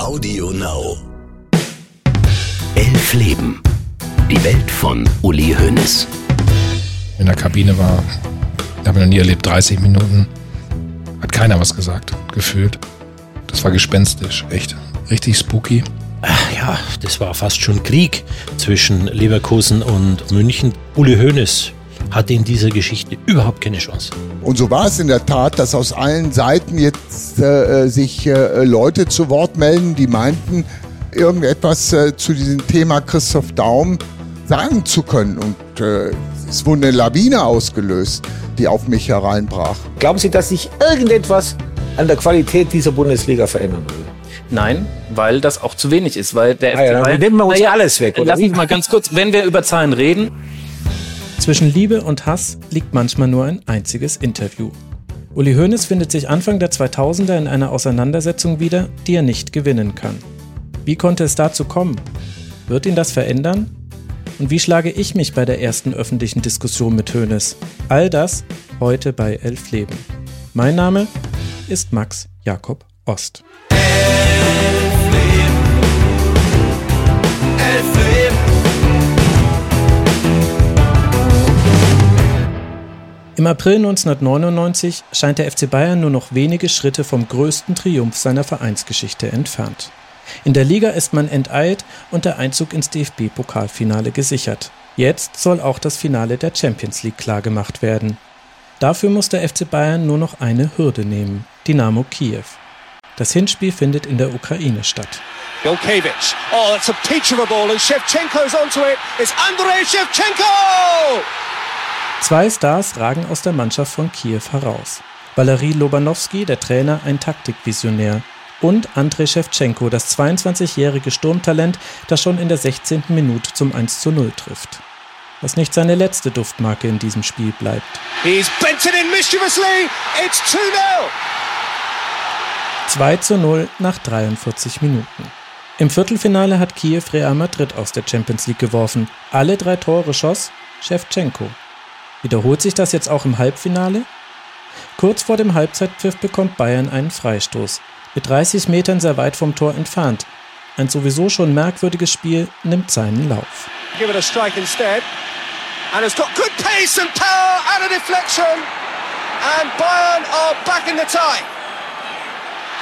Audio Now. Elf Leben. Die Welt von Uli Hoeneß. In der Kabine war, habe ich noch nie erlebt, 30 Minuten. Hat keiner was gesagt, gefühlt. Das war gespenstisch, echt. Richtig spooky. Ach ja, das war fast schon Krieg zwischen Leverkusen und München. Uli Hoeneß hatte in dieser Geschichte überhaupt keine Chance. Und so war es in der Tat, dass aus allen Seiten jetzt äh, sich äh, Leute zu Wort melden, die meinten, irgendetwas äh, zu diesem Thema Christoph Daum sagen zu können. Und äh, es wurde eine Lawine ausgelöst, die auf mich hereinbrach. Glauben Sie, dass sich irgendetwas an der Qualität dieser Bundesliga verändern würde? Nein, weil das auch zu wenig ist, weil der Ah ja, dann Bayern- nehmen wir uns Naja, alles weg, oder Lass wie? mich mal ganz kurz, wenn wir über Zahlen reden, Zwischen Liebe und Hass liegt manchmal nur ein einziges Interview. Uli Hoeneß findet sich Anfang der 2000er in einer Auseinandersetzung wieder, die er nicht gewinnen kann. Wie konnte es dazu kommen? Wird ihn das verändern? Und wie schlage ich mich bei der ersten öffentlichen Diskussion mit Hoeneß? All das heute bei Elf Leben. Mein Name ist Max Jakob Ost. Im April 1999 scheint der FC Bayern nur noch wenige Schritte vom größten Triumph seiner Vereinsgeschichte entfernt. In der Liga ist man enteilt und der Einzug ins DFB-Pokalfinale gesichert. Jetzt soll auch das Finale der Champions League klargemacht werden. Dafür muss der FC Bayern nur noch eine Hürde nehmen, Dynamo Kiew. Das Hinspiel findet in der Ukraine statt. Golkiewicz. Oh, it's a peach of a ball, and Shevchenko's onto it. It's Andrei Shevchenko! Zwei Stars ragen aus der Mannschaft von Kiew heraus. Valery Lobanowski, der Trainer, ein Taktikvisionär. Und Andrei Shevchenko, das 22-jährige Sturmtalent, das schon in der 16. Minute zum 1 zu 0 trifft. Was nicht seine letzte Duftmarke in diesem Spiel bleibt. He's bent it in mischievously. It's 2 0. 2 zu 0 nach 43 Minuten. Im Viertelfinale hat Kiew Real Madrid aus der Champions League geworfen. Alle drei Tore schoss Shevchenko. Wiederholt sich das jetzt auch im Halbfinale? Kurz vor dem Halbzeitpfiff bekommt Bayern einen Freistoß. Mit 30 Metern sehr weit vom Tor entfernt. Ein sowieso schon merkwürdiges Spiel nimmt seinen Lauf. Give it a strike instead. And it's got good pace and power and a deflection. And Bayern are back in the tie.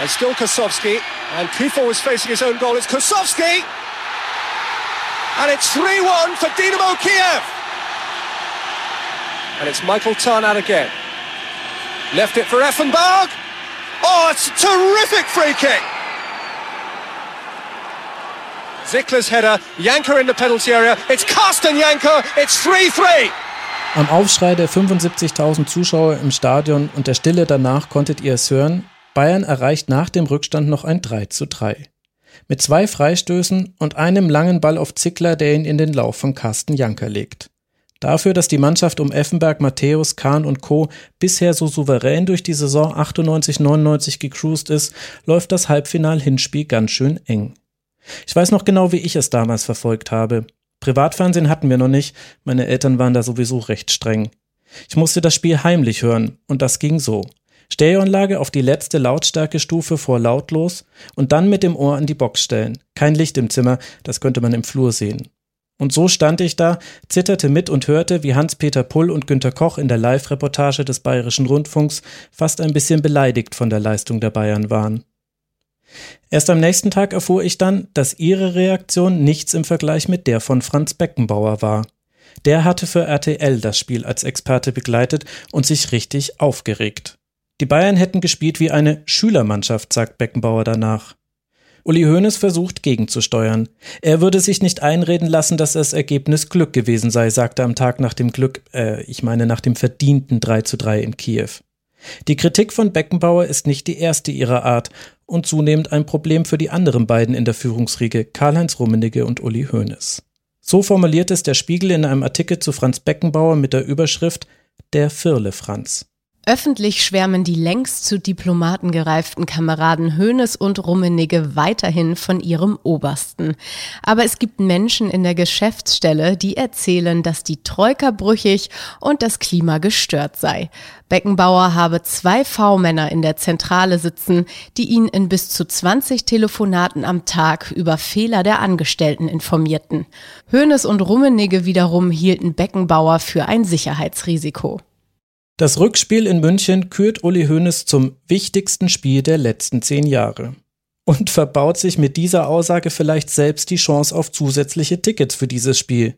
And still Kosowski. And Kufo was facing his own goal. It's Kosowski. And it's 3 1 for Dynamo Kiev. And it's Michael Tarnat again. Left it for Effenberg. Oh, it's a terrific free kick. Zickler's header, Yanker in the penalty area. It's Carsten Yanker. It's 3 3. Am Aufschrei der 75.000 Zuschauer im Stadion und der Stille danach konntet ihr es hören, Bayern erreicht nach dem Rückstand noch ein 3 zu 3. Mit zwei Freistößen und einem langen Ball auf Zickler, der ihn in den Lauf von Carsten Janker legt. Dafür, dass die Mannschaft um Effenberg, Matthäus, Kahn und Co. bisher so souverän durch die Saison 98-99 gecruised ist, läuft das Halbfinal-Hinspiel ganz schön eng. Ich weiß noch genau, wie ich es damals verfolgt habe. Privatfernsehen hatten wir noch nicht, meine Eltern waren da sowieso recht streng. Ich musste das Spiel heimlich hören, und das ging so. Stereoanlage auf die letzte Lautstärkestufe vor lautlos und dann mit dem Ohr an die Box stellen. Kein Licht im Zimmer, das könnte man im Flur sehen. Und so stand ich da, zitterte mit und hörte, wie Hans-Peter Pull und Günter Koch in der Live-Reportage des Bayerischen Rundfunks fast ein bisschen beleidigt von der Leistung der Bayern waren. Erst am nächsten Tag erfuhr ich dann, dass ihre Reaktion nichts im Vergleich mit der von Franz Beckenbauer war. Der hatte für RTL das Spiel als Experte begleitet und sich richtig aufgeregt. Die Bayern hätten gespielt wie eine Schülermannschaft, sagt Beckenbauer danach. Uli Hoeneß versucht gegenzusteuern. Er würde sich nicht einreden lassen, dass das Ergebnis Glück gewesen sei, sagte am Tag nach dem Glück, äh, ich meine nach dem verdienten 3 zu 3 in Kiew. Die Kritik von Beckenbauer ist nicht die erste ihrer Art und zunehmend ein Problem für die anderen beiden in der Führungsriege, Karl-Heinz Rummenigge und Uli Hoeneß. So formuliert es der Spiegel in einem Artikel zu Franz Beckenbauer mit der Überschrift Der Firle Franz. Öffentlich schwärmen die längst zu Diplomaten gereiften Kameraden Hoeneß und Rummenigge weiterhin von ihrem Obersten. Aber es gibt Menschen in der Geschäftsstelle, die erzählen, dass die Troika brüchig und das Klima gestört sei. Beckenbauer habe zwei V-Männer in der Zentrale sitzen, die ihn in bis zu 20 Telefonaten am Tag über Fehler der Angestellten informierten. Hoeneß und Rummenigge wiederum hielten Beckenbauer für ein Sicherheitsrisiko. Das Rückspiel in München kürt Uli Hoeneß zum wichtigsten Spiel der letzten zehn Jahre. Und verbaut sich mit dieser Aussage vielleicht selbst die Chance auf zusätzliche Tickets für dieses Spiel.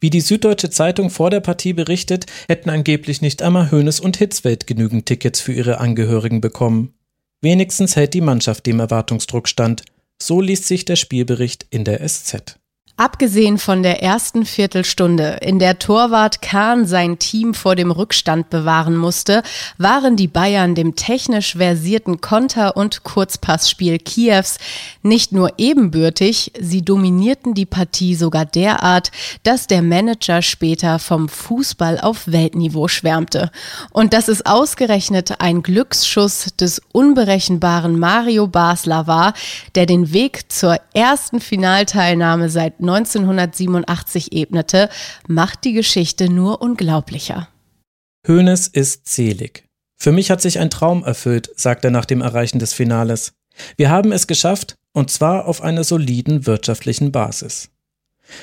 Wie die Süddeutsche Zeitung vor der Partie berichtet, hätten angeblich nicht einmal Hoeneß und Hitzfeld genügend Tickets für ihre Angehörigen bekommen. Wenigstens hält die Mannschaft dem Erwartungsdruck stand. So liest sich der Spielbericht in der SZ. Abgesehen von der ersten Viertelstunde, in der Torwart Kahn sein Team vor dem Rückstand bewahren musste, waren die Bayern dem technisch versierten Konter- und Kurzpassspiel Kiews nicht nur ebenbürtig, sie dominierten die Partie sogar derart, dass der Manager später vom Fußball auf Weltniveau schwärmte. Und dass es ausgerechnet ein Glücksschuss des unberechenbaren Mario Basler war, der den Weg zur ersten Finalteilnahme seit 1987 ebnete, macht die Geschichte nur unglaublicher. Hoeneß ist selig. Für mich hat sich ein Traum erfüllt, sagt er nach dem Erreichen des Finales. Wir haben es geschafft, und zwar auf einer soliden wirtschaftlichen Basis.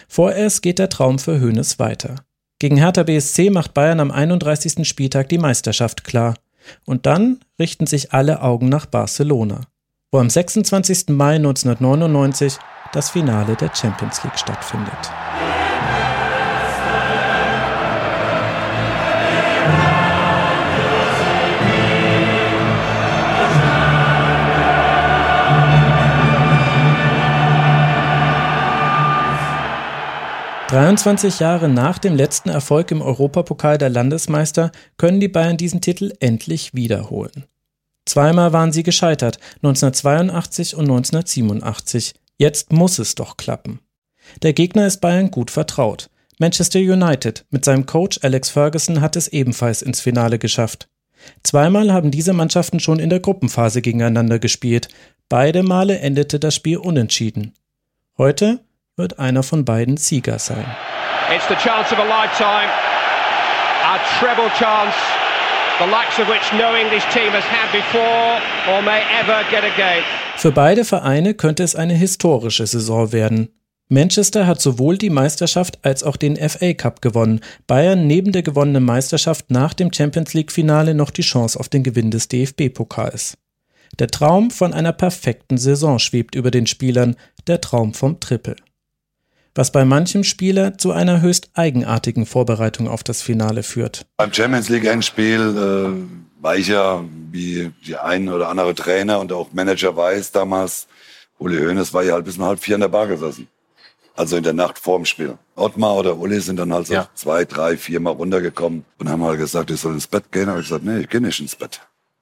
Vorerst geht der Traum für Hoeneß weiter. Gegen Hertha BSC macht Bayern am 31. Spieltag die Meisterschaft klar. Und dann richten sich alle Augen nach Barcelona, wo am 26. Mai 1999 das Finale der Champions League stattfindet. Dreiundzwanzig Jahre nach dem letzten Erfolg im Europapokal der Landesmeister können die Bayern diesen Titel endlich wiederholen. Zweimal waren sie gescheitert, 1982 und 1987. Jetzt muss es doch klappen. Der Gegner ist Bayern gut vertraut. Manchester United mit seinem Coach Alex Ferguson hat es ebenfalls ins Finale geschafft. Zweimal haben diese Mannschaften schon in der Gruppenphase gegeneinander gespielt. Beide Male endete das Spiel unentschieden. Heute wird einer von beiden Sieger sein. It's the chance of a lifetime. A treble chance. Für beide Vereine könnte es eine historische Saison werden. Manchester hat sowohl die Meisterschaft als auch den FA Cup gewonnen. Bayern neben der gewonnenen Meisterschaft nach dem Champions League Finale noch die Chance auf den Gewinn des DFB-Pokals. Der Traum von einer perfekten Saison schwebt über den Spielern, der Traum vom Triple. Was bei manchem Spieler zu einer höchst eigenartigen Vorbereitung auf das Finale führt. Beim Champions League Endspiel äh war ich ja, wie die ein oder andere Trainer und auch Manager weiß damals, Uli Hoeneß war ja halt bis um halb vier in der Bar gesessen. Also in der Nacht vorm Spiel. Ottmar oder Uli sind dann halt so ja. zwei, drei, vier Mal runtergekommen und haben halt gesagt, ich soll ins Bett gehen. Aber ich gesagt, nee, ich gehe nicht ins Bett.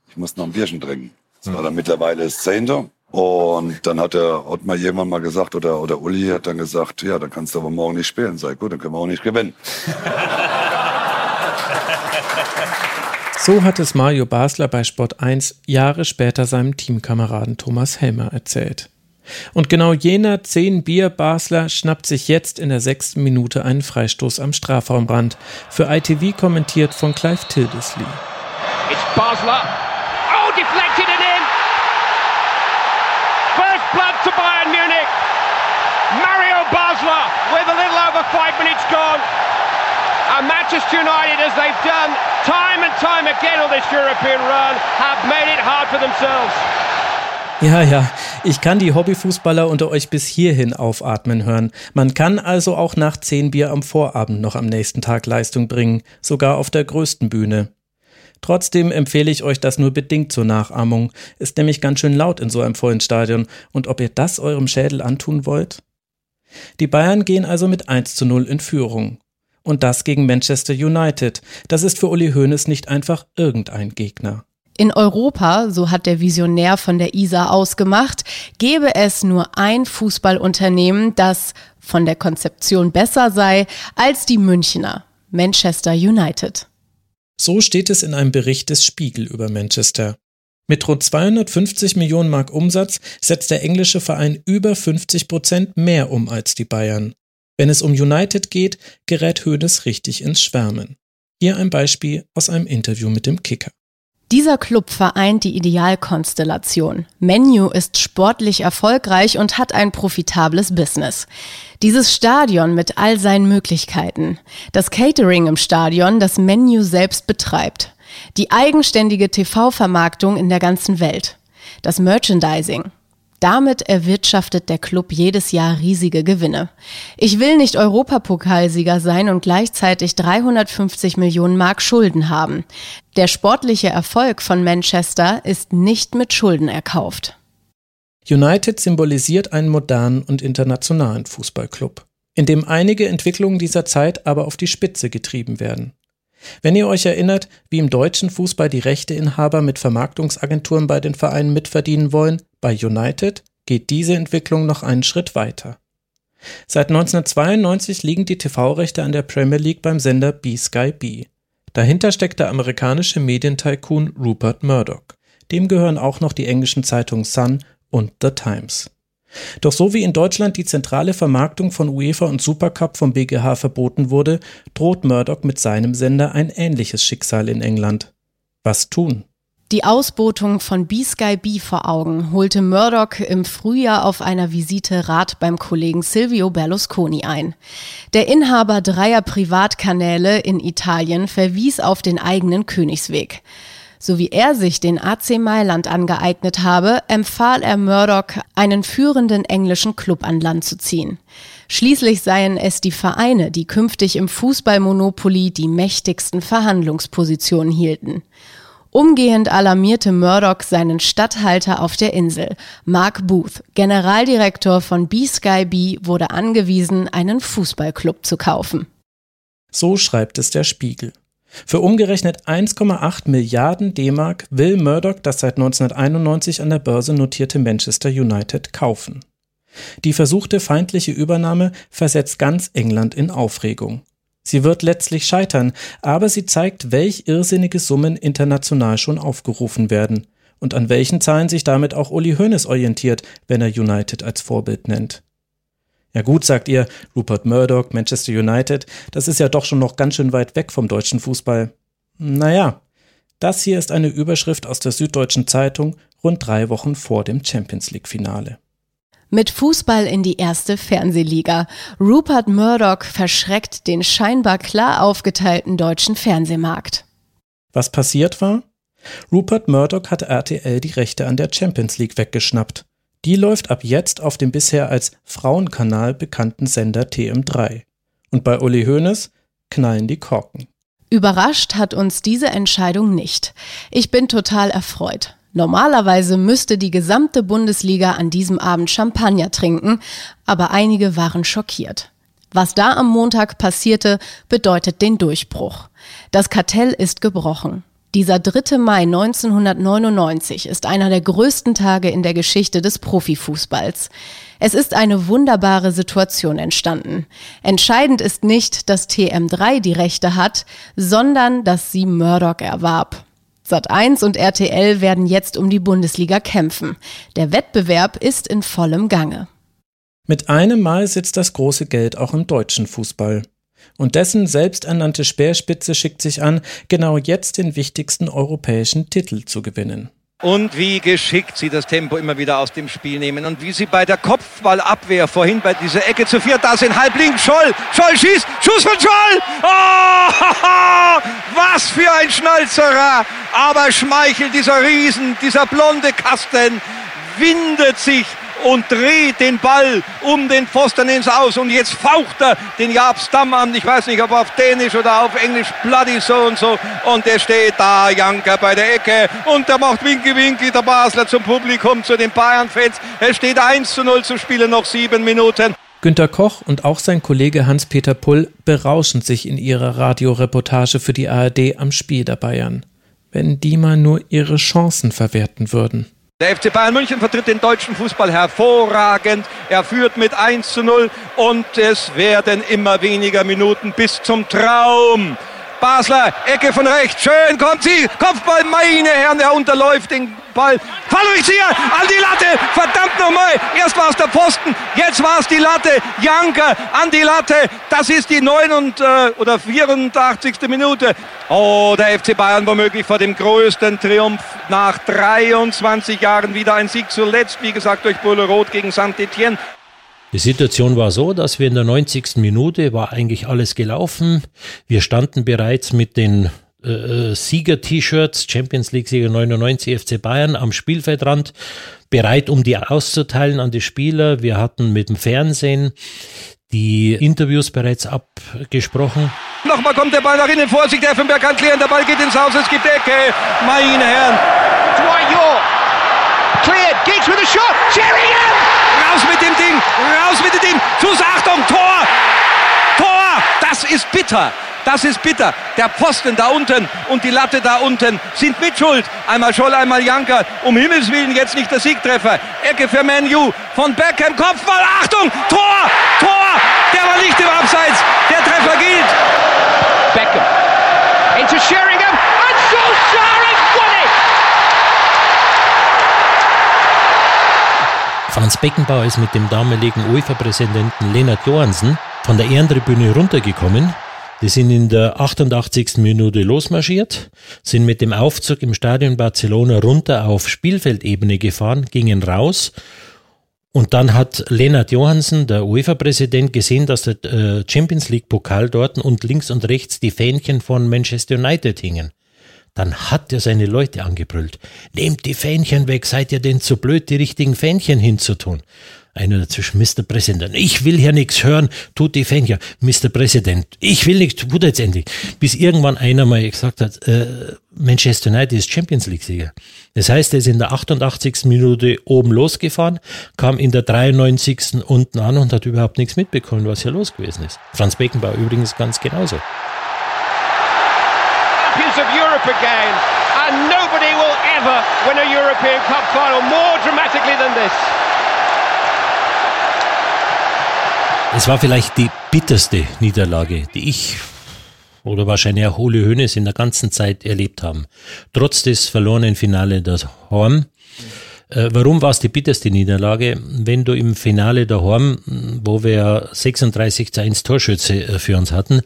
Ich muss noch ein Bierchen trinken. Das war dann mittlerweile das Zehnte. Und dann hat der Ottmar irgendwann mal gesagt, oder, oder Uli hat dann gesagt, ja, dann kannst du aber morgen nicht spielen. Sei gut, dann können wir auch nicht gewinnen. So hat es Mario Basler bei Sport 1 Jahre später seinem Teamkameraden Thomas Helmer erzählt. Und genau jener 10 Bier Basler schnappt sich jetzt in der sechsten Minute einen Freistoß am Strafraumrand. Für ITV kommentiert von Clive Tildesley. It's Basler. Oh, deflected and in. First blood to Bayern Munich. Mario Basler with a little over five minutes gone. And Manchester United, as they've done time and time again on this European run, have made it hard for themselves. Ja, ja, ich kann die Hobbyfußballer unter euch bis hierhin aufatmen hören. Man kann also auch nach zehn Bier am Vorabend noch am nächsten Tag Leistung bringen, sogar auf der größten Bühne. Trotzdem empfehle ich euch das nur bedingt zur Nachahmung. Ist nämlich ganz schön laut in so einem vollen Stadion. Und ob ihr das eurem Schädel antun wollt? Die Bayern gehen also mit 1 zu 0 in Führung. Und das gegen Manchester United. Das ist für Uli Hoeneß nicht einfach irgendein Gegner. In Europa, so hat der Visionär von der ISA ausgemacht, gäbe es nur ein Fußballunternehmen, das von der Konzeption besser sei als die Münchner, Manchester United. So steht es in einem Bericht des Spiegel über Manchester. Mit rund 250 Millionen Mark Umsatz setzt der englische Verein über 50 Prozent mehr um als die Bayern. Wenn es um United geht, gerät Hoeneß richtig ins Schwärmen. Hier ein Beispiel aus einem Interview mit dem Kicker. Dieser Club vereint die Idealkonstellation. Menu ist sportlich erfolgreich und hat ein profitables Business. Dieses Stadion mit all seinen Möglichkeiten. Das Catering im Stadion, das Menu selbst betreibt. Die eigenständige TV-Vermarktung in der ganzen Welt. Das Merchandising. Damit erwirtschaftet der Club jedes Jahr riesige Gewinne. Ich will nicht Europapokalsieger sein und gleichzeitig 350 Millionen Mark Schulden haben. Der sportliche Erfolg von Manchester ist nicht mit Schulden erkauft. United symbolisiert einen modernen und internationalen Fußballclub, in dem einige Entwicklungen dieser Zeit aber auf die Spitze getrieben werden. Wenn ihr euch erinnert, wie im deutschen Fußball die Rechteinhaber mit Vermarktungsagenturen bei den Vereinen mitverdienen wollen, bei United geht diese Entwicklung noch einen Schritt weiter. Seit 1992 liegen die TV-Rechte an der Premier League beim Sender B-Sky B. Dahinter steckt der amerikanische Medientycoon Rupert Murdoch. Dem gehören auch noch die englischen Zeitungen Sun und The Times. Doch so wie in Deutschland die zentrale Vermarktung von UEFA und Supercup vom BGH verboten wurde, droht Murdoch mit seinem Sender ein ähnliches Schicksal in England. Was tun? Die Ausbotung von B-Sky B vor Augen holte Murdoch im Frühjahr auf einer Visite Rat beim Kollegen Silvio Berlusconi ein. Der Inhaber dreier Privatkanäle in Italien verwies auf den eigenen Königsweg. So wie er sich den AC Mailand angeeignet habe, empfahl er Murdoch, einen führenden englischen Club an Land zu ziehen. Schließlich seien es die Vereine, die künftig im Fußballmonopoly die mächtigsten Verhandlungspositionen hielten. Umgehend alarmierte Murdoch seinen Statthalter auf der Insel. Mark Booth, Generaldirektor von B-Sky B, wurde angewiesen, einen Fußballclub zu kaufen. So schreibt es der Spiegel. Für umgerechnet 1,8 Milliarden D-Mark will Murdoch das seit 1991 an der Börse notierte Manchester United kaufen. Die versuchte feindliche Übernahme versetzt ganz England in Aufregung. Sie wird letztlich scheitern, aber sie zeigt, welch irrsinnige Summen international schon aufgerufen werden und an welchen Zahlen sich damit auch Uli Hoeneß orientiert, wenn er United als Vorbild nennt. Ja gut, sagt ihr, Rupert Murdoch, Manchester United, das ist ja doch schon noch ganz schön weit weg vom deutschen Fußball. Naja, das hier ist eine Überschrift aus der Süddeutschen Zeitung rund drei Wochen vor dem Champions League-Finale. Mit Fußball in die erste Fernsehliga. Rupert Murdoch verschreckt den scheinbar klar aufgeteilten deutschen Fernsehmarkt. Was passiert war? Rupert Murdoch hat RTL die Rechte an der Champions League weggeschnappt. Die läuft ab jetzt auf dem bisher als Frauenkanal bekannten Sender TM3. Und bei Uli Hoeneß knallen die Korken. Überrascht hat uns diese Entscheidung nicht. Ich bin total erfreut. Normalerweise müsste die gesamte Bundesliga an diesem Abend Champagner trinken, aber einige waren schockiert. Was da am Montag passierte, bedeutet den Durchbruch. Das Kartell ist gebrochen. Dieser 3. Mai 1999 ist einer der größten Tage in der Geschichte des Profifußballs. Es ist eine wunderbare Situation entstanden. Entscheidend ist nicht, dass TM3 die Rechte hat, sondern dass sie Murdoch erwarb. Sat1 und RTL werden jetzt um die Bundesliga kämpfen. Der Wettbewerb ist in vollem Gange. Mit einem Mal sitzt das große Geld auch im deutschen Fußball und dessen selbsternannte Speerspitze schickt sich an, genau jetzt den wichtigsten europäischen Titel zu gewinnen. Und wie geschickt sie das Tempo immer wieder aus dem Spiel nehmen und wie sie bei der Kopfballabwehr vorhin bei dieser Ecke zu viert da sind, halb links, Scholl, Scholl schießt, Schuss von Scholl! Oh, was für ein Schnalzerer! Aber schmeichelt dieser Riesen, dieser blonde Kasten, windet sich und dreht den Ball um den Pfosten ins Aus. Und jetzt faucht er den Jaap Stam an. Ich weiß nicht, ob auf Dänisch oder auf Englisch bloody so und so. Und der steht da, Janker, bei der Ecke. Und der macht Winky Winky, der Basler zum Publikum, zu den Bayern-Fans. Es steht 1 zu 0 zu spielen, noch sieben Minuten. Günter Koch und auch sein Kollege Hans-Peter Pull berauschen sich in ihrer Radioreportage für die ARD am Spiel der Bayern. Wenn die mal nur ihre Chancen verwerten würden. Der FC Bayern München vertritt den deutschen Fußball hervorragend. Er führt mit 1 zu 0 und es werden immer weniger Minuten bis zum Traum. Basler, Ecke von rechts, schön kommt sie, Kopfball, meine Herren, er unterläuft den Ball. Fallrückzieher an die Latte, verdammt nochmal, erst war es der Posten, jetzt war es die Latte, Janker an die Latte, das ist die 9 und, äh, oder 84. Minute. Oh, der FC Bayern womöglich vor dem größten Triumph nach 23 Jahren wieder ein Sieg zuletzt, wie gesagt, durch Bulle Rot gegen Saint-Etienne. Die Situation war so, dass wir in der 90. Minute war eigentlich alles gelaufen. Wir standen bereits mit den äh, Sieger-T-Shirts, Champions League-Sieger 99 FC Bayern am Spielfeldrand, bereit, um die auszuteilen an die Spieler. Wir hatten mit dem Fernsehen die Interviews bereits abgesprochen. Nochmal kommt der Ball nach innen, Vorsicht, Effenberg kann klären, der Ball geht ins Haus, es gibt Ecke. Meine Herren. Dwight York. Cleared, Giggs with a shot. Sheringham! Raus mit dem Ding, raus mit dem Ding. Fuß, Achtung, Tor, Tor. Das ist bitter. Das ist bitter. Der Posten da unten und die Latte da unten sind mitschuld. Einmal Scholl, einmal Janker. Um Himmels Willen jetzt nicht der Siegtreffer. Ecke für Manu. Von Beckham, Kopfball. Achtung, Tor, Tor. Der war nicht im Abseits. Der Treffer gilt. Beckham. Into Sheringham. And Solskjaer has won it. Franz Beckenbauer ist mit dem damaligen UEFA-Präsidenten Lennart Johansen von der Ehrentribüne runtergekommen. Die sind in der 88. Minute losmarschiert, sind mit dem Aufzug im Stadion Barcelona runter auf Spielfeldebene gefahren, gingen raus und dann hat Lennart Johansen, der UEFA-Präsident, gesehen, dass der äh, Champions League-Pokal dort und links und rechts die Fähnchen von Manchester United hingen. Dann hat er seine Leute angebrüllt. Nehmt die Fähnchen weg, seid ihr denn zu blöd, die richtigen Fähnchen hinzutun? Einer dazwischen, Mr. Präsident, ich will hier nichts hören, tut die Fähnchen. Mr. Präsident, ich will nichts, tut jetzt endlich. Bis irgendwann einer mal gesagt hat, äh, Manchester United ist Champions League-Sieger. Das heißt, er ist in der 88. Minute oben losgefahren, kam in der 93. unten an und hat überhaupt nichts mitbekommen, was hier los gewesen ist. Franz Beckenbauer übrigens ganz genauso. Again. And nobody will ever win a European Cup final more dramatically than this. Es war vielleicht die bitterste Niederlage, die ich oder wahrscheinlich auch Ole Hoeneß in der ganzen Zeit erlebt haben. Trotz des verlorenen Finale der Horm. Äh, warum war es die bitterste Niederlage? Wenn du im Finale der Horm, wo wir 36 zu 1 Torschütze äh, für uns hatten,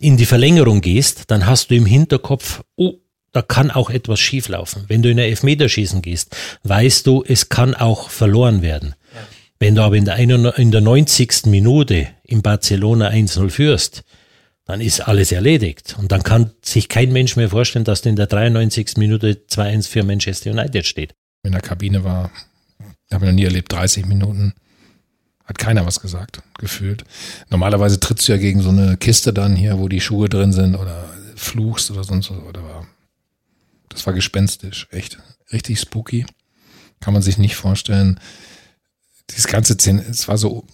in die Verlängerung gehst, dann hast du im Hinterkopf, oh, da kann auch etwas schieflaufen. Wenn du in ein Elfmeterschießen gehst, weißt du, es kann auch verloren werden. Wenn du aber in der, in der 90. Minute in Barcelona 1-0 führst, dann ist alles erledigt. Und dann kann sich kein Mensch mehr vorstellen, dass du in der 93. Minute 2-1 für Manchester United steht. In der Kabine war, habe ich noch nie erlebt, 30 Minuten. Hat keiner was gesagt, gefühlt. Normalerweise trittst du ja gegen so eine Kiste dann hier, wo die Schuhe drin sind oder fluchst oder sonst was. Oder das war gespenstisch, echt. Richtig spooky. Kann man sich nicht vorstellen dieses ganze Szene, es war so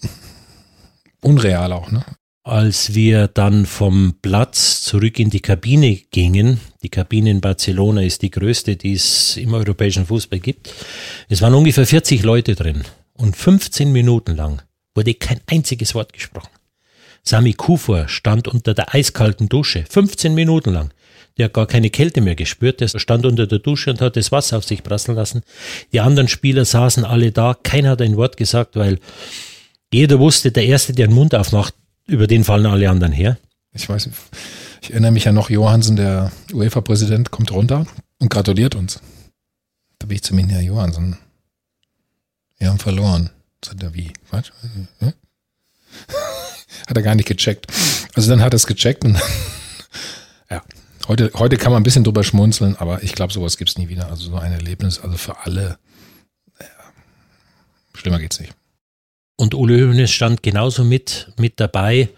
unreal auch, ne? Als wir dann vom Platz zurück in die Kabine gingen, die Kabine in Barcelona ist die größte, die es im europäischen Fußball gibt. Es waren ungefähr 40 Leute drin und 15 Minuten lang wurde kein einziges Wort gesprochen. Sami Kufor stand unter der eiskalten Dusche, 15 Minuten lang. Der hat gar keine Kälte mehr gespürt. Der stand unter der Dusche und hat das Wasser auf sich prasseln lassen. Die anderen Spieler saßen alle da. Keiner hat ein Wort gesagt, weil jeder wusste, der Erste, der den Mund aufmacht, über den fallen alle anderen her. Ich weiß, ich erinnere mich ja noch, Johansen, der UEFA-Präsident, kommt runter und gratuliert uns. Da bin ich zu mir, Herr Johansen, wir haben verloren. Sagt er, wie? Was? Hm? hat er gar nicht gecheckt. Also dann hat er es gecheckt und ja, Heute, heute kann man ein bisschen drüber schmunzeln, aber ich glaube, sowas gibt es nie wieder. Also so ein Erlebnis, also für alle, ja, schlimmer geht's nicht. Und Ole Hoeneß stand genauso mit, mit dabei,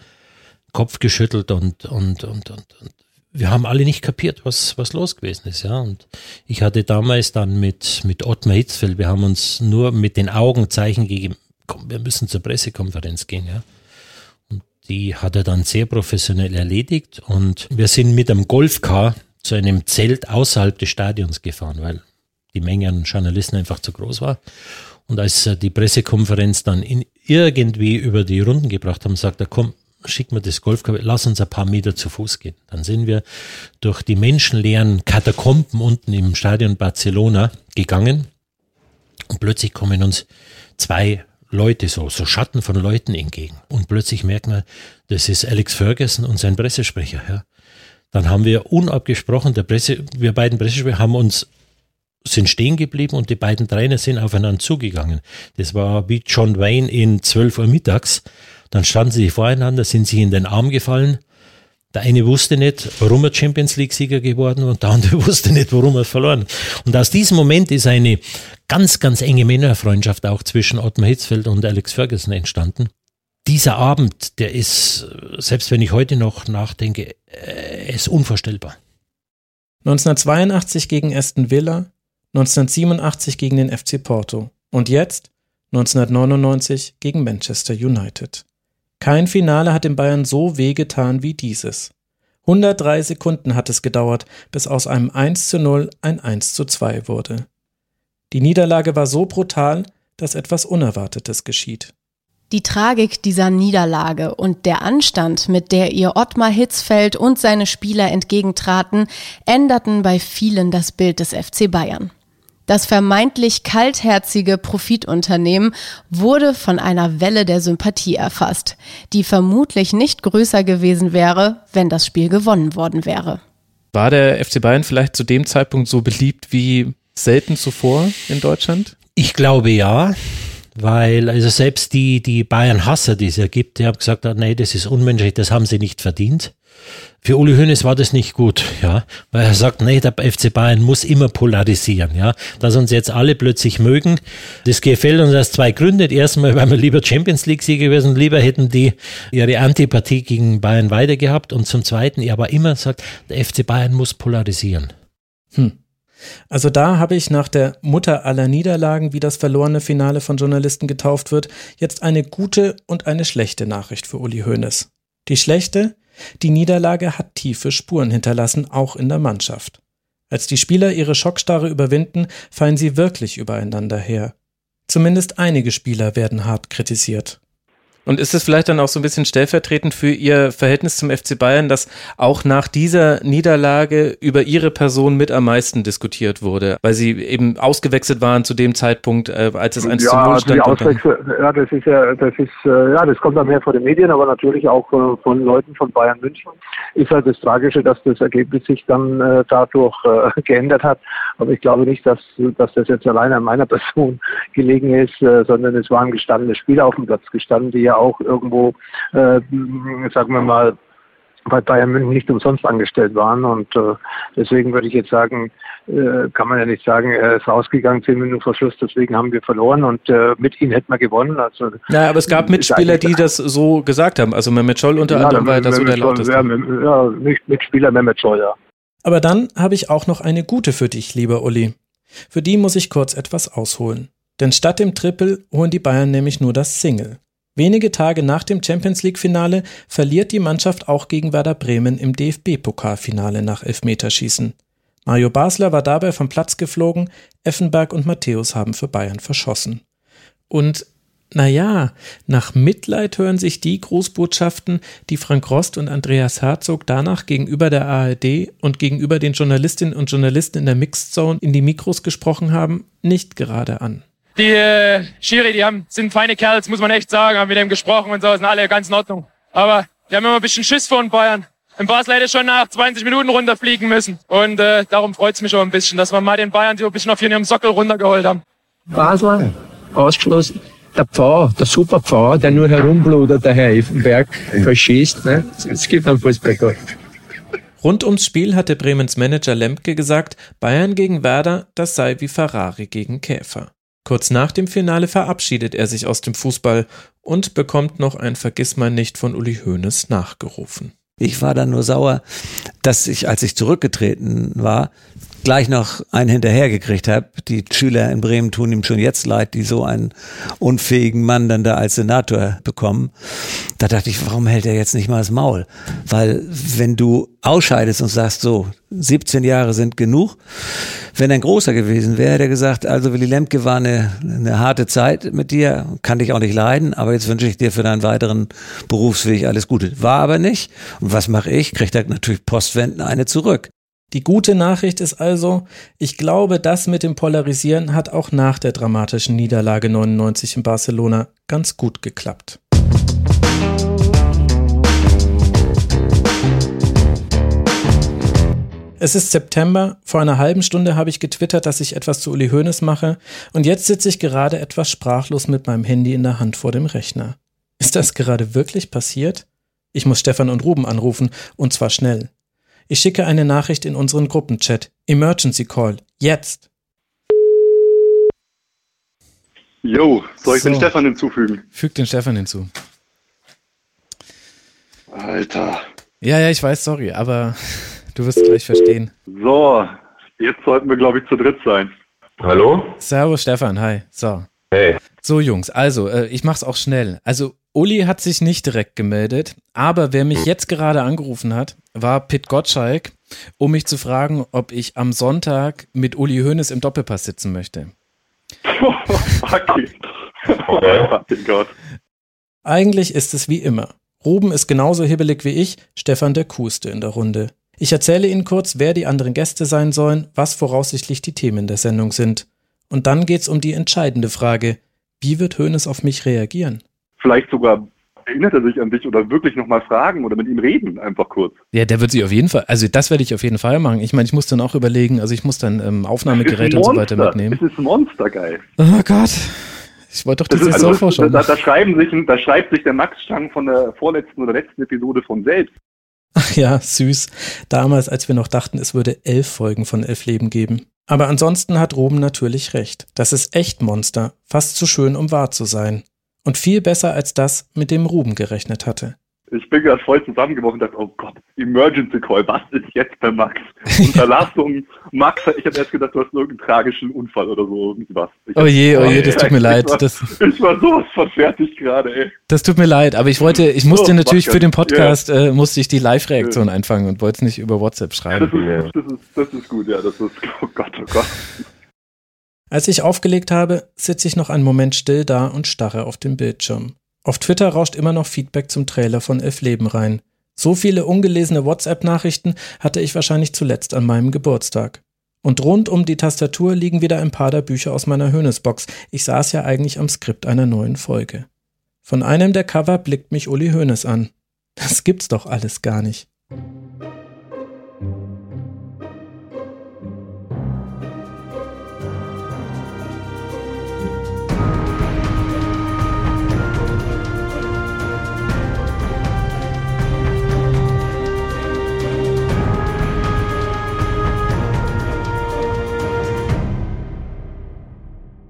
Kopf geschüttelt und, und, und, und, und wir haben alle nicht kapiert, was, was los gewesen ist, ja. Und ich hatte damals dann mit, mit Ottmar Hitzfeld, wir haben uns nur mit den Augen Zeichen gegeben, komm, wir müssen zur Pressekonferenz gehen, ja. Die hat er dann sehr professionell erledigt und wir sind mit einem Golfcar zu einem Zelt außerhalb des Stadions gefahren, weil die Menge an Journalisten einfach zu groß war. Und als die Pressekonferenz dann in irgendwie über die Runden gebracht haben, sagt er, komm, schickt mir das Golfkabel, lass uns ein paar Meter zu Fuß gehen. Dann sind wir durch die menschenleeren Katakomben unten im Stadion Barcelona gegangen und plötzlich kommen uns zwei Leute so, so Schatten von Leuten entgegen. Und plötzlich merkt man, das ist Alex Ferguson und sein Pressesprecher. Ja. Dann haben wir unabgesprochen, der Presse, wir beiden Pressesprecher haben uns sind stehen geblieben und die beiden Trainer sind aufeinander zugegangen. Das war wie John Wayne in 12 Uhr mittags. Dann standen sie voreinander, sind sich in den Arm gefallen. Der eine wusste nicht, warum er Champions League-Sieger geworden und der andere wusste nicht, warum er verloren. Und aus diesem Moment ist eine ganz, ganz enge Männerfreundschaft auch zwischen Ottmar Hitzfeld und Alex Ferguson entstanden. Dieser Abend, der ist, selbst wenn ich heute noch nachdenke, äh, ist unvorstellbar. 1982 gegen Aston Villa, 1987 gegen den FC Porto und jetzt 1999 gegen Manchester United. Kein Finale hat den Bayern so wehgetan wie dieses. 103 Sekunden hat es gedauert, bis aus einem 1 zu 0 ein 1 zu 2 wurde. Die Niederlage war so brutal, dass etwas Unerwartetes geschieht. Die Tragik dieser Niederlage und der Anstand, mit der ihr Ottmar Hitzfeld und seine Spieler entgegentraten, änderten bei vielen das Bild des FC Bayern. Das vermeintlich kaltherzige Profitunternehmen wurde von einer Welle der Sympathie erfasst, die vermutlich nicht größer gewesen wäre, wenn das Spiel gewonnen worden wäre. War der FC Bayern vielleicht zu dem Zeitpunkt so beliebt wie selten zuvor in Deutschland? Ich glaube ja weil also selbst die, die Bayern-Hasser, die es ja gibt, die haben gesagt, nee, das ist unmenschlich, das haben sie nicht verdient. Für Uli Hoeneß war das nicht gut, ja, weil er sagt, nee, der FC Bayern muss immer polarisieren, ja, dass uns jetzt alle plötzlich mögen. Das gefällt uns aus zwei Gründen. Erstmal, weil wir lieber Champions League Sieger gewesen, lieber hätten die ihre Antipathie gegen Bayern weiter gehabt. Und zum Zweiten, er aber immer sagt, der FC Bayern muss polarisieren. Hm. Also da habe ich nach der Mutter aller Niederlagen, wie das verlorene Finale von Journalisten getauft wird, jetzt eine gute und eine schlechte Nachricht für Uli Hoeneß. Die schlechte, die Niederlage hat tiefe Spuren hinterlassen, auch in der Mannschaft. Als die Spieler ihre Schockstarre überwinden, fallen sie wirklich übereinander her. Zumindest einige Spieler werden hart kritisiert. Und ist es vielleicht dann auch so ein bisschen stellvertretend für Ihr Verhältnis zum FC Bayern, dass auch nach dieser Niederlage über Ihre Person mit am meisten diskutiert wurde, weil Sie eben ausgewechselt waren zu dem Zeitpunkt, äh, als es 1 ja, zu 0 stand? Auswechsel, ja, das ist ja, das ist, äh, ja, das kommt dann mehr von den Medien, aber natürlich auch äh, von Leuten von Bayern München. Ist halt das Tragische, dass das Ergebnis sich dann dadurch geändert hat. Aber ich glaube nicht, dass, dass das jetzt alleine an meiner Person gelegen ist, sondern es waren gestandene Spieler auf dem Platz gestanden, die ja auch irgendwo, äh, sagen wir mal, bei Bayern München nicht umsonst angestellt waren. Und äh, deswegen würde ich jetzt sagen, äh, kann man ja nicht sagen, er ist rausgegangen, zehn Minuten vor Schluss, deswegen haben wir verloren und äh, mit ihm hätten wir gewonnen. Also, ja, aber es gab Mitspieler, die das so gesagt haben. Also Mehmet Scholl unter ja, anderem war das so der lauteste. Ja, ja, Mitspieler Mehmet Scholl, ja. Aber dann habe ich auch noch eine gute für dich, lieber Uli. Für die muss ich kurz etwas ausholen. Denn statt dem Triple holen die Bayern nämlich nur das Single. Wenige Tage nach dem Champions League-Finale verliert die Mannschaft auch gegen Werder Bremen im DFB-Pokalfinale nach Elfmeterschießen. Mario Basler war dabei vom Platz geflogen, Effenberg und Matthäus haben für Bayern verschossen. Und naja, nach Mitleid hören sich die Grußbotschaften, die Frank Rost und Andreas Herzog danach gegenüber der ARD und gegenüber den Journalistinnen und Journalisten in der Mixed Zone in die Mikros gesprochen haben, nicht gerade an. Die äh, Schiri, die haben, sind feine Kerls, muss man echt sagen, haben mit dem gesprochen und so, sind alle ganz in Ordnung. Aber die haben immer ein bisschen Schiss vor den Bayern. Im Basel hätte schon nach 20 Minuten runterfliegen müssen. Und äh, darum freut's mich auch ein bisschen, dass wir mal den Bayern so ein bisschen auf ihrem Sockel runtergeholt haben. Basel, ausgeschlossen. Der Pfau, der super Pfau, der nur herumbludert, der Herr Effenberg, verschießt. Ne? Es gibt einen Fußballgott. Rund ums Spiel hatte Bremens Manager Lemke gesagt, Bayern gegen Werder, das sei wie Ferrari gegen Käfer. Kurz nach dem Finale verabschiedet er sich aus dem Fußball und bekommt noch ein Vergissmeinnicht von Uli Hoeneß nachgerufen. Ich war dann nur sauer, dass ich, als ich zurückgetreten war, gleich noch einen hinterhergekriegt habe. Die Schüler in Bremen tun ihm schon jetzt leid, die so einen unfähigen Mann dann da als Senator bekommen. Da dachte ich, warum hält er jetzt nicht mal das Maul? Weil wenn du ausscheidest und sagst so, 17 Jahre sind genug, wenn ein großer gewesen wäre, hätte er gesagt, also Willy Lemke war eine, eine harte Zeit mit dir, kann dich auch nicht leiden, aber jetzt wünsche ich dir für deinen weiteren Berufsweg alles Gute. War aber nicht. Und was mache ich? Kriegt er natürlich postwendend eine zurück. Die gute Nachricht ist also, ich glaube, das mit dem Polarisieren hat auch nach der dramatischen Niederlage 99 in Barcelona ganz gut geklappt. Es ist September, vor einer halben Stunde habe ich getwittert, dass ich etwas zu Uli Hoeneß mache und jetzt sitze ich gerade etwas sprachlos mit meinem Handy in der Hand vor dem Rechner. Ist das gerade wirklich passiert? Ich muss Stefan und Ruben anrufen und zwar schnell. Ich schicke eine Nachricht in unseren Gruppenchat. Emergency Call. Jetzt. Jo, soll ich So. den Stefan hinzufügen? Füg den Stefan hinzu. Alter. Ja, ja, ich weiß, sorry, aber du wirst gleich verstehen. So, jetzt sollten wir, glaube ich, zu dritt sein. Hallo? Servus Stefan, hi. So. Hey. So Jungs, also äh, ich mach's auch schnell. Also Uli hat sich nicht direkt gemeldet, aber wer mich jetzt gerade angerufen hat, war Pit Gottschalk, um mich zu fragen, ob ich am Sonntag mit Uli Hoeneß im Doppelpass sitzen möchte. okay. Okay. Gott. Eigentlich ist es wie immer. Ruben ist genauso hibbelig wie ich, Stefan der Kuste in der Runde. Ich erzähle Ihnen kurz, wer die anderen Gäste sein sollen, was voraussichtlich die Themen der Sendung sind. Und dann geht's um die entscheidende Frage, wie wird Hoeneß auf mich reagieren? Vielleicht sogar erinnert er sich an dich oder wirklich nochmal fragen oder mit ihm reden, einfach kurz. Ja, der wird sich auf jeden Fall, also das werde ich auf jeden Fall machen. Ich meine, ich muss dann auch überlegen, also ich muss dann ähm, Aufnahmegeräte und so weiter mitnehmen. Das ist ein Monster, geil. Oh Gott. Ich wollte doch Das Saisonvorschau also, da, machen. da, schreiben sich, da schreibt sich der Max Stang von der vorletzten oder letzten Episode von selbst. Ach ja, süß. Damals, als wir noch dachten, es würde elf Folgen von Elf Leben geben. Aber ansonsten hat Ruben natürlich recht. Das ist echt Monster. Fast zu schön, um wahr zu sein. Und viel besser als das, mit dem Ruben gerechnet hatte. Ich bin gerade voll zusammengebrochen und dachte, oh Gott, Emergency Call, was ist jetzt bei Max? Unterlassung, Max, ich habe erst gedacht, du hast irgendeinen tragischen Unfall oder so, irgendwas. Ich Oh je, oh je, das hab- tut mir leid. Ich war, Das- ich war sowas von fertig gerade, ey. Das tut mir leid, aber ich wollte, ich musste So, natürlich für den das. Podcast, äh, musste ich die Live-Reaktion einfangen und wollte es nicht über WhatsApp Das schreiben. ist, das, ist, das ist gut, ja, das ist, oh Gott, oh Gott. Als ich aufgelegt habe, sitze ich noch einen Moment still da und starre auf den Bildschirm. Auf Twitter rauscht immer noch Feedback zum Trailer von Elf Leben rein. So viele ungelesene WhatsApp-Nachrichten hatte ich wahrscheinlich zuletzt an meinem Geburtstag. Und rund um die Tastatur liegen wieder ein paar der Bücher aus meiner Höhnesbox. Ich saß ja eigentlich am Skript einer neuen Folge. Von einem der Cover blickt mich Uli Hoeneß an. Das gibt's doch alles gar nicht.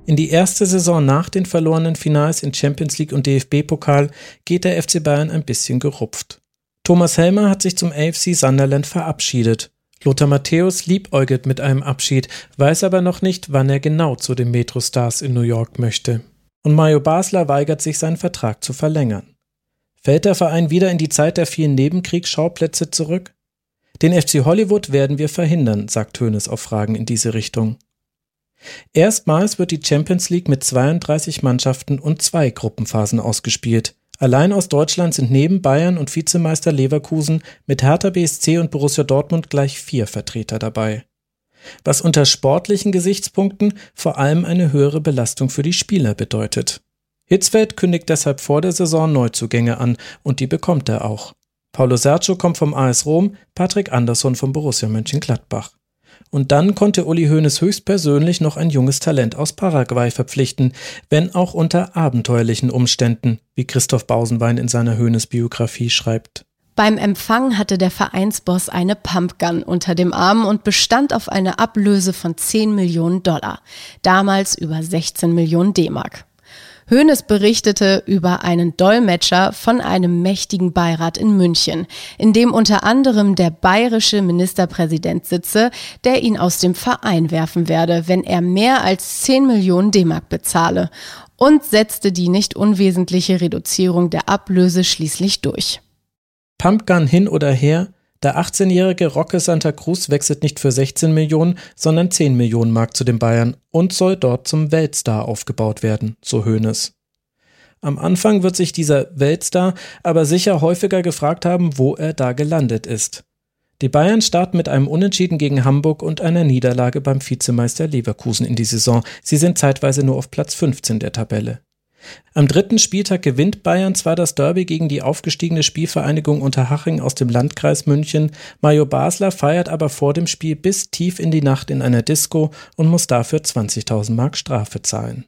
In die erste Saison nach den verlorenen Finals in Champions League und DFB-Pokal geht der FC Bayern ein bisschen gerupft. Thomas Helmer hat sich zum AFC Sunderland verabschiedet. Lothar Matthäus liebäugelt mit einem Abschied, weiß aber noch nicht, wann er genau zu den Metro-Stars in New York möchte. Und Mario Basler weigert sich, seinen Vertrag zu verlängern. Fällt der Verein wieder in die Zeit der vielen Nebenkriegsschauplätze zurück? Den FC Hollywood werden wir verhindern, sagt Hoeneß auf Fragen in diese Richtung. Erstmals wird die Champions League mit 32 Mannschaften und zwei Gruppenphasen ausgespielt. Allein aus Deutschland sind neben Bayern und Vizemeister Leverkusen mit Hertha BSC und Borussia Dortmund gleich vier Vertreter dabei. Was unter sportlichen Gesichtspunkten vor allem eine höhere Belastung für die Spieler bedeutet. Hitzfeld kündigt deshalb vor der Saison Neuzugänge an und die bekommt er auch. Paulo Sergio kommt vom AS Rom, Patrick Andersson vom Borussia Mönchengladbach. Und dann konnte Uli Hoeneß höchstpersönlich noch ein junges Talent aus Paraguay verpflichten, wenn auch unter abenteuerlichen Umständen, wie Christoph Bausenbein in seiner Hoeneß-Biografie schreibt. Beim Empfang hatte der Vereinsboss eine Pumpgun unter dem Arm und bestand auf eine Ablöse von 10 Millionen Dollar, damals über 16 Millionen D-Mark. Hoeneß berichtete über einen Dolmetscher von einem mächtigen Beirat in München, in dem unter anderem der bayerische Ministerpräsident sitze, der ihn aus dem Verein werfen werde, wenn er mehr als 10 Millionen D-Mark bezahle und setzte die nicht unwesentliche Reduzierung der Ablöse schließlich durch. Pumpgun hin oder her, der 18-jährige Roque Santa Cruz wechselt nicht für 16 Millionen, sondern 10 Millionen Mark zu den Bayern und soll dort zum Weltstar aufgebaut werden, so Hoeneß. Am Anfang wird sich dieser Weltstar aber sicher häufiger gefragt haben, wo er da gelandet ist. Die Bayern starten mit einem Unentschieden gegen Hamburg und einer Niederlage beim Vizemeister Leverkusen in die Saison. Sie sind zeitweise nur auf Platz 15 der Tabelle. Am dritten Spieltag gewinnt Bayern zwar das Derby gegen die aufgestiegene Spielvereinigung Unterhaching aus dem Landkreis München, Mario Basler feiert aber vor dem Spiel bis tief in die Nacht in einer Disco und muss dafür 20.000 Mark Strafe zahlen.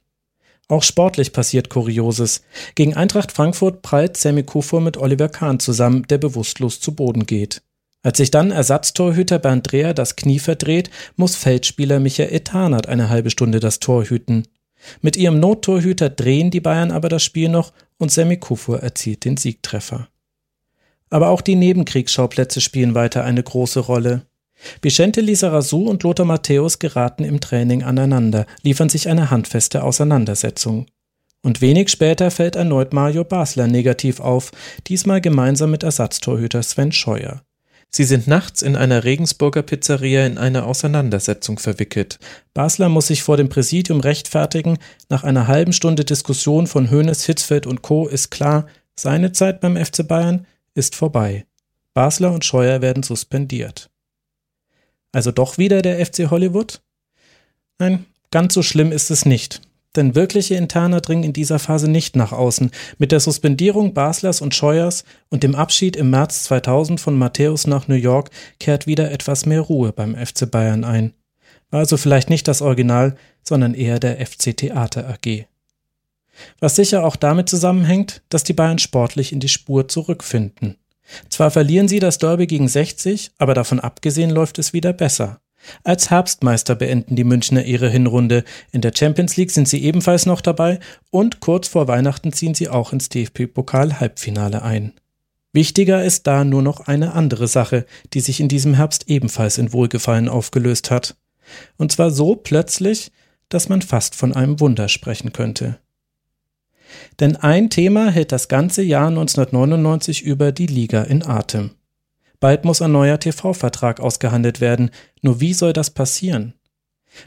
Auch sportlich passiert Kurioses. Gegen Eintracht Frankfurt prallt Sammy Kufur mit Oliver Kahn zusammen, der bewusstlos zu Boden geht. Als sich dann Ersatztorhüter Bernd Dreher das Knie verdreht, muss Feldspieler Michael Tarnath eine halbe Stunde das Tor hüten. Mit ihrem Nottorhüter drehen die Bayern aber das Spiel noch und Sammy Kufur erzielt den Siegtreffer. Aber auch die Nebenkriegsschauplätze spielen weiter eine große Rolle. Vicente Lizarazu und Lothar Matthäus geraten im Training aneinander, liefern sich eine handfeste Auseinandersetzung. Und wenig später fällt erneut Mario Basler negativ auf, diesmal gemeinsam mit Ersatztorhüter Sven Scheuer. Sie sind nachts in einer Regensburger Pizzeria in eine Auseinandersetzung verwickelt. Basler muss sich vor dem Präsidium rechtfertigen. Nach einer halben Stunde Diskussion von Hoeneß, Hitzfeld und Co. ist klar, seine Zeit beim FC Bayern ist vorbei. Basler und Scheuer werden suspendiert. Also doch wieder der FC Hollywood? Nein, ganz so schlimm ist es nicht. Denn wirkliche Interner dringen in dieser Phase nicht nach außen. Mit der Suspendierung Baslers und Scheuers und dem Abschied im März 2000 von Matthäus nach New York kehrt wieder etwas mehr Ruhe beim FC Bayern ein. War also vielleicht nicht das Original, sondern eher der FC Theater AG. Was sicher auch damit zusammenhängt, dass die Bayern sportlich in die Spur zurückfinden. Zwar verlieren sie das Derby gegen 60, aber davon abgesehen läuft es wieder besser. Als Herbstmeister beenden die Münchner ihre Hinrunde. In der Champions League sind sie ebenfalls noch dabei und kurz vor Weihnachten ziehen sie auch ins DFB-Pokal-Halbfinale ein. Wichtiger ist da nur noch eine andere Sache, die sich in diesem Herbst ebenfalls in Wohlgefallen aufgelöst hat. Und zwar so plötzlich, dass man fast von einem Wunder sprechen könnte. Denn ein Thema hält das ganze Jahr 1999 über die Liga in Atem. Bald muss ein neuer TV-Vertrag ausgehandelt werden. Nur wie soll das passieren?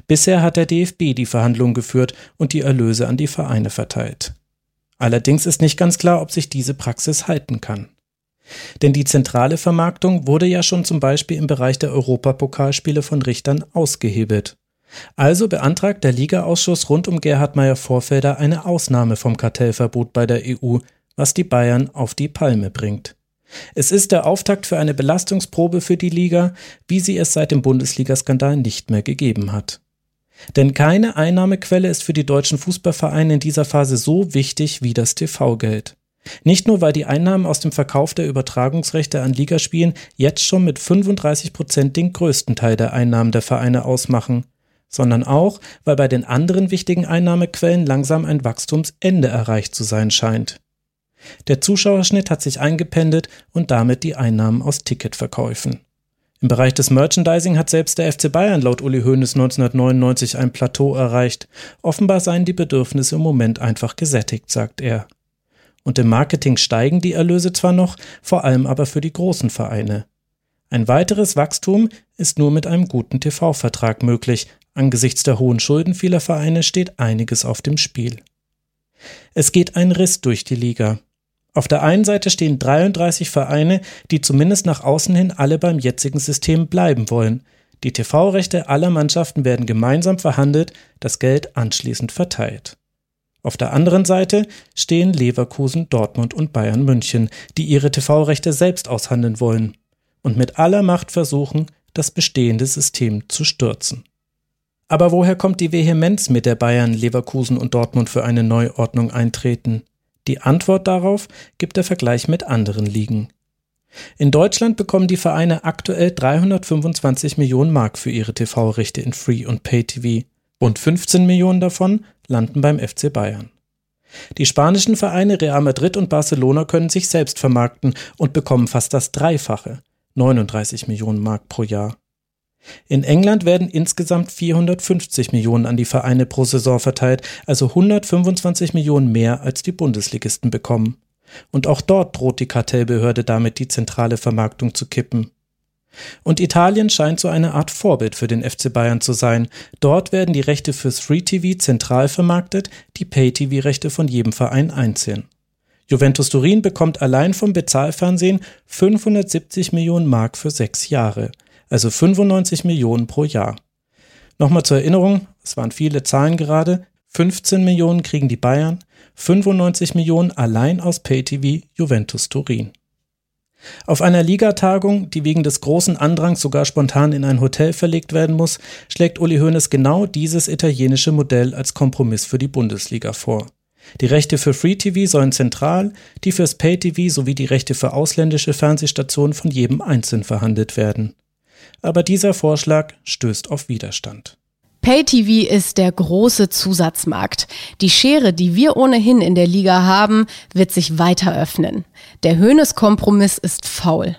Bisher hat der DFB die Verhandlungen geführt und die Erlöse an die Vereine verteilt. Allerdings ist nicht ganz klar, ob sich diese Praxis halten kann. Denn die zentrale Vermarktung wurde ja schon zum Beispiel im Bereich der Europapokalspiele von Richtern ausgehebelt. Also beantragt der Ligaausschuss rund um Gerhard Meyer-Vorfelder eine Ausnahme vom Kartellverbot bei der EU, was die Bayern auf die Palme bringt. Es ist der Auftakt für eine Belastungsprobe für die Liga, wie sie es seit dem Bundesligaskandal nicht mehr gegeben hat. Denn keine Einnahmequelle ist für die deutschen Fußballvereine in dieser Phase so wichtig wie das TV-Geld. Nicht nur, weil die Einnahmen aus dem Verkauf der Übertragungsrechte an Ligaspielen jetzt schon mit 35 Prozent den größten Teil der Einnahmen der Vereine ausmachen, sondern auch, weil bei den anderen wichtigen Einnahmequellen langsam ein Wachstumsende erreicht zu sein scheint. Der Zuschauerschnitt hat sich eingependelt und damit die Einnahmen aus Ticketverkäufen. Im Bereich des Merchandising hat selbst der FC Bayern laut Uli Hoeneß 1999 ein Plateau erreicht. Offenbar seien die Bedürfnisse im Moment einfach gesättigt, sagt er. Und im Marketing steigen die Erlöse zwar noch, vor allem aber für die großen Vereine. Ein weiteres Wachstum ist nur mit einem guten TV-Vertrag möglich. Angesichts der hohen Schulden vieler Vereine steht einiges auf dem Spiel. Es geht ein Riss durch die Liga. Auf der einen Seite stehen 33 Vereine, die zumindest nach außen hin alle beim jetzigen System bleiben wollen. Die TV-Rechte aller Mannschaften werden gemeinsam verhandelt, das Geld anschließend verteilt. Auf der anderen Seite stehen Leverkusen, Dortmund und Bayern München, die ihre TV-Rechte selbst aushandeln wollen und mit aller Macht versuchen, das bestehende System zu stürzen. Aber woher kommt die Vehemenz, mit der Bayern, Leverkusen und Dortmund für eine Neuordnung eintreten? Die Antwort darauf gibt der Vergleich mit anderen Ligen. In Deutschland bekommen die Vereine aktuell 325 Millionen Mark für ihre TV-Rechte in Free und Pay TV. Rund 15 Millionen davon landen beim FC Bayern. Die spanischen Vereine Real Madrid und Barcelona können sich selbst vermarkten und bekommen fast das Dreifache, 39 Millionen Mark pro Jahr. In England werden insgesamt 450 Millionen an die Vereine pro Saison verteilt, also 125 Millionen mehr als die Bundesligisten bekommen. Und auch dort droht die Kartellbehörde damit die zentrale Vermarktung zu kippen. Und Italien scheint so eine Art Vorbild für den FC Bayern zu sein. Dort werden die Rechte fürs Free TV zentral vermarktet, die Pay TV Rechte von jedem Verein einzeln. Juventus Turin bekommt allein vom Bezahlfernsehen 570 Millionen Mark für sechs Jahre, also 95 Millionen pro Jahr. Nochmal zur Erinnerung, es waren viele Zahlen gerade, 15 Millionen kriegen die Bayern, 95 Millionen allein aus PayTV Juventus Turin. Auf einer Ligatagung, die wegen des großen Andrangs sogar spontan in ein Hotel verlegt werden muss, schlägt Uli Hoeneß genau dieses italienische Modell als Kompromiss für die Bundesliga vor. Die Rechte für Free TV sollen zentral, die fürs Pay TV sowie die Rechte für ausländische Fernsehstationen von jedem einzeln verhandelt werden. Aber dieser Vorschlag stößt auf Widerstand. Pay-TV ist der große Zusatzmarkt. Die Schere, die wir ohnehin in der Liga haben, wird sich weiter öffnen. Der Höhnes-Kompromiss ist faul.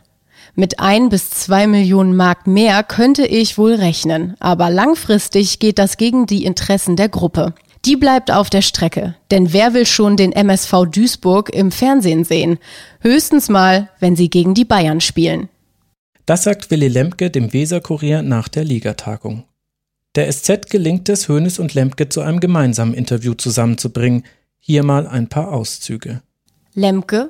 Mit ein bis zwei Millionen Mark mehr könnte ich wohl rechnen, aber langfristig geht das gegen die Interessen der Gruppe. Die bleibt auf der Strecke, denn wer will schon den MSV Duisburg im Fernsehen sehen? Höchstens mal, wenn sie gegen die Bayern spielen. Das sagt Willy Lemke dem Weser-Kurier nach der Ligatagung. Der SZ gelingt es, Hoeneß und Lemke zu einem gemeinsamen Interview zusammenzubringen. Hier mal ein paar Auszüge. Lemke,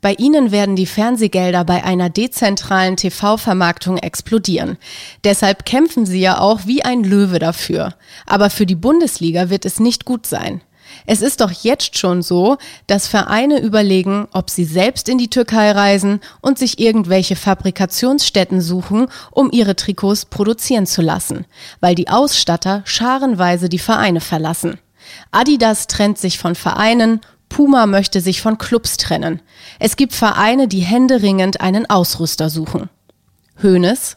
bei Ihnen werden die Fernsehgelder bei einer dezentralen TV-Vermarktung explodieren. Deshalb kämpfen Sie ja auch wie ein Löwe dafür. Aber für die Bundesliga wird es nicht gut sein. Es ist doch jetzt schon so, dass Vereine überlegen, ob sie selbst in die Türkei reisen und sich irgendwelche Fabrikationsstätten suchen, um ihre Trikots produzieren zu lassen, weil die Ausstatter scharenweise die Vereine verlassen. Adidas trennt sich von Vereinen, Puma möchte sich von Clubs trennen. Es gibt Vereine, die händeringend einen Ausrüster suchen. Hönes?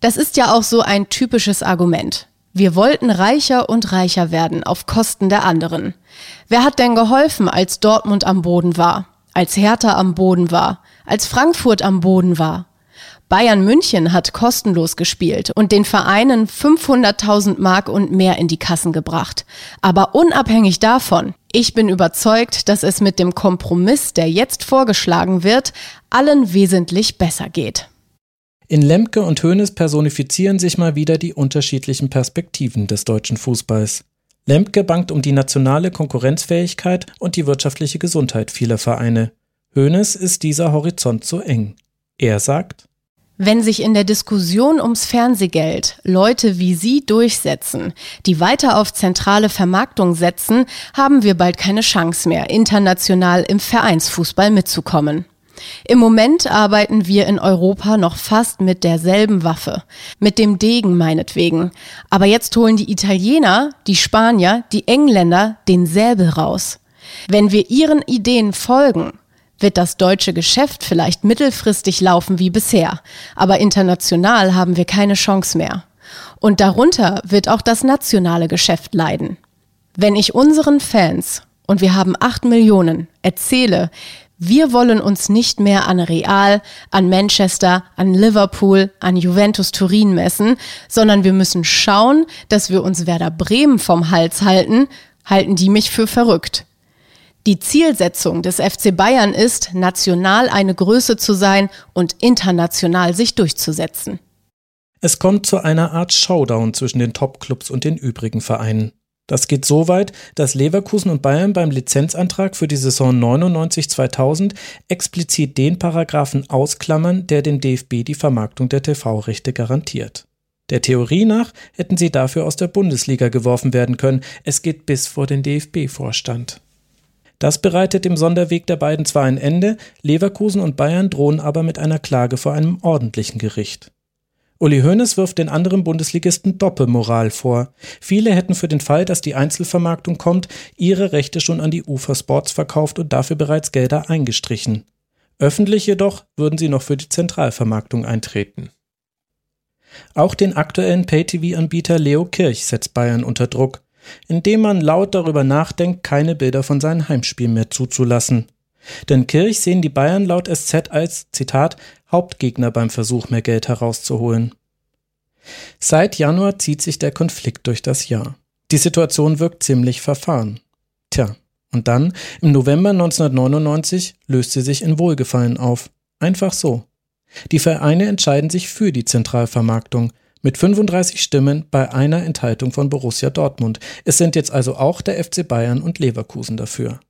Das ist ja auch so ein typisches Argument. Wir wollten reicher und reicher werden auf Kosten der anderen. Wer hat denn geholfen, als Dortmund am Boden war, als Hertha am Boden war, als Frankfurt am Boden war? Bayern München hat kostenlos gespielt und den Vereinen 500.000 Mark und mehr in die Kassen gebracht. Aber unabhängig davon, ich bin überzeugt, dass es mit dem Kompromiss, der jetzt vorgeschlagen wird, allen wesentlich besser geht. In Lemke und Hoeneß personifizieren sich mal wieder die unterschiedlichen Perspektiven des deutschen Fußballs. Lemke bangt um die nationale Konkurrenzfähigkeit und die wirtschaftliche Gesundheit vieler Vereine. Hoeneß ist dieser Horizont zu eng. Er sagt, wenn sich in der Diskussion ums Fernsehgeld Leute wie Sie durchsetzen, die weiter auf zentrale Vermarktung setzen, haben wir bald keine Chance mehr, international im Vereinsfußball mitzukommen. Im Moment arbeiten wir in Europa noch fast mit derselben Waffe, mit dem Degen meinetwegen. Aber jetzt holen die Italiener, die Spanier, die Engländer den Säbel raus. Wenn wir ihren Ideen folgen, wird das deutsche Geschäft vielleicht mittelfristig laufen wie bisher, aber international haben wir keine Chance mehr. Und darunter wird auch das nationale Geschäft leiden. Wenn ich unseren Fans, und wir haben acht Millionen, erzähle, wir wollen uns nicht mehr an Real, an Manchester, an Liverpool, an Juventus Turin messen, sondern wir müssen schauen, dass wir uns Werder Bremen vom Hals halten, halten die mich für verrückt. Die Zielsetzung des FC Bayern ist, national eine Größe zu sein und international sich durchzusetzen. Es kommt zu einer Art Showdown zwischen den Topclubs und den übrigen Vereinen. Das geht so weit, dass Leverkusen und Bayern beim Lizenzantrag für die Saison 99-2000 explizit den Paragraphen ausklammern, der dem DFB die Vermarktung der TV-Rechte garantiert. Der Theorie nach hätten sie dafür aus der Bundesliga geworfen werden können. Es geht bis vor den DFB-Vorstand. Das bereitet dem Sonderweg der beiden zwar ein Ende, Leverkusen und Bayern drohen aber mit einer Klage vor einem ordentlichen Gericht. Uli Hoeneß wirft den anderen Bundesligisten Doppelmoral vor. Viele hätten für den Fall, dass die Einzelvermarktung kommt, ihre Rechte schon an die Ufer Sports verkauft und dafür bereits Gelder eingestrichen. Öffentlich jedoch würden sie noch für die Zentralvermarktung eintreten. Auch den aktuellen Pay-TV-Anbieter Leo Kirch setzt Bayern unter Druck. indem man laut darüber nachdenkt, keine Bilder von seinen Heimspielen mehr zuzulassen. Denn Kirch sehen die Bayern laut SZ als, Zitat, Hauptgegner beim Versuch, mehr Geld herauszuholen. Seit Januar zieht sich der Konflikt durch das Jahr. Die Situation wirkt ziemlich verfahren. Tja, und dann, im November 1999, löst sie sich in Wohlgefallen auf. Einfach so. Die Vereine entscheiden sich für die Zentralvermarktung mit 35 Stimmen bei einer Enthaltung von Borussia Dortmund. Es sind jetzt also auch der FC Bayern und Leverkusen dafür.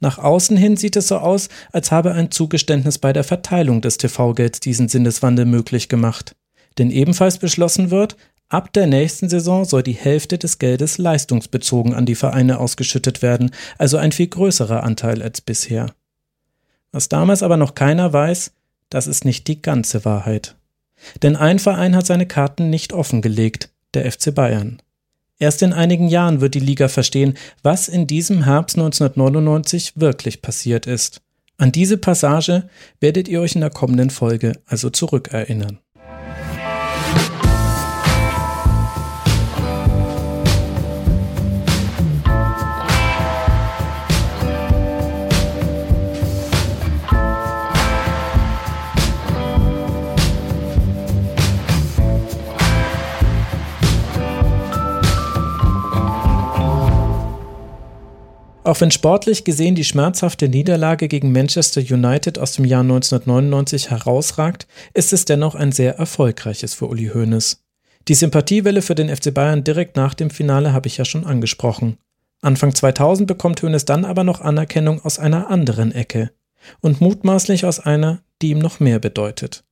Nach außen hin sieht es so aus, als habe ein Zugeständnis bei der Verteilung des TV-Gelds diesen Sinneswandel möglich gemacht. Denn ebenfalls beschlossen wird, ab der nächsten Saison soll die Hälfte des Geldes leistungsbezogen an die Vereine ausgeschüttet werden, also ein viel größerer Anteil als bisher. Was damals aber noch keiner weiß, das ist nicht die ganze Wahrheit. Denn ein Verein hat seine Karten nicht offengelegt, der FC Bayern. Erst in einigen Jahren wird die Liga verstehen, was in diesem Herbst 1999 wirklich passiert ist. An diese Passage werdet ihr euch in der kommenden Folge also zurückerinnern. Auch wenn sportlich gesehen die schmerzhafte Niederlage gegen Manchester United aus dem Jahr 1999 herausragt, ist es dennoch ein sehr erfolgreiches für Uli Hoeneß. Die Sympathiewelle für den FC Bayern direkt nach dem Finale habe ich ja schon angesprochen. Anfang 2000 bekommt Hoeneß dann aber noch Anerkennung aus einer anderen Ecke und mutmaßlich aus einer, die ihm noch mehr bedeutet.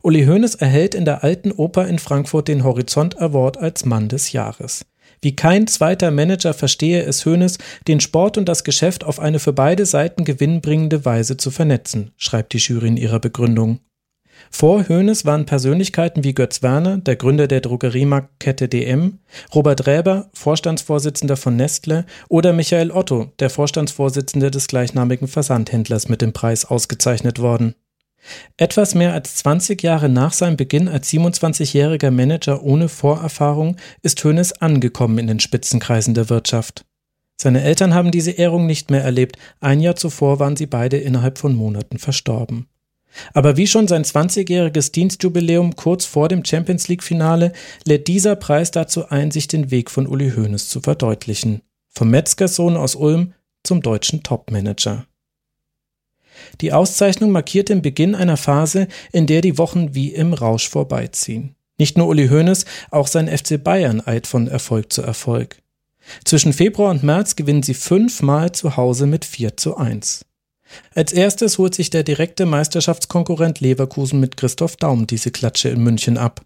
Uli Hoeneß erhält in der Alten Oper in Frankfurt den Horizont Award als Mann des Jahres. Wie kein zweiter Manager verstehe es Hoeneß, den Sport und das Geschäft auf eine für beide Seiten gewinnbringende Weise zu vernetzen, schreibt die Jury in ihrer Begründung. Vor Hoeneß waren Persönlichkeiten wie Götz Werner, der Gründer der Drogeriemarktkette DM, Robert Räber, Vorstandsvorsitzender von Nestle oder Michael Otto, der Vorstandsvorsitzende des gleichnamigen Versandhändlers mit dem Preis ausgezeichnet worden. Etwas mehr als 20 Jahre nach seinem Beginn als 27-jähriger Manager ohne Vorerfahrung ist Hoeneß angekommen in den Spitzenkreisen der Wirtschaft. Seine Eltern haben diese Ehrung nicht mehr erlebt, ein Jahr zuvor waren sie beide innerhalb von Monaten verstorben. Aber wie schon sein 20-jähriges Dienstjubiläum kurz vor dem Champions League-Finale lädt dieser Preis dazu ein, sich den Weg von Uli Hoeneß zu verdeutlichen. Vom Metzgersohn aus Ulm zum deutschen Topmanager. Die Auszeichnung markiert den Beginn einer Phase, in der die Wochen wie im Rausch vorbeiziehen. Nicht nur Uli Hoeneß, auch sein FC Bayern eilt von Erfolg zu Erfolg. Zwischen Februar und März gewinnen sie fünfmal zu Hause mit 4 zu 1. Als erstes holt sich der direkte Meisterschaftskonkurrent Leverkusen mit Christoph Daum diese Klatsche in München ab.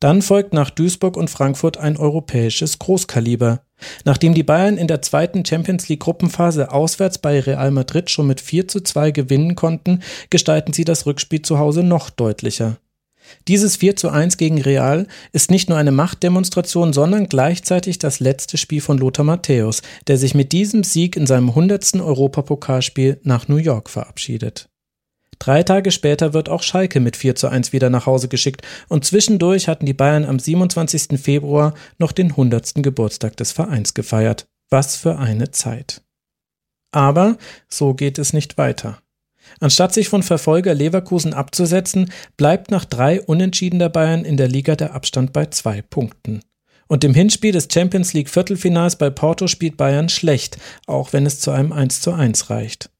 Dann folgt nach Duisburg und Frankfurt ein europäisches Großkaliber. Nachdem die Bayern in der zweiten Champions League Gruppenphase auswärts bei Real Madrid schon mit 4 zu 2 gewinnen konnten, gestalten sie das Rückspiel zu Hause noch deutlicher. Dieses 4 zu 1 gegen Real ist nicht nur eine Machtdemonstration, sondern gleichzeitig das letzte Spiel von Lothar Matthäus, der sich mit diesem Sieg in seinem 100. Europapokalspiel nach New York verabschiedet. Drei Tage später wird auch Schalke mit 4 zu 1 wieder nach Hause geschickt und zwischendurch hatten die Bayern am 27. Februar noch den 100. Geburtstag des Vereins gefeiert. Was für eine Zeit. Aber so geht es nicht weiter. Anstatt sich von Verfolger Leverkusen abzusetzen, bleibt nach drei Unentschieden der Bayern in der Liga der Abstand bei zwei Punkten. Und im Hinspiel des Champions League Viertelfinals bei Porto spielt Bayern schlecht, auch wenn es zu einem 1 zu 1 reicht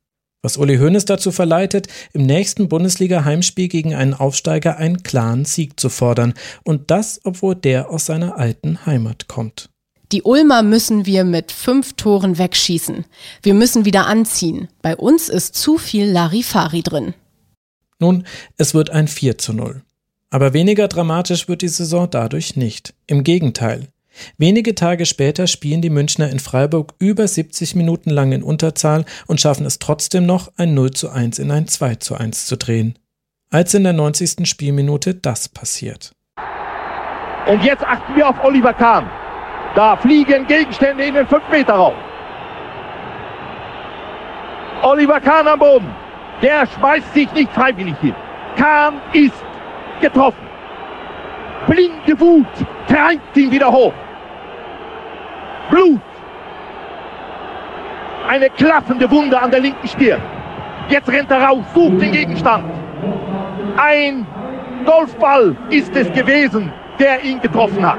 was Uli Hoeneß dazu verleitet, im nächsten Bundesliga-Heimspiel gegen einen Aufsteiger einen klaren Sieg zu fordern. Und das, obwohl der aus seiner alten Heimat kommt. Die Ulmer müssen wir mit fünf Toren wegschießen. Wir müssen wieder anziehen. Bei uns ist zu viel Larifari drin. Nun, es wird ein 4 zu 0. Aber weniger dramatisch wird die Saison dadurch nicht. Im Gegenteil. Wenige Tage später spielen die Münchner in Freiburg über 70 Minuten lang in Unterzahl und schaffen es trotzdem noch, ein 0 zu 1 in ein 2 zu 1 zu drehen. Als in der 90. Spielminute das passiert. Und jetzt achten wir auf Oliver Kahn. Da fliegen Gegenstände in den 5-Meter-Raum. Oliver Kahn am Boden. Der schmeißt sich nicht freiwillig hin. Kahn ist getroffen. Blinde Wut treibt ihn wieder hoch. Blut. Eine klaffende Wunde an der linken Stirn. Jetzt rennt er raus, sucht den Gegenstand. Ein Golfball ist es gewesen, der ihn getroffen hat.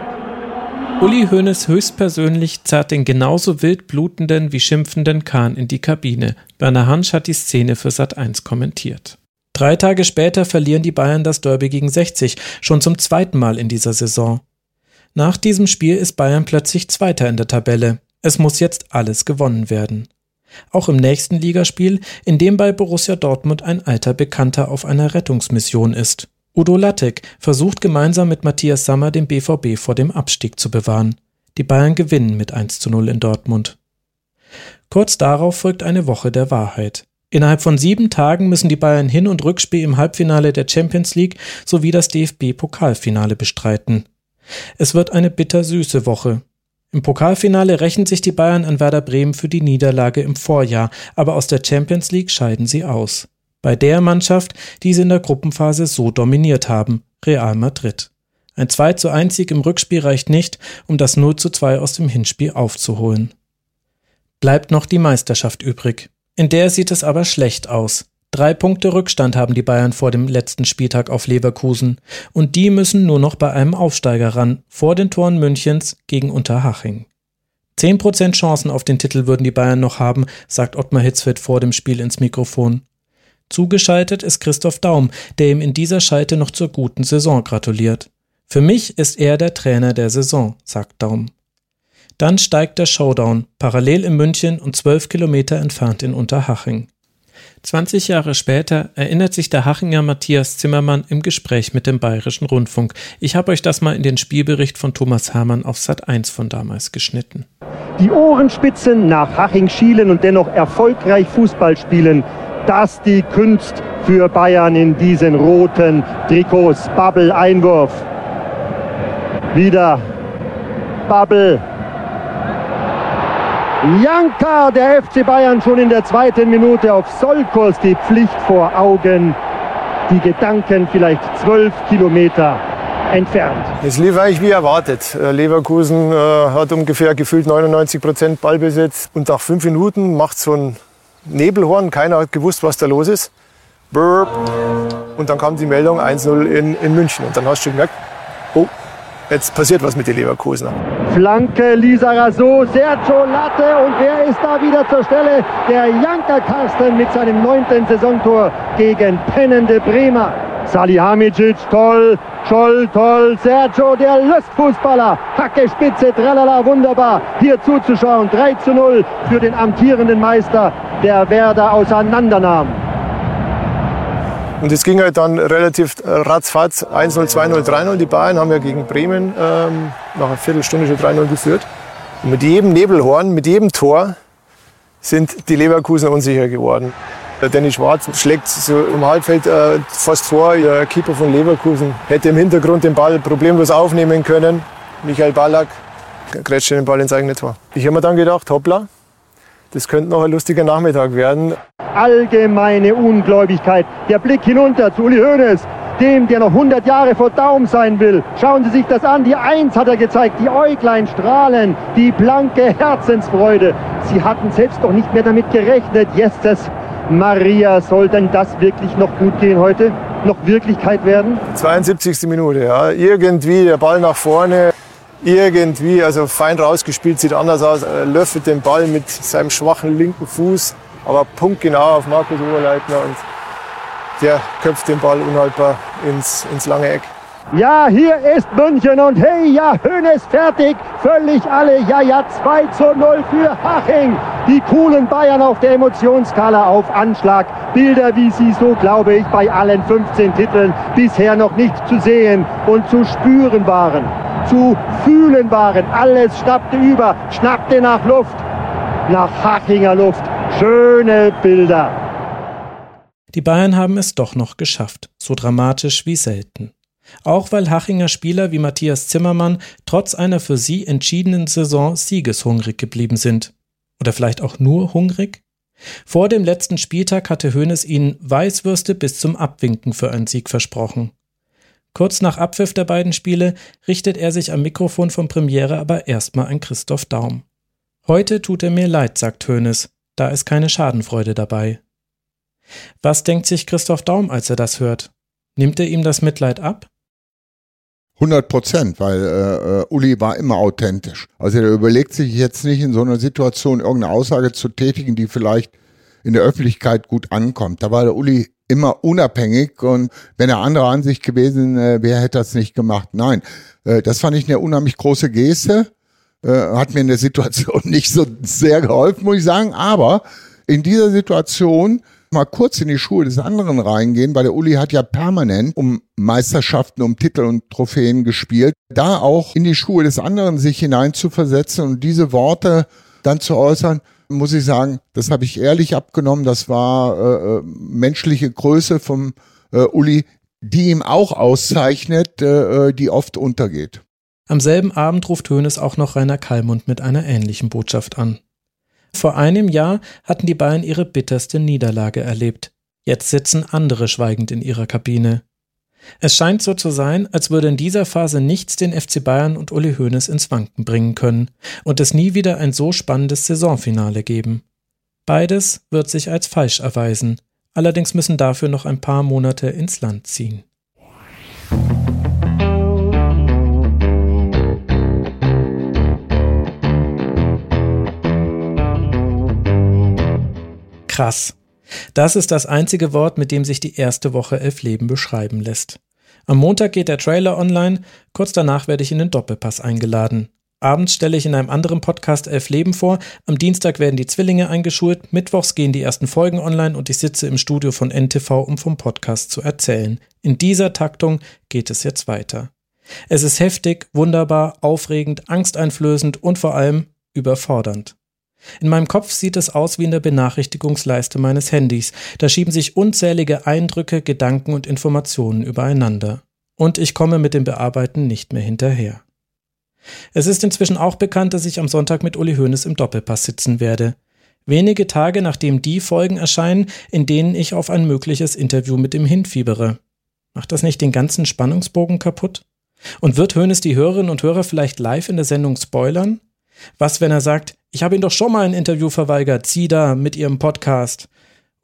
Uli Hoeneß höchstpersönlich zerrt den genauso wild blutenden wie schimpfenden Kahn in die Kabine. Werner Hansch hat die Szene für Sat1 kommentiert. Drei Tage später verlieren die Bayern das Derby gegen 60, schon zum zweiten Mal in dieser Saison. Nach diesem Spiel ist Bayern plötzlich Zweiter in der Tabelle. Es muss jetzt alles gewonnen werden. Auch im nächsten Ligaspiel, in dem bei Borussia Dortmund ein alter Bekannter auf einer Rettungsmission ist. Udo Lattek versucht gemeinsam mit Matthias Sammer den BVB vor dem Abstieg zu bewahren. Die Bayern gewinnen mit 1 zu 0 in Dortmund. Kurz darauf folgt eine Woche der Wahrheit. Innerhalb von sieben Tagen müssen die Bayern Hin- und Rückspiel im Halbfinale der Champions League sowie das DFB-Pokalfinale bestreiten. Es wird eine bittersüße Woche. Im Pokalfinale rächen sich die Bayern an Werder Bremen für die Niederlage im Vorjahr, aber aus der Champions League scheiden sie aus. Bei der Mannschaft, die sie in der Gruppenphase so dominiert haben, Real Madrid. Ein 2 zu 1 Sieg im Rückspiel reicht nicht, um das 0 zu 2 aus dem Hinspiel aufzuholen. Bleibt noch die Meisterschaft übrig. In der sieht es aber schlecht aus. Drei Punkte Rückstand haben die Bayern vor dem letzten Spieltag auf Leverkusen und die müssen nur noch bei einem Aufsteiger ran, vor den Toren Münchens gegen Unterhaching. Zehn Prozent Chancen auf den Titel würden die Bayern noch haben, sagt Ottmar Hitzfeld vor dem Spiel ins Mikrofon. Zugeschaltet ist Christoph Daum, der ihm in dieser Schalte noch zur guten Saison gratuliert. Für mich ist er der Trainer der Saison, sagt Daum. Dann steigt der Showdown, parallel in München und zwölf Kilometer entfernt in Unterhaching. 20 Jahre später erinnert sich der Hachinger Matthias Zimmermann im Gespräch mit dem Bayerischen Rundfunk. Ich habe euch das mal in den Spielbericht von Thomas Hermann auf Sat 1 von damals geschnitten. Die Ohrenspitzen nach Haching schielen und dennoch erfolgreich Fußball spielen. Das die Kunst für Bayern in diesen roten Trikots. Bubble Einwurf. Wieder Bubble Janka, der FC Bayern schon in der zweiten Minute auf Sollkurs, die Pflicht vor Augen. Die Gedanken vielleicht zwölf Kilometer entfernt. Es lief eigentlich wie erwartet. Äh, Leverkusen äh, hat ungefähr gefühlt 99 Prozent Ballbesitz. Und nach fünf Minuten macht so ein Nebelhorn. Keiner hat gewusst, was da los ist. Burp. Und dann kam die Meldung 1-0 in, in München. Und dann hast du gemerkt, oh, jetzt passiert was mit den Leverkusener. Flanke Lisa Rasso, Sergio Latte und wer ist da wieder zur Stelle? Der Janka Karsten mit seinem neunten Saisontor gegen pennende Bremer. Salihamidzic, toll, Scholl, toll, Sergio, der Lustfußballer, Hacke, Spitze, tralala, wunderbar, hier zuzuschauen, 3 zu 0 für den amtierenden Meister, der Werder auseinandernahm. Und es ging halt dann relativ ratzfatz 1-0, 2-0, 3-0. Die Bayern haben ja gegen Bremen ähm, nach einer Viertelstunde schon 3-0 geführt. Und mit jedem Nebelhorn, mit jedem Tor sind die Leverkusen unsicher geworden. Der Dennis Schwarz schlägt so im Halbfeld äh, fast vor. Der Keeper von Leverkusen hätte im Hintergrund den Ball problemlos aufnehmen können. Michael Ballack grätscht den Ball ins eigene Tor. Ich habe mir dann gedacht, hoppla, das könnte noch ein lustiger Nachmittag werden. Allgemeine Ungläubigkeit. Der Blick hinunter zu Uli Hoeneß, dem, der noch 100 Jahre vor Daum sein will. Schauen Sie sich das an. Die Eins hat er gezeigt. Die Äuglein strahlen. Die blanke Herzensfreude. Sie hatten selbst doch nicht mehr damit gerechnet. Jetzt Maria, soll denn das wirklich noch gut gehen heute? Noch Wirklichkeit werden? 72. Minute, ja. Irgendwie der Ball nach vorne irgendwie, also fein rausgespielt, sieht anders aus. Er löffelt den Ball mit seinem schwachen linken Fuß, aber punktgenau auf Markus Oberleitner und der köpft den Ball unhaltbar ins, ins lange Eck. Ja, hier ist München und hey, ja, Hönes fertig, völlig alle, ja, ja, 2 zu 0 für Haching. Die coolen Bayern auf der Emotionskala auf Anschlag. Bilder, wie sie so, glaube ich, bei allen 15 Titeln bisher noch nicht zu sehen und zu spüren waren zu fühlen waren. Alles schnappte über, schnappte nach Luft, nach Hachinger Luft. Schöne Bilder. Die Bayern haben es doch noch geschafft, so dramatisch wie selten. Auch weil Hachinger Spieler wie Matthias Zimmermann trotz einer für sie entschiedenen Saison siegeshungrig geblieben sind. Oder vielleicht auch nur hungrig? Vor dem letzten Spieltag hatte Hoeneß ihnen Weißwürste bis zum Abwinken für einen Sieg versprochen. Kurz nach Abpfiff der beiden Spiele richtet er sich am Mikrofon von Premiere aber erstmal an Christoph Daum. Heute tut er mir leid, sagt Hoeneß, da ist keine Schadenfreude dabei. Was denkt sich Christoph Daum, als er das hört? Nimmt er ihm das Mitleid ab? 100 Prozent, weil äh, Uli war immer authentisch. Also er überlegt sich jetzt nicht in so einer Situation irgendeine Aussage zu tätigen, die vielleicht in der Öffentlichkeit gut ankommt. Da war der Uli immer unabhängig und wenn er anderer Ansicht gewesen äh, wäre, hätte er es nicht gemacht. Nein, äh, das fand ich eine unheimlich große Geste. Äh, hat mir in der Situation nicht so sehr geholfen, muss ich sagen. Aber in dieser Situation mal kurz in die Schuhe des anderen reingehen, weil der Uli hat ja permanent um Meisterschaften, um Titel und Trophäen gespielt. Da auch in die Schuhe des anderen sich hineinzuversetzen und diese Worte dann zu äußern, muss ich sagen, das habe ich ehrlich abgenommen. Das war äh, äh menschliche Größe vom äh, Uli, die ihm auch auszeichnet, äh, äh, die oft untergeht. Am selben Abend ruft Hoeneß auch noch Rainer Kallmund mit einer ähnlichen Botschaft an. Vor einem Jahr hatten die Bayern ihre bitterste Niederlage erlebt. Jetzt sitzen andere schweigend in ihrer Kabine. Es scheint so zu sein, als würde in dieser Phase nichts den FC Bayern und Uli Hoeneß ins Wanken bringen können und es nie wieder ein so spannendes Saisonfinale geben. Beides wird sich als falsch erweisen, allerdings müssen dafür noch ein paar Monate ins Land ziehen. Krass. Das ist das einzige Wort, mit dem sich die erste Woche Elf Leben beschreiben lässt. Am Montag geht der Trailer online, kurz danach werde ich in den Doppelpass eingeladen. Abends stelle ich in einem anderen Podcast Elf Leben vor, am Dienstag werden die Zwillinge eingeschult, mittwochs gehen die ersten Folgen online und ich sitze im Studio von NTV, um vom Podcast zu erzählen. In dieser Taktung geht es jetzt weiter. Es ist heftig, wunderbar, aufregend, angsteinflößend und vor allem überfordernd. In meinem Kopf sieht es aus wie in der Benachrichtigungsleiste meines Handys. Da schieben sich unzählige Eindrücke, Gedanken und Informationen übereinander. Und ich komme mit dem Bearbeiten nicht mehr hinterher. Es ist inzwischen auch bekannt, dass ich am Sonntag mit Uli Hoeneß im Doppelpass sitzen werde. Wenige Tage nachdem die Folgen erscheinen, in denen ich auf ein mögliches Interview mit ihm hinfiebere. Macht das nicht den ganzen Spannungsbogen kaputt? Und wird Hoeneß die Hörerinnen und Hörer vielleicht live in der Sendung spoilern? Was, wenn er sagt, ich habe ihn doch schon mal ein Interview verweigert, Sie da mit Ihrem Podcast.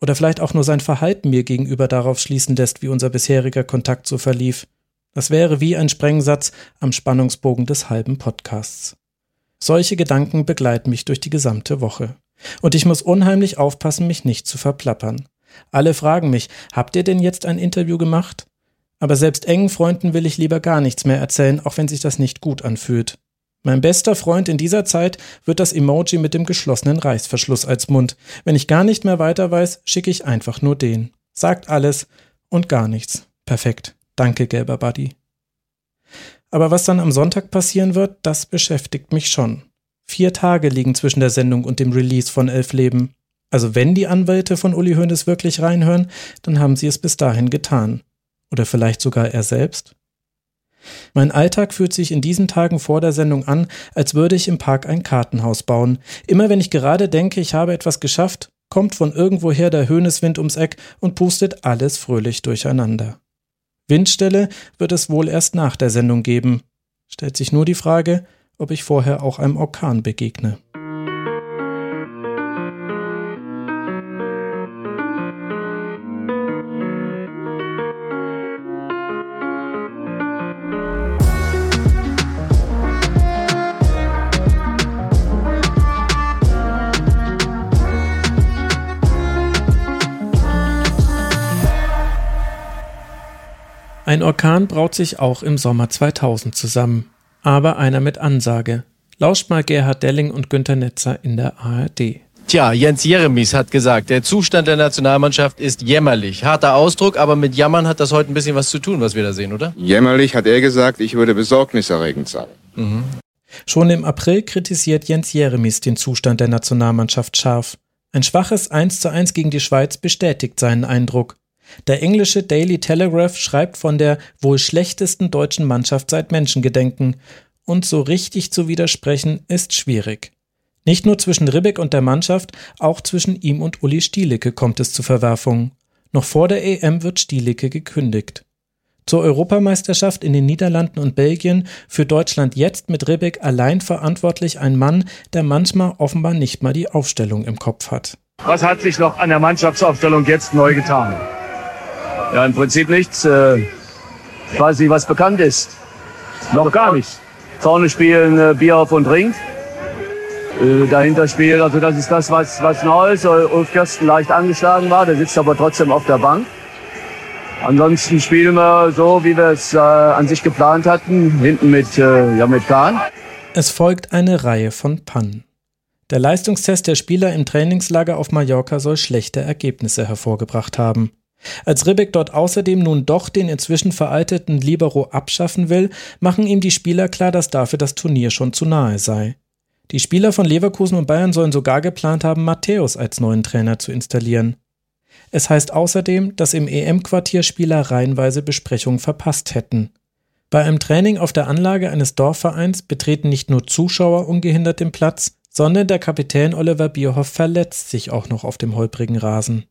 Oder vielleicht auch nur sein Verhalten mir gegenüber darauf schließen lässt, wie unser bisheriger Kontakt so verlief. Das wäre wie ein Sprengsatz am Spannungsbogen des halben Podcasts. Solche Gedanken begleiten mich durch die gesamte Woche. Und ich muss unheimlich aufpassen, mich nicht zu verplappern. Alle fragen mich, habt ihr denn jetzt ein Interview gemacht? Aber selbst engen Freunden will ich lieber gar nichts mehr erzählen, auch wenn sich das nicht gut anfühlt. Mein bester Freund in dieser Zeit wird das Emoji mit dem geschlossenen Reißverschluss als Mund. Wenn ich gar nicht mehr weiter weiß, schicke ich einfach nur den. Sagt alles und gar nichts. Perfekt. Danke, gelber Buddy. Aber was dann am Sonntag passieren wird, das beschäftigt mich schon. Vier Tage liegen zwischen der Sendung und dem Release von Elf Leben. Also wenn die Anwälte von Uli Hoeneß wirklich reinhören, dann haben sie es bis dahin getan. Oder vielleicht sogar er selbst? Mein Alltag fühlt sich in diesen Tagen vor der Sendung an, als würde ich im Park ein Kartenhaus bauen. Immer wenn ich gerade denke, ich habe etwas geschafft, kommt von irgendwoher der Höhneswind ums Eck und pustet alles fröhlich durcheinander. Windstelle wird es wohl erst nach der Sendung geben. Stellt sich nur die Frage, ob ich vorher auch einem Orkan begegne. Ein Orkan braut sich auch im Sommer 2000 zusammen, aber einer mit Ansage. Lauscht mal Gerhard Delling und Günter Netzer in der ARD. Tja, Jens Jeremies hat gesagt, der Zustand der Nationalmannschaft ist jämmerlich. Harter Ausdruck, aber mit Jammern hat das heute ein bisschen was zu tun, was wir da sehen, oder? Jämmerlich hat er gesagt, ich würde besorgniserregend sein. Mhm. Schon im April kritisiert Jens Jeremies den Zustand der Nationalmannschaft scharf. Ein schwaches 1 zu 1 gegen die Schweiz bestätigt seinen Eindruck. Der englische Daily Telegraph schreibt von der wohl schlechtesten deutschen Mannschaft seit Menschengedenken, und so richtig zu widersprechen ist schwierig. Nicht nur zwischen Ribbeck und der Mannschaft, auch zwischen ihm und Uli Stielicke kommt es zu Verwerfungen. Noch vor der EM wird Stielicke gekündigt. Zur Europameisterschaft in den Niederlanden und Belgien für Deutschland jetzt mit Ribbeck allein verantwortlich ein Mann, der manchmal offenbar nicht mal die Aufstellung im Kopf hat. Was hat sich noch an der Mannschaftsaufstellung jetzt neu getan? Ja, im Prinzip nichts. Äh, quasi was bekannt ist. Noch gar nichts. Vorne spielen äh, Bierhoff und Ring. Äh, dahinter spielt, also das ist das, was, was neu ist. Ulf Kirsten leicht angeschlagen war, der sitzt aber trotzdem auf der Bank. Ansonsten spielen wir so, wie wir es äh, an sich geplant hatten, hinten mit, äh, ja, mit Kahn. Es folgt eine Reihe von Pannen. Der Leistungstest der Spieler im Trainingslager auf Mallorca soll schlechte Ergebnisse hervorgebracht haben. Als Ribbeck dort außerdem nun doch den inzwischen veralteten Libero abschaffen will, machen ihm die Spieler klar, dass dafür das Turnier schon zu nahe sei. Die Spieler von Leverkusen und Bayern sollen sogar geplant haben, Matthäus als neuen Trainer zu installieren. Es heißt außerdem, dass im EM-Quartier Spieler reihenweise Besprechungen verpasst hätten. Bei einem Training auf der Anlage eines Dorfvereins betreten nicht nur Zuschauer ungehindert den Platz, sondern der Kapitän Oliver Bierhoff verletzt sich auch noch auf dem holprigen Rasen.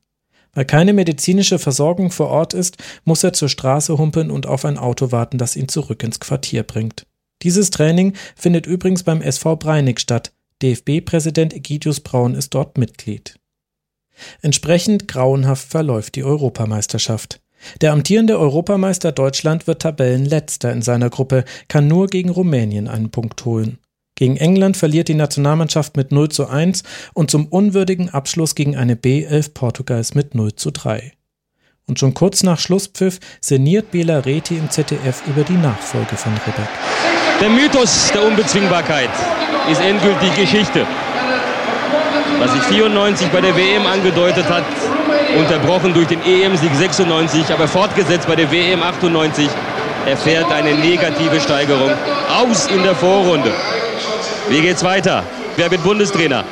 Weil keine medizinische Versorgung vor Ort ist, muss er zur Straße humpeln und auf ein Auto warten, das ihn zurück ins Quartier bringt. Dieses Training findet übrigens beim SV Breinig statt. DFB-Präsident Egidius Braun ist dort Mitglied. Entsprechend grauenhaft verläuft die Europameisterschaft. Der amtierende Europameister Deutschland wird Tabellenletzter in seiner Gruppe, kann nur gegen Rumänien einen Punkt holen. Gegen England verliert die Nationalmannschaft mit 0 zu 1 und zum unwürdigen Abschluss gegen eine B11 Portugals mit 0 zu 3. Und schon kurz nach Schlusspfiff sinniert Bela Reti im ZDF über die Nachfolge von Ribbeck. Der Mythos der Unbezwingbarkeit ist endgültig Geschichte. Was sich 94 bei der WM angedeutet hat, unterbrochen durch den EM-Sieg 96, aber fortgesetzt bei der WM 98, erfährt eine negative Steigerung aus in der Vorrunde. Wie geht's weiter? Wer wird Bundestrainer?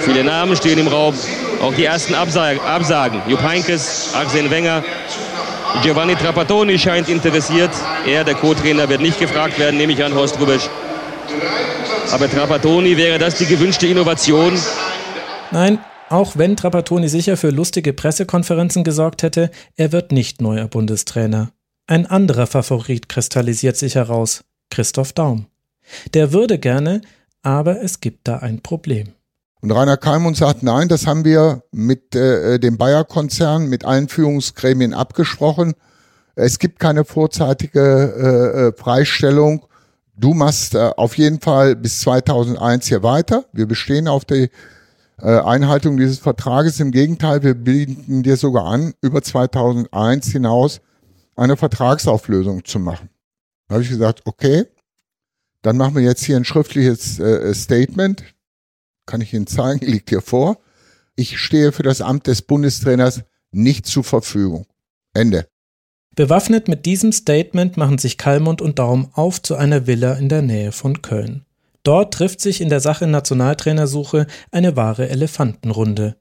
Viele Namen stehen im Raum. Auch die ersten Absagen. Jupp Heynckes, Arsene Wenger, Giovanni Trapattoni scheint interessiert. Er, der Co-Trainer, wird nicht gefragt werden, nehme ich an, Horst Rubisch. Aber Trapattoni, wäre das die gewünschte Innovation? Nein, auch wenn Trapattoni sicher für lustige Pressekonferenzen gesorgt hätte, er wird nicht neuer Bundestrainer. Ein anderer Favorit kristallisiert sich heraus, Christoph Daum. Der würde gerne, aber es gibt da ein Problem. Und Rainer Kalmund sagt, nein, das haben wir mit äh, dem Bayer-Konzern, mit allen Führungsgremien abgesprochen. Es gibt keine vorzeitige äh, Freistellung. Äh, du machst äh, auf jeden Fall bis 2001 hier weiter. Wir bestehen auf die äh, Einhaltung dieses Vertrages. Im Gegenteil, wir bieten dir sogar an, über 2001 hinaus eine Vertragsauflösung zu machen. Da habe ich gesagt, okay, dann machen wir jetzt hier ein schriftliches äh, Statement kann ich Ihnen zeigen, liegt hier vor. Ich stehe für das Amt des Bundestrainers nicht zur Verfügung. Ende. Bewaffnet mit diesem Statement machen sich Kalmund und Daum auf zu einer Villa in der Nähe von Köln. Dort trifft sich in der Sache Nationaltrainersuche eine wahre Elefantenrunde.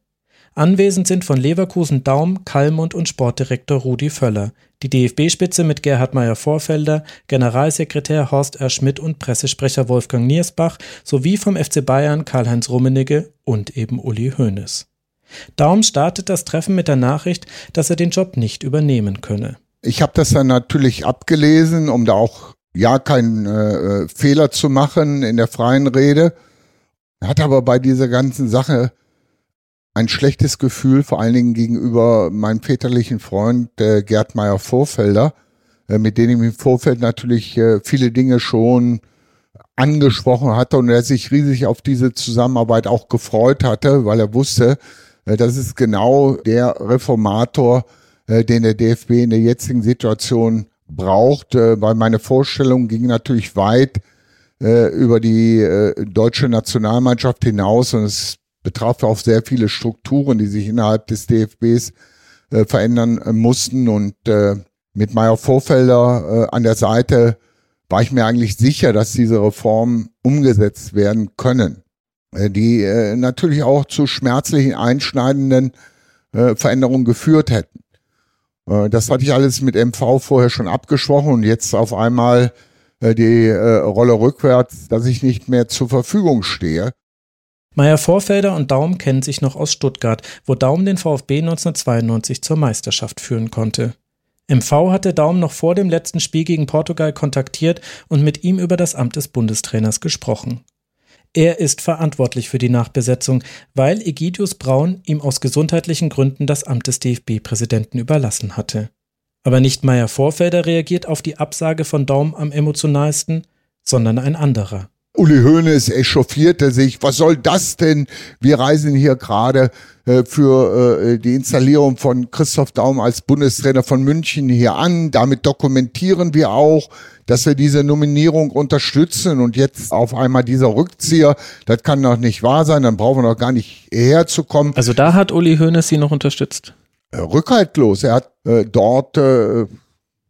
Anwesend sind von Leverkusen Daum, Kalmund und Sportdirektor Rudi Völler, die DFB-Spitze mit Gerhard Meyer-Vorfelder, Generalsekretär Horst R. Schmidt und Pressesprecher Wolfgang Niersbach sowie vom FC Bayern Karl-Heinz Rummenigge und eben Uli Hoeneß. Daum startet das Treffen mit der Nachricht, dass er den Job nicht übernehmen könne. Ich habe das dann natürlich abgelesen, um da auch ja keinen äh, Fehler zu machen in der freien Rede. Hat aber bei dieser ganzen Sache ein schlechtes Gefühl, vor allen Dingen gegenüber meinem väterlichen Freund äh, Gerd Meyer Vorfelder, äh, mit dem ich im Vorfeld natürlich äh, viele Dinge schon angesprochen hatte und er sich riesig auf diese Zusammenarbeit auch gefreut hatte, weil er wusste, äh, das ist genau der Reformator, äh, den der DFB in der jetzigen Situation braucht, äh, weil meine Vorstellung ging natürlich weit äh, über die äh, deutsche Nationalmannschaft hinaus und es betraf auch sehr viele Strukturen, die sich innerhalb des DFBs äh, verändern äh, mussten. Und äh, mit Meyer Vorfelder äh, an der Seite war ich mir eigentlich sicher, dass diese Reformen umgesetzt werden können, äh, die äh, natürlich auch zu schmerzlichen, einschneidenden Veränderungen geführt hätten. Das hatte ich alles mit MV vorher schon abgesprochen und jetzt auf einmal die Rolle rückwärts, dass ich nicht mehr zur Verfügung stehe. Meier Vorfelder und Daum kennen sich noch aus Stuttgart, wo Daum den VfB 1992 zur Meisterschaft führen konnte. MV hatte Daum noch vor dem letzten Spiel gegen Portugal kontaktiert und mit ihm über das Amt des Bundestrainers gesprochen. Er ist verantwortlich für die Nachbesetzung, weil Egidius Braun ihm aus gesundheitlichen Gründen das Amt des DFB-Präsidenten überlassen hatte. Aber nicht Meier Vorfelder reagiert auf die Absage von Daum am emotionalsten, sondern ein anderer. Uli Hoeneß echauffierte sich. Was soll das denn? Wir reisen hier gerade äh, für äh, die Installierung von Christoph Daum als Bundestrainer von München hier an. Damit dokumentieren wir auch, dass wir diese Nominierung unterstützen und jetzt auf einmal dieser Rückzieher, das kann doch nicht wahr sein, dann brauchen wir doch gar nicht herzukommen. Also da hat Uli Hoeneß sie noch unterstützt? Äh, rückhaltlos. Er hat äh, dort äh,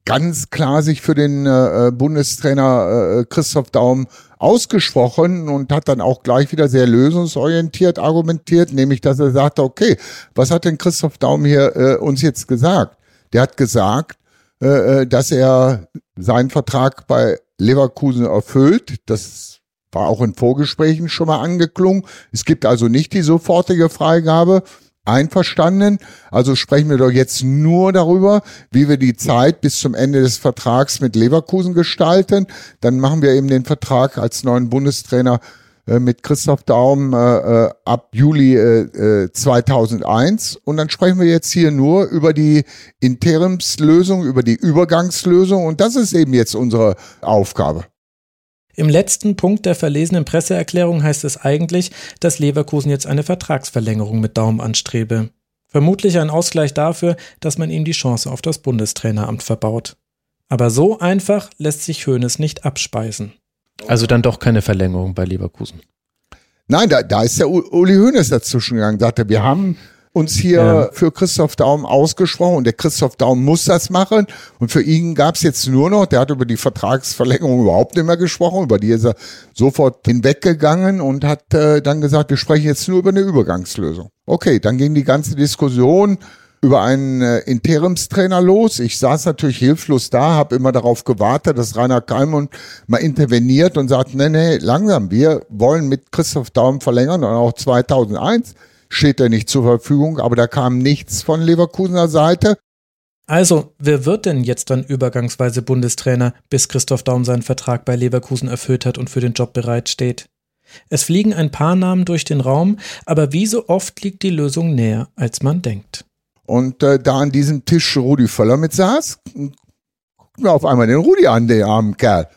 ganz klar sich für den äh, Bundestrainer äh, Christoph Daum ausgesprochen und hat dann auch gleich wieder sehr lösungsorientiert argumentiert, nämlich dass er sagte, okay, was hat denn Christoph Daum hier äh, uns jetzt gesagt? Der hat gesagt, äh, äh, dass er seinen Vertrag bei Leverkusen erfüllt. Das war auch in Vorgesprächen schon mal angeklungen. Es gibt also nicht die sofortige Freigabe einverstanden. Also sprechen wir doch jetzt nur darüber, wie wir die Zeit bis zum Ende des Vertrags mit Leverkusen gestalten. Dann machen wir eben den Vertrag als neuen Bundestrainer äh, mit Christoph Daum äh, äh ab Juli äh, 2001 äh, und dann sprechen wir jetzt hier nur über die Interimslösung, über die Übergangslösung und das ist eben jetzt unsere Aufgabe. Im letzten Punkt der verlesenen Presseerklärung heißt es eigentlich, dass Leverkusen jetzt eine Vertragsverlängerung mit Daum anstrebe. Vermutlich ein Ausgleich dafür, dass man ihm die Chance auf das Bundestraineramt verbaut. Aber so einfach lässt sich Hoeneß nicht abspeisen. Also dann doch keine Verlängerung bei Leverkusen. Nein, da, da ist der Uli Hoeneß dazwischen gegangen, sagte, wir haben uns hier ja. für Christoph Daum ausgesprochen und der Christoph Daum muss das machen und für ihn gab es jetzt nur noch, der hat über die Vertragsverlängerung überhaupt nicht mehr gesprochen, über die ist er sofort hinweggegangen und hat äh, dann gesagt, wir sprechen jetzt nur über eine Übergangslösung. Okay, dann ging die ganze Diskussion über einen äh, Interimstrainer los. Ich saß natürlich hilflos da, habe immer darauf gewartet, dass Rainer Kalmund mal interveniert und sagt, nee, nee, langsam, wir wollen mit Christoph Daum verlängern und auch 2001 steht er nicht zur Verfügung, aber da kam nichts von Leverkusener Seite. Also, wer wird denn jetzt dann übergangsweise Bundestrainer, bis Christoph Daum seinen Vertrag bei Leverkusen erfüllt hat und für den Job bereitsteht? Es fliegen ein paar Namen durch den Raum, aber wie so oft liegt die Lösung näher, als man denkt. Und äh, da an diesem Tisch Rudi Völler mit saß, guckten wir auf einmal den Rudi an, den armen Kerl.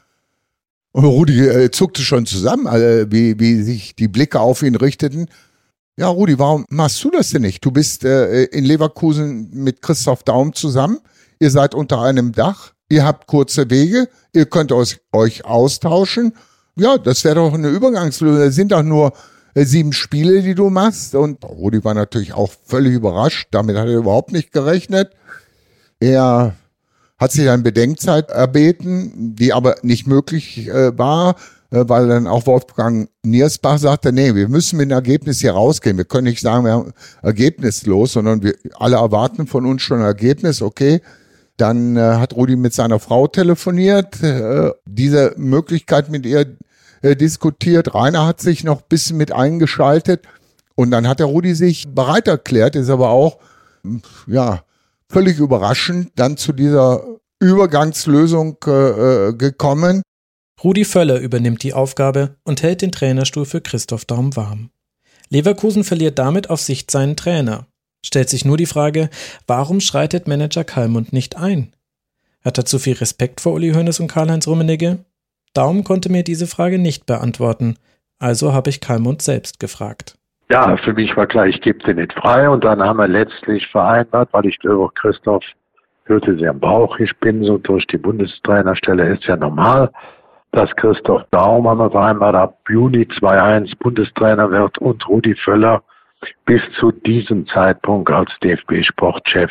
Und Rudi äh, zuckte schon zusammen, äh, wie, wie sich die Blicke auf ihn richteten. Ja, Rudi, warum machst du das denn nicht? Du bist äh, in Leverkusen mit Christoph Daum zusammen. Ihr seid unter einem Dach. Ihr habt kurze Wege. Ihr könnt euch, austauschen. Ja, das wäre doch eine Übergangslösung. Das sind doch nur äh, sieben Spiele, die du machst. Und Rudi war natürlich auch völlig überrascht. Damit hat er überhaupt nicht gerechnet. Er hat sich dann Bedenkzeit erbeten, die aber nicht möglich äh, war. Äh, weil dann auch Wolfgang Niersbach sagte, nee, wir müssen mit einem Ergebnis hier rausgehen. Wir können nicht sagen, wir haben ergebnislos, sondern wir alle erwarten von uns schon ein Ergebnis, okay. Dann äh, hat Rudi mit seiner Frau telefoniert, äh, diese Möglichkeit mit ihr äh, diskutiert. Rainer hat sich noch ein bisschen mit eingeschaltet und dann hat der Rudi sich bereit erklärt, ist aber auch, ja, völlig überraschend dann zu dieser Übergangslösung äh, äh gekommen. Rudi Völler übernimmt die Aufgabe und hält den Trainerstuhl für Christoph Daum warm. Leverkusen verliert damit auf Sicht seinen Trainer. Stellt sich nur die Frage, warum schreitet Manager Kalmund nicht ein? Hat er zu viel Respekt vor Uli Hoeneß und Karl-Heinz Rummenigge? Daum konnte mir diese Frage nicht beantworten, also habe ich Kalmund selbst gefragt. Ja, für mich war klar, ich gebe sie nicht frei und dann haben wir letztlich vereinbart, weil ich glaube, Christoph hörte sie am Bauch, ich bin so durch die Bundestrainerstelle, ist ja normal dass Christoph Daum haben wir vereinbart ab Juni 2021 Bundestrainer wird und Rudi Völler bis zu diesem Zeitpunkt als DFB-Sportchef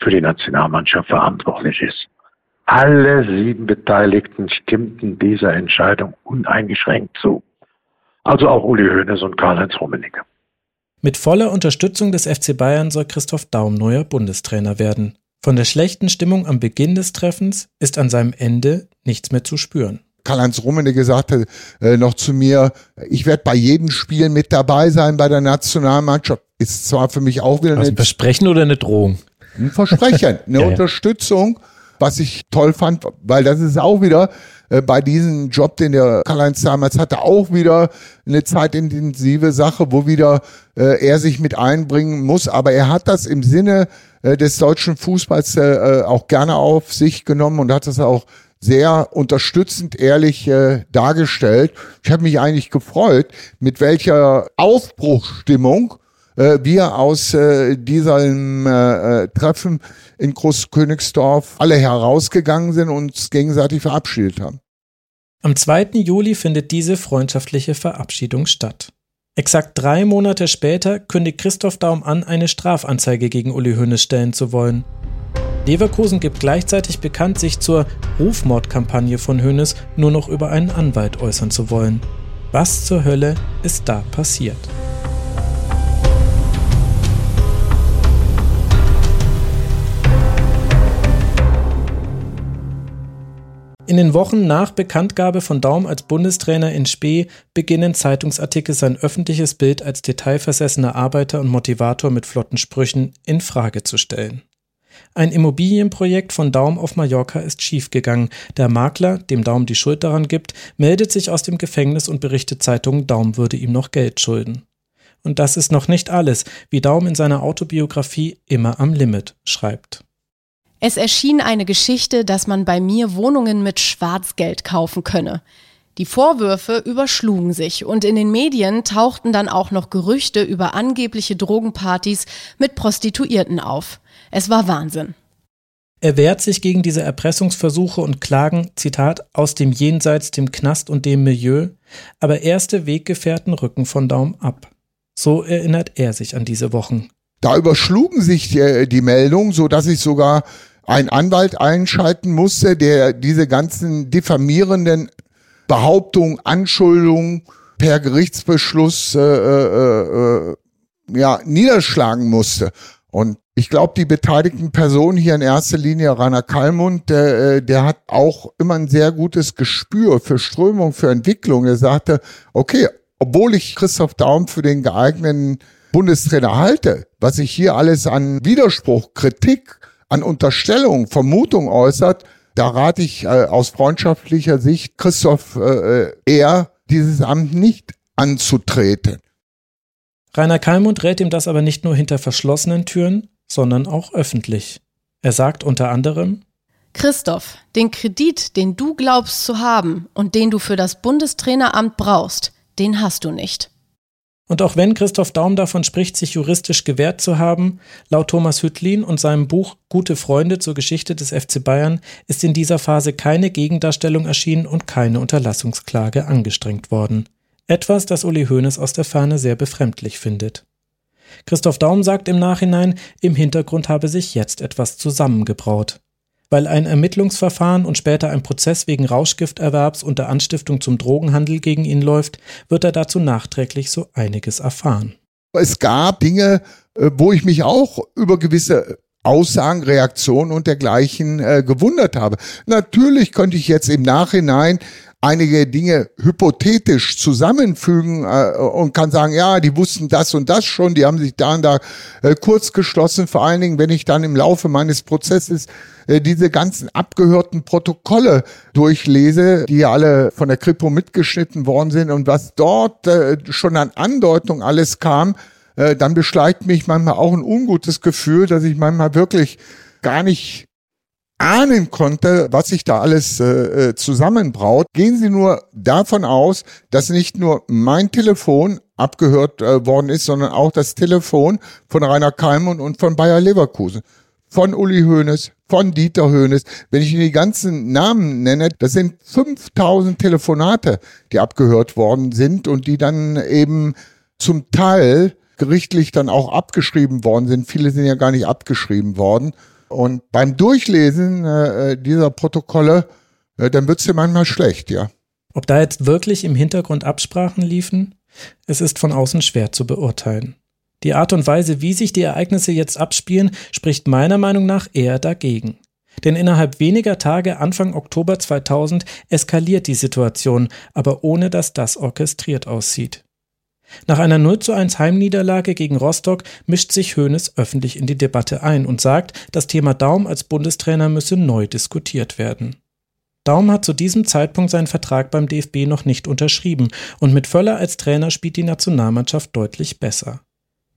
für die Nationalmannschaft verantwortlich ist. Alle sieben Beteiligten stimmten dieser Entscheidung uneingeschränkt zu. Also auch Uli Hoeneß und Karl-Heinz Rummenigge. Mit voller Unterstützung des FC Bayern soll Christoph Daum neuer Bundestrainer werden. Von der schlechten Stimmung am Beginn des Treffens ist an seinem Ende nichts mehr zu spüren. Karl-Heinz Rummenigge sagte äh, noch zu mir, ich werde bei jedem Spiel mit dabei sein bei der Nationalmannschaft. Ist zwar für mich auch wieder also ein Versprechen oder eine Drohung? ein Versprechen, eine Ja, ja. Unterstützung, was ich toll fand, weil das ist auch wieder äh, bei diesem Job, den der Karl-Heinz damals hatte, auch wieder eine zeitintensive Sache, wo wieder äh, er sich mit einbringen muss. Aber er hat das im Sinne äh, des deutschen Fußballs äh, äh, auch gerne auf sich genommen und hat das auch sehr unterstützend ehrlich äh, dargestellt. Ich habe mich eigentlich gefreut, mit welcher Aufbruchstimmung äh, wir aus äh, diesem äh, äh, Treffen in Großkönigsdorf alle herausgegangen sind und uns gegenseitig verabschiedet haben. Am 2. Juli findet diese freundschaftliche Verabschiedung statt. Exakt drei Monate später kündigt Christoph Daum an, eine Strafanzeige gegen Uli Hoeneß stellen zu wollen. Leverkusen gibt gleichzeitig bekannt, sich zur Rufmordkampagne von Hoeneß nur noch über einen Anwalt äußern zu wollen. Was zur Hölle ist da passiert? In den Wochen nach Bekanntgabe von Daum als Bundestrainer in Spee beginnen Zeitungsartikel sein öffentliches Bild als detailversessener Arbeiter und Motivator mit flotten Sprüchen in Frage zu stellen. Ein Immobilienprojekt von Daum auf Mallorca ist schiefgegangen. Der Makler, dem Daum die Schuld daran gibt, meldet sich aus dem Gefängnis und berichtet Zeitungen, Daum würde ihm noch Geld schulden. Und das ist noch nicht alles, wie Daum in seiner Autobiografie Immer am Limit schreibt. Es erschien eine Geschichte, dass man bei mir Wohnungen mit Schwarzgeld kaufen könne. Die Vorwürfe überschlugen sich und in den Medien tauchten dann auch noch Gerüchte über angebliche Drogenpartys mit Prostituierten auf. Es war Wahnsinn. Er wehrt sich gegen diese Erpressungsversuche und Klagen, Zitat, aus dem Jenseits, dem Knast und dem Milieu, aber erste Weggefährten rücken von Daum ab. So erinnert er sich an diese Wochen. Da überschlugen sich die, die Meldungen, so dass ich sogar einen Anwalt einschalten musste, der diese ganzen diffamierenden Behauptungen, Anschuldungen per Gerichtsbeschluss äh, äh, äh, ja, niederschlagen musste. Und ich glaube, die beteiligten Personen hier in erster Linie, Rainer Kallmund, der, äh, der hat auch immer ein sehr gutes Gespür für Strömung, für Entwicklung. Er sagte, okay, obwohl ich Christoph Daum für den geeigneten Bundestrainer halte, was sich hier alles an Widerspruch, Kritik, an Unterstellung, Vermutung äußert, da rate ich äh, aus freundschaftlicher Sicht Christoph äh, eher, dieses Amt nicht anzutreten. Rainer Kallmund rät ihm das aber nicht nur hinter verschlossenen Türen, sondern auch öffentlich. Er sagt unter anderem, Christoph, den Kredit, den du glaubst zu haben und den du für das Bundestraineramt brauchst, den hast du nicht. Und auch wenn Christoph Daum davon spricht, sich juristisch gewehrt zu haben, laut Thomas Hüttlin und seinem Buch Gute Freunde zur Geschichte des FC Bayern ist in dieser Phase keine Gegendarstellung erschienen und keine Unterlassungsklage angestrengt worden. Etwas, das Uli Hoeneß aus der Ferne sehr befremdlich findet. Christoph Daum sagt im Nachhinein, im Hintergrund habe sich jetzt etwas zusammengebraut. Weil ein Ermittlungsverfahren und später ein Prozess wegen Rauschgifterwerbs unter Anstiftung zum Drogenhandel gegen ihn läuft, wird er dazu nachträglich so einiges erfahren. Es gab Dinge, äh, wo ich mich auch über gewisse Aussagen, Reaktionen und dergleichen äh, gewundert habe. Natürlich könnte ich jetzt im Nachhinein einige Dinge hypothetisch zusammenfügen äh, und kann sagen, ja, die wussten das und das schon, die haben sich da und da äh, kurz geschlossen. Vor allen Dingen, wenn ich dann im Laufe meines Prozesses äh, diese ganzen abgehörten Protokolle durchlese, die alle von der Kripo mitgeschnitten worden sind und was dort äh, schon an Andeutung alles kam, äh, dann beschleicht mich manchmal auch ein ungutes Gefühl, dass ich manchmal wirklich gar nicht ahnen konnte, was sich da alles äh, zusammenbraut. Gehen Sie nur davon aus, dass nicht nur mein Telefon abgehört äh, worden ist, sondern auch das Telefon von Rainer Kalmund und von Bayer Leverkusen, von Uli Hoeneß, von Dieter Hoeneß. Wenn ich Ihnen die ganzen Namen nenne, das sind 5000 Telefonate, die abgehört worden sind und die dann eben zum Teil gerichtlich dann auch abgeschrieben worden sind. Viele sind ja gar nicht abgeschrieben worden. Und beim Durchlesen äh, dieser Protokolle, äh, dann wird's dir manchmal schlecht, ja. Ob da jetzt wirklich im Hintergrund Absprachen liefen? Es ist von außen schwer zu beurteilen. Die Art und Weise, wie sich die Ereignisse jetzt abspielen, spricht meiner Meinung nach eher dagegen. Denn innerhalb weniger Tage Anfang Oktober 2000 eskaliert die Situation, aber ohne dass das orchestriert aussieht. Nach einer 0 zu 1 Heimniederlage gegen Rostock mischt sich Hoeneß öffentlich in die Debatte ein und sagt, das Thema Daum als Bundestrainer müsse neu diskutiert werden. Daum hat zu diesem Zeitpunkt seinen Vertrag beim DFB noch nicht unterschrieben und mit Völler als Trainer spielt die Nationalmannschaft deutlich besser.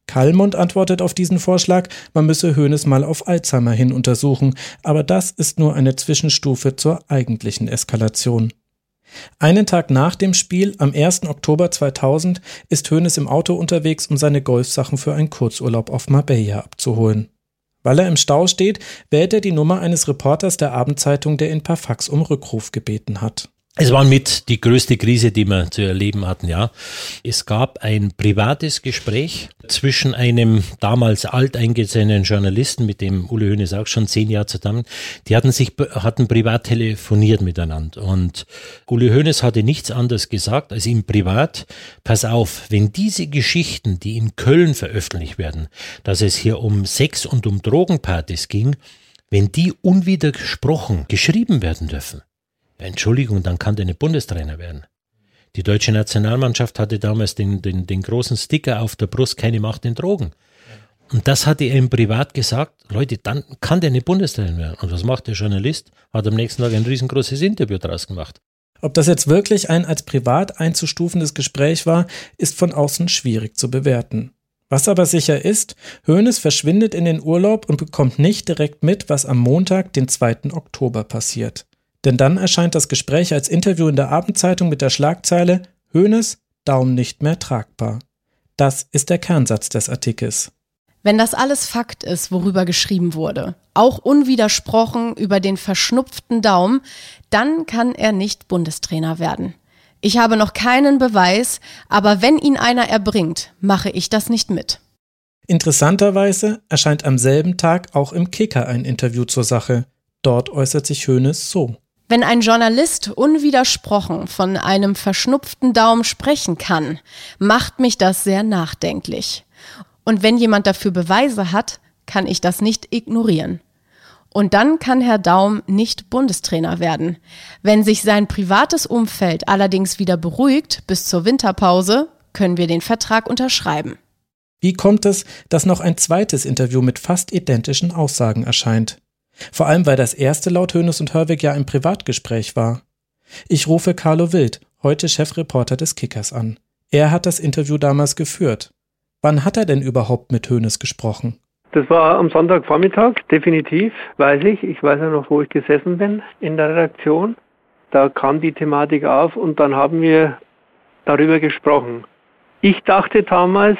Kallmund antwortet auf diesen Vorschlag, man müsse Hoeneß mal auf Alzheimer hin untersuchen, aber das ist nur eine Zwischenstufe zur eigentlichen Eskalation. Einen Tag nach dem Spiel, am 1. Oktober 2000, ist Hoeneß im Auto unterwegs, um seine Golfsachen für einen Kurzurlaub auf Marbella abzuholen. Weil er im Stau steht, wählt er die Nummer eines Reporters der Abendzeitung, der ihn per Fax um Rückruf gebeten hat. Es war mit die größte Krise, die wir zu erleben hatten, ja. Es gab ein privates Gespräch zwischen einem damals alteingesessenen Journalisten, mit dem Ule Hoeneß auch schon zehn Jahre zusammen, die hatten sich, hatten privat telefoniert miteinander. Und Ule Hoeneß hatte nichts anderes gesagt als ihm privat, pass auf, wenn diese Geschichten, die in Köln veröffentlicht werden, dass es hier um Sex und um Drogenpartys ging, wenn die unwidersprochen geschrieben werden dürfen, Entschuldigung, dann kann der nicht Bundestrainer werden. Die deutsche Nationalmannschaft hatte damals den, den, den großen Sticker auf der Brust, keine Macht in Drogen. Und das hatte er ihm privat gesagt, Leute, dann kann der nicht Bundestrainer werden. Und was macht der Journalist? Hat am nächsten Tag ein riesengroßes Interview draus gemacht. Ob das jetzt wirklich ein als privat einzustufendes Gespräch war, ist von außen schwierig zu bewerten. Was aber sicher ist, Hoeneß verschwindet in den Urlaub und bekommt nicht direkt mit, was am Montag, den 2. Oktober passiert. Denn dann erscheint das Gespräch als Interview in der Abendzeitung mit der Schlagzeile Hönes Daumen nicht mehr tragbar. Das ist der Kernsatz des Artikels. Wenn das alles Fakt ist, worüber geschrieben wurde, auch unwidersprochen über den verschnupften Daumen, dann kann er nicht Bundestrainer werden. Ich habe noch keinen Beweis, aber wenn ihn einer erbringt, mache ich das nicht mit. Interessanterweise erscheint am selben Tag auch im Kicker ein Interview zur Sache. Dort äußert sich Hönes so. Wenn ein Journalist unwidersprochen von einem verschnupften Daumen sprechen kann, macht mich das sehr nachdenklich. Und wenn jemand dafür Beweise hat, kann ich das nicht ignorieren. Und dann kann Herr Daum nicht Bundestrainer werden. Wenn sich sein privates Umfeld allerdings wieder beruhigt bis zur Winterpause, können wir den Vertrag unterschreiben. Wie kommt es, dass noch ein zweites Interview mit fast identischen Aussagen erscheint? Vor allem, weil das erste laut Hönes und Hörwig ja ein Privatgespräch war. Ich rufe Carlo Wild, heute Chefreporter des Kickers, an. Er hat das Interview damals geführt. Wann hat er denn überhaupt mit Hönes gesprochen? Das war am Sonntagvormittag, definitiv, weiß ich. Ich weiß ja noch, wo ich gesessen bin in der Redaktion. Da kam die Thematik auf und dann haben wir darüber gesprochen. Ich dachte damals,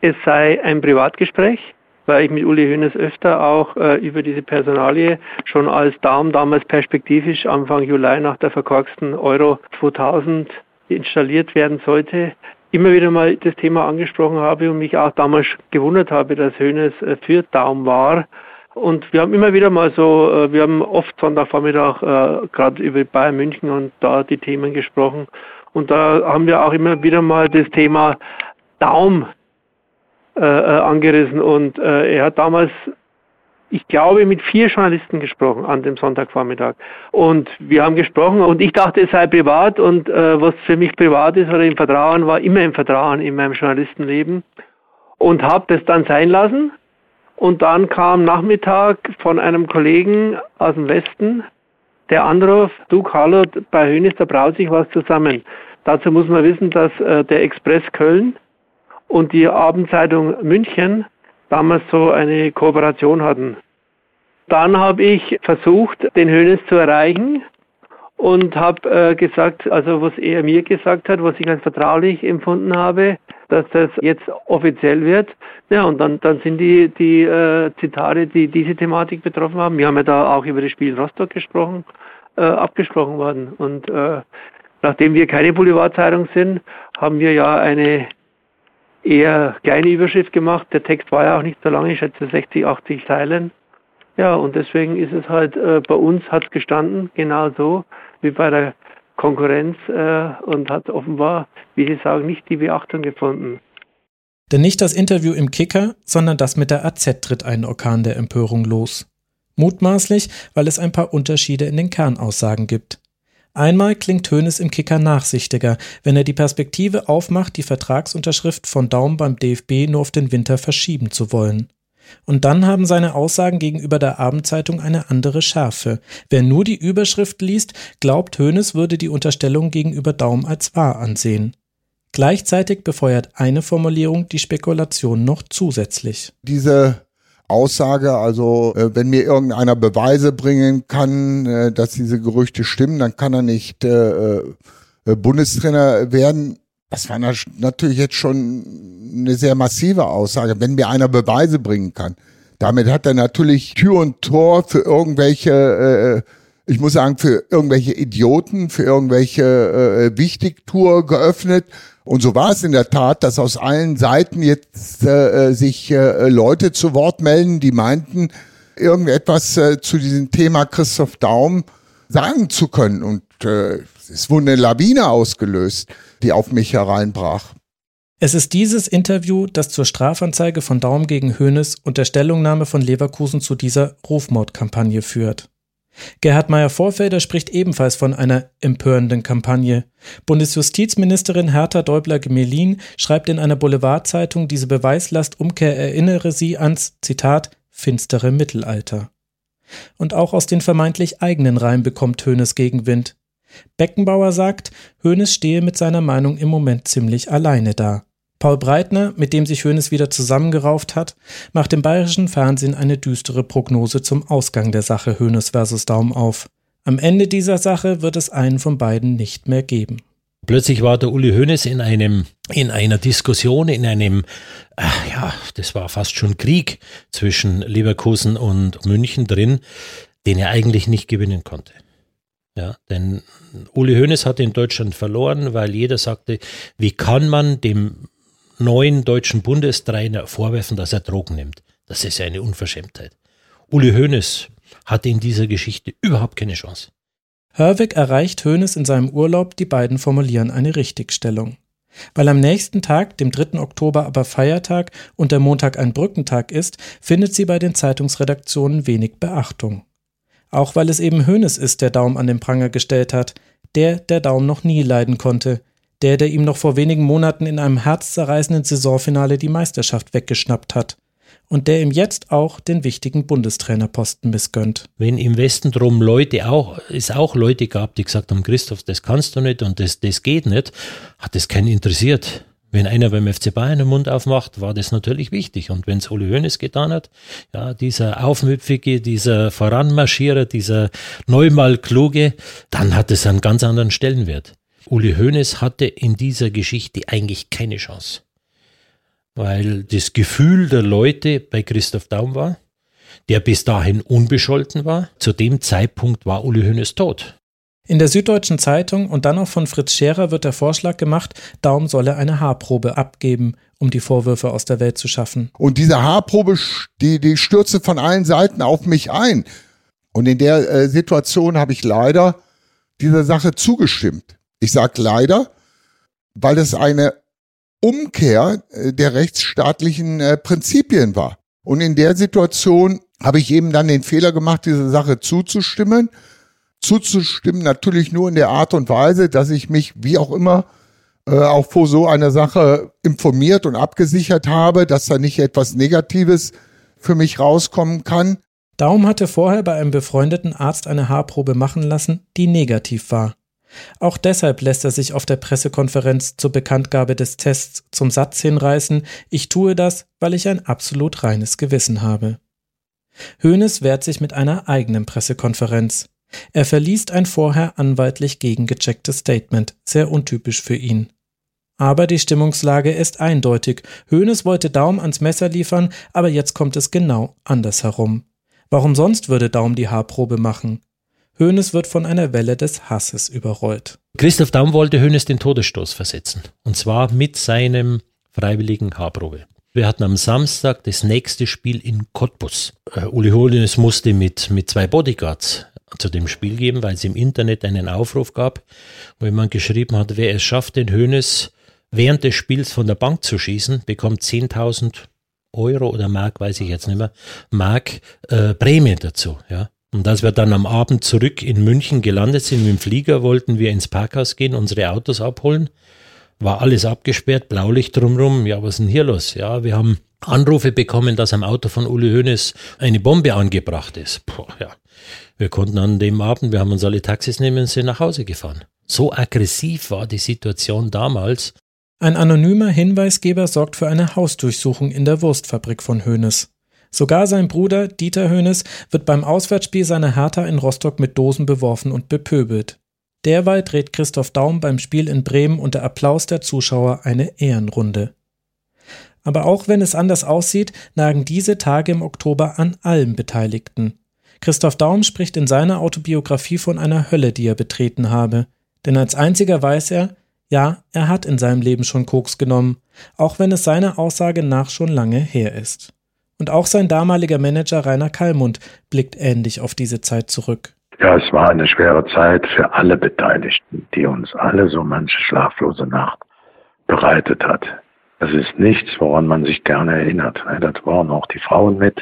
es sei ein Privatgespräch weil ich mit Uli Hoeneß öfter auch äh, über diese Personalie schon als Daum damals perspektivisch Anfang Juli nach der verkorksten Euro 2000 installiert werden sollte, immer wieder mal das Thema angesprochen habe und mich auch damals gewundert habe, dass Hoeneß äh, für Daum war. Und wir haben immer wieder mal so, äh, wir haben oft Sonntagvormittag äh, gerade über Bayern München und da die Themen gesprochen. Und da haben wir auch immer wieder mal das Thema Daum äh, äh, angerissen und äh, er hat damals, ich glaube, mit vier Journalisten gesprochen an dem Sonntagvormittag. Und wir haben gesprochen und ich dachte, es sei privat und äh, was für mich privat ist oder im Vertrauen, war immer im Vertrauen in meinem Journalistenleben und habe das dann sein lassen. Und dann kam Nachmittag von einem Kollegen aus dem Westen der Anruf, du Carlo, bei Hönes, da braut sich was zusammen. Dazu muss man wissen, dass äh, der Express Köln und die Abendzeitung München damals so eine Kooperation hatten. Dann habe ich versucht, den Hönes zu erreichen und habe äh, gesagt, also was er mir gesagt hat, was ich als vertraulich empfunden habe, dass das jetzt offiziell wird. Ja, und dann, dann sind die, die äh, Zitate, die diese Thematik betroffen haben, wir haben ja da auch über das Spiel Rostock gesprochen, äh, abgesprochen worden. Und äh, nachdem wir keine Boulevardzeitung sind, haben wir ja eine eher kleine Überschrift gemacht. Der Text war ja auch nicht so lang, ich schätze 60, 80 Zeilen. Ja, und deswegen ist es halt, äh, bei uns hat es gestanden, genau so wie bei der Konkurrenz äh, und hat offenbar, wie Sie sagen, nicht die Beachtung gefunden. Denn nicht das Interview im Kicker, sondern das mit der AZ tritt einen Orkan der Empörung los. Mutmaßlich, weil es ein paar Unterschiede in den Kernaussagen gibt. Einmal klingt Hoeneß im Kicker nachsichtiger, wenn er die Perspektive aufmacht, die Vertragsunterschrift von Daum beim DFB nur auf den Winter verschieben zu wollen. Und dann haben seine Aussagen gegenüber der Abendzeitung eine andere Schärfe. Wer nur die Überschrift liest, glaubt, Hoeneß würde die Unterstellung gegenüber Daum als wahr ansehen. Gleichzeitig befeuert eine Formulierung die Spekulation noch zusätzlich. Diese Aussage, also äh, wenn mir irgendeiner Beweise bringen kann, äh, dass diese Gerüchte stimmen, dann kann er nicht äh, äh Bundestrainer werden. Das war natürlich jetzt schon eine sehr massive Aussage, wenn mir einer Beweise bringen kann. Damit hat er natürlich Tür und Tor für irgendwelche, äh, ich muss sagen, für irgendwelche Idioten, für irgendwelche äh, Wichtigtour geöffnet und so war es in der Tat, dass aus allen Seiten jetzt äh, sich äh, Leute zu Wort melden, die meinten, irgendetwas äh, zu diesem Thema Christoph Daum sagen zu können. Und äh, es wurde eine Lawine ausgelöst, die auf mich hereinbrach. Es ist dieses Interview, das zur Strafanzeige von Daum gegen Hoeneß und der Stellungnahme von Leverkusen zu dieser Rufmordkampagne führt. Gerhard Meyer-Vorfelder spricht ebenfalls von einer empörenden Kampagne. Bundesjustizministerin Hertha Däubler-Gemelin schreibt in einer Boulevardzeitung, diese Beweislastumkehr erinnere sie ans, Zitat, finstere Mittelalter. Und auch aus den vermeintlich eigenen Reihen bekommt Hoeneß Gegenwind. Beckenbauer sagt, Hoeneß stehe mit seiner Meinung im Moment ziemlich alleine da. Paul Breitner, mit dem sich Hoeneß wieder zusammengerauft hat, macht im bayerischen Fernsehen eine düstere Prognose zum Ausgang der Sache Hoeneß versus Daum auf. Am Ende dieser Sache wird es einen von beiden nicht mehr geben. Plötzlich war der Uli Hoeneß in einem, in einer Diskussion, in einem, ach ja, das war fast schon Krieg zwischen Leverkusen und München drin, den er eigentlich nicht gewinnen konnte. Ja, denn Uli Hoeneß hat in Deutschland verloren, weil jeder sagte, wie kann man dem neuen deutschen Bundestrainer vorwerfen, dass er Drogen nimmt. Das ist ja eine Unverschämtheit. Uli Hoeneß hatte in dieser Geschichte überhaupt keine Chance. Hörwig erreicht Hoeneß in seinem Urlaub, die beiden formulieren eine Richtigstellung. Weil am nächsten Tag, dem 3. Oktober aber Feiertag und der Montag ein Brückentag ist, findet sie bei den Zeitungsredaktionen wenig Beachtung. Auch weil es eben Hoeneß ist, der Daum an den Pranger gestellt hat, der, der Daum noch nie leiden konnte, der, der ihm noch vor wenigen Monaten in einem herzzerreißenden Saisonfinale die Meisterschaft weggeschnappt hat und der ihm jetzt auch den wichtigen Bundestrainerposten missgönnt. Wenn im Westen drum Leute auch, es auch Leute gab, die gesagt haben, Christoph, das kannst du nicht und das, das geht nicht, hat es keinen interessiert. Wenn einer beim FC Bayern den Mund aufmacht, war das natürlich wichtig. Und wenn es Uli Hoeneß getan hat, ja, dieser Aufmüpfige, dieser Voranmarschierer, dieser Neumal Kluge, dann hat es einen ganz anderen Stellenwert. Uli Hoeneß hatte in dieser Geschichte eigentlich keine Chance. Weil das Gefühl der Leute bei Christoph Daum war, der bis dahin unbescholten war. Zu dem Zeitpunkt war Uli Hoeneß tot. In der Süddeutschen Zeitung und dann auch von Fritz Scherer wird der Vorschlag gemacht, Daum solle eine Haarprobe abgeben, um die Vorwürfe aus der Welt zu schaffen. Und diese Haarprobe, die, die stürzte von allen Seiten auf mich ein. Und in der äh, Situation habe ich leider dieser Sache zugestimmt. Ich sage leider, weil es eine Umkehr äh, der rechtsstaatlichen äh, Prinzipien war. Und in der Situation habe ich eben dann den Fehler gemacht, diese Sache zuzustimmen. Zuzustimmen natürlich nur in der Art und Weise, dass ich mich, wie auch immer, äh, auch vor so einer Sache informiert und abgesichert habe, dass da nicht etwas Negatives für mich rauskommen kann. Daum hatte vorher bei einem befreundeten Arzt eine Haarprobe machen lassen, die negativ war. Auch deshalb lässt er sich auf der Pressekonferenz zur Bekanntgabe des Tests zum Satz hinreißen, ich tue das, weil ich ein absolut reines Gewissen habe. Hoeneß wehrt sich mit einer eigenen Pressekonferenz. Er verliest ein vorher anwaltlich gegengechecktes Statement, sehr untypisch für ihn. Aber die Stimmungslage ist eindeutig. Hoeneß wollte Daum ans Messer liefern, aber jetzt kommt es genau andersherum. Warum sonst würde Daum die Haarprobe machen? Hoeneß wird von einer Welle des Hasses überrollt. Christoph Daum wollte Hoeneß den Todesstoß versetzen. Und zwar mit seinem freiwilligen Haarprobe. Wir hatten am Samstag das nächste Spiel in Cottbus. Uh, Uli Hoeneß musste mit, mit zwei Bodyguards zu dem Spiel geben, weil es im Internet einen Aufruf gab, wo jemand geschrieben hat, wer es schafft, den Hoeneß während des Spiels von der Bank zu schießen, bekommt 10.000 Euro oder Mark, weiß ich jetzt nicht mehr, Mark äh, Prämie dazu. Ja. Und als wir dann am Abend zurück in München gelandet sind mit dem Flieger, wollten wir ins Parkhaus gehen, unsere Autos abholen. War alles abgesperrt, Blaulicht drumrum. Ja, was ist denn hier los? Ja, wir haben Anrufe bekommen, dass am Auto von Uli Hoeneß eine Bombe angebracht ist. Puh, ja. Wir konnten an dem Abend, wir haben uns alle Taxis nehmen und sind nach Hause gefahren. So aggressiv war die Situation damals. Ein anonymer Hinweisgeber sorgt für eine Hausdurchsuchung in der Wurstfabrik von Hoeneß. Sogar sein Bruder Dieter Hoeneß wird beim Auswärtsspiel seiner Hertha in Rostock mit Dosen beworfen und bepöbelt. Derweil dreht Christoph Daum beim Spiel in Bremen unter Applaus der Zuschauer eine Ehrenrunde. Aber auch wenn es anders aussieht, nagen diese Tage im Oktober an allen Beteiligten. Christoph Daum spricht in seiner Autobiografie von einer Hölle, die er betreten habe. Denn als einziger weiß er, ja, er hat in seinem Leben schon Koks genommen, auch wenn es seiner Aussage nach schon lange her ist. Und auch sein damaliger Manager Rainer Kallmund blickt ähnlich auf diese Zeit zurück. Ja, es war eine schwere Zeit für alle Beteiligten, die uns alle so manche schlaflose Nacht bereitet hat. Es ist nichts, woran man sich gerne erinnert. Das waren auch die Frauen mit.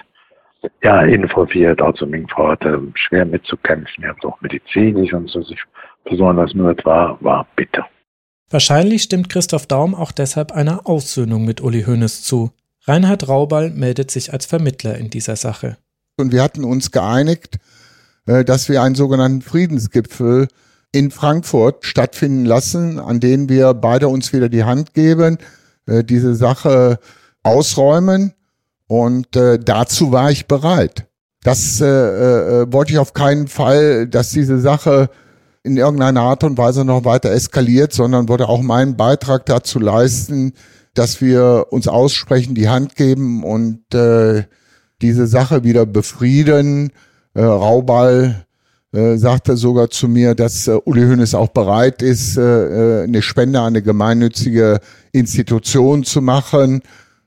Ja, involviert, also meine Frau hatte schwer mitzukämpfen, ja, auch medizinisch und so sich besonders nur war, war bitter. Wahrscheinlich stimmt Christoph Daum auch deshalb einer Aussöhnung mit Uli Hoeneß zu. Reinhard Raubal meldet sich als Vermittler in dieser Sache. Und wir hatten uns geeinigt, äh, dass wir einen sogenannten Friedensgipfel in Frankfurt stattfinden lassen, an dem wir beide uns wieder die Hand geben, äh, diese Sache ausräumen. Und äh, dazu war ich bereit. Das wollte ich auf keinen Fall, dass diese Sache in irgendeiner Art und Weise noch weiter eskaliert, sondern wollte auch meinen Beitrag dazu leisten, dass wir uns aussprechen, die Hand geben und äh, diese Sache wieder befrieden. Äh, Rauball äh, sagte sogar zu mir, dass äh, Uli Hoeneß auch bereit ist, äh, äh, eine Spende an eine gemeinnützige Institution zu machen,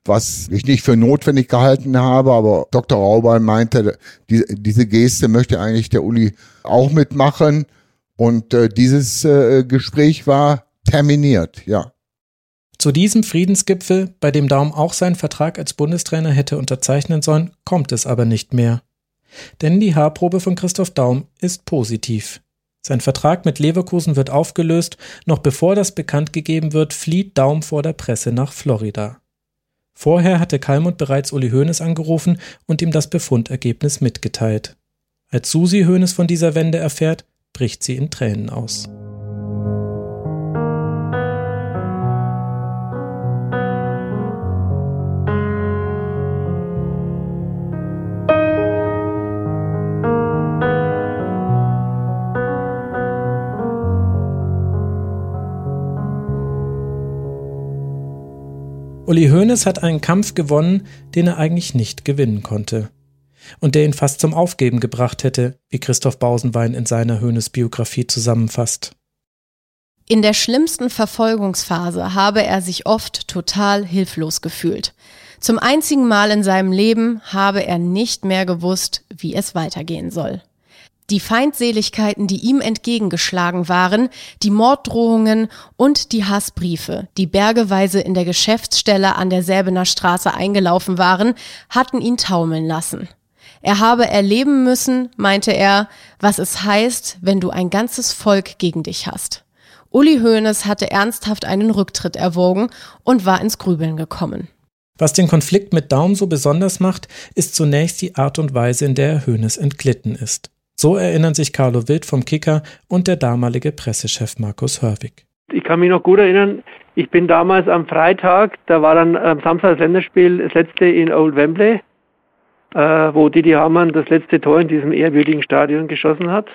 was ich nicht für notwendig gehalten habe, aber Dr. Rauball meinte, die, diese Geste möchte eigentlich der Uli auch mitmachen. Und äh, dieses äh, Gespräch war terminiert, ja. Zu diesem Friedensgipfel, bei dem Daum auch seinen Vertrag als Bundestrainer hätte unterzeichnen sollen, kommt es aber nicht mehr. Denn die Haarprobe von Christoph Daum ist positiv. Sein Vertrag mit Leverkusen wird aufgelöst, noch bevor das bekannt gegeben wird, flieht Daum vor der Presse nach Florida. Vorher hatte Kalmund bereits Uli Hoeneß angerufen und ihm das Befundergebnis mitgeteilt. Als Susi Hoeneß von dieser Wende erfährt, bricht sie in Tränen aus. Uli Hoeneß hat einen Kampf gewonnen, den er eigentlich nicht gewinnen konnte. Und der ihn fast zum Aufgeben gebracht hätte, wie Christoph Bausenwein in seiner Hoeneß-Biografie zusammenfasst. In der schlimmsten Verfolgungsphase habe er sich oft total hilflos gefühlt. Zum einzigen Mal in seinem Leben habe er nicht mehr gewusst, wie es weitergehen soll. Die Feindseligkeiten, die ihm entgegengeschlagen waren, die Morddrohungen und die Hassbriefe, die bergeweise in der Geschäftsstelle an der Säbener Straße eingelaufen waren, hatten ihn taumeln lassen. Er habe erleben müssen, meinte er, was es heißt, wenn du ein ganzes Volk gegen dich hast. Uli Hoeneß hatte ernsthaft einen Rücktritt erwogen und war ins Grübeln gekommen. Was den Konflikt mit Daum so besonders macht, ist zunächst die Art und Weise, in der Hoeneß entglitten ist. So erinnern sich Carlo Wild vom Kicker und der damalige Pressechef Markus Hörwig. Ich kann mich noch gut erinnern, ich bin damals am Freitag, da war dann am Samstag das Länderspiel, das letzte in Old Wembley, äh, wo Didi Hamann das letzte Tor in diesem ehrwürdigen Stadion geschossen hat.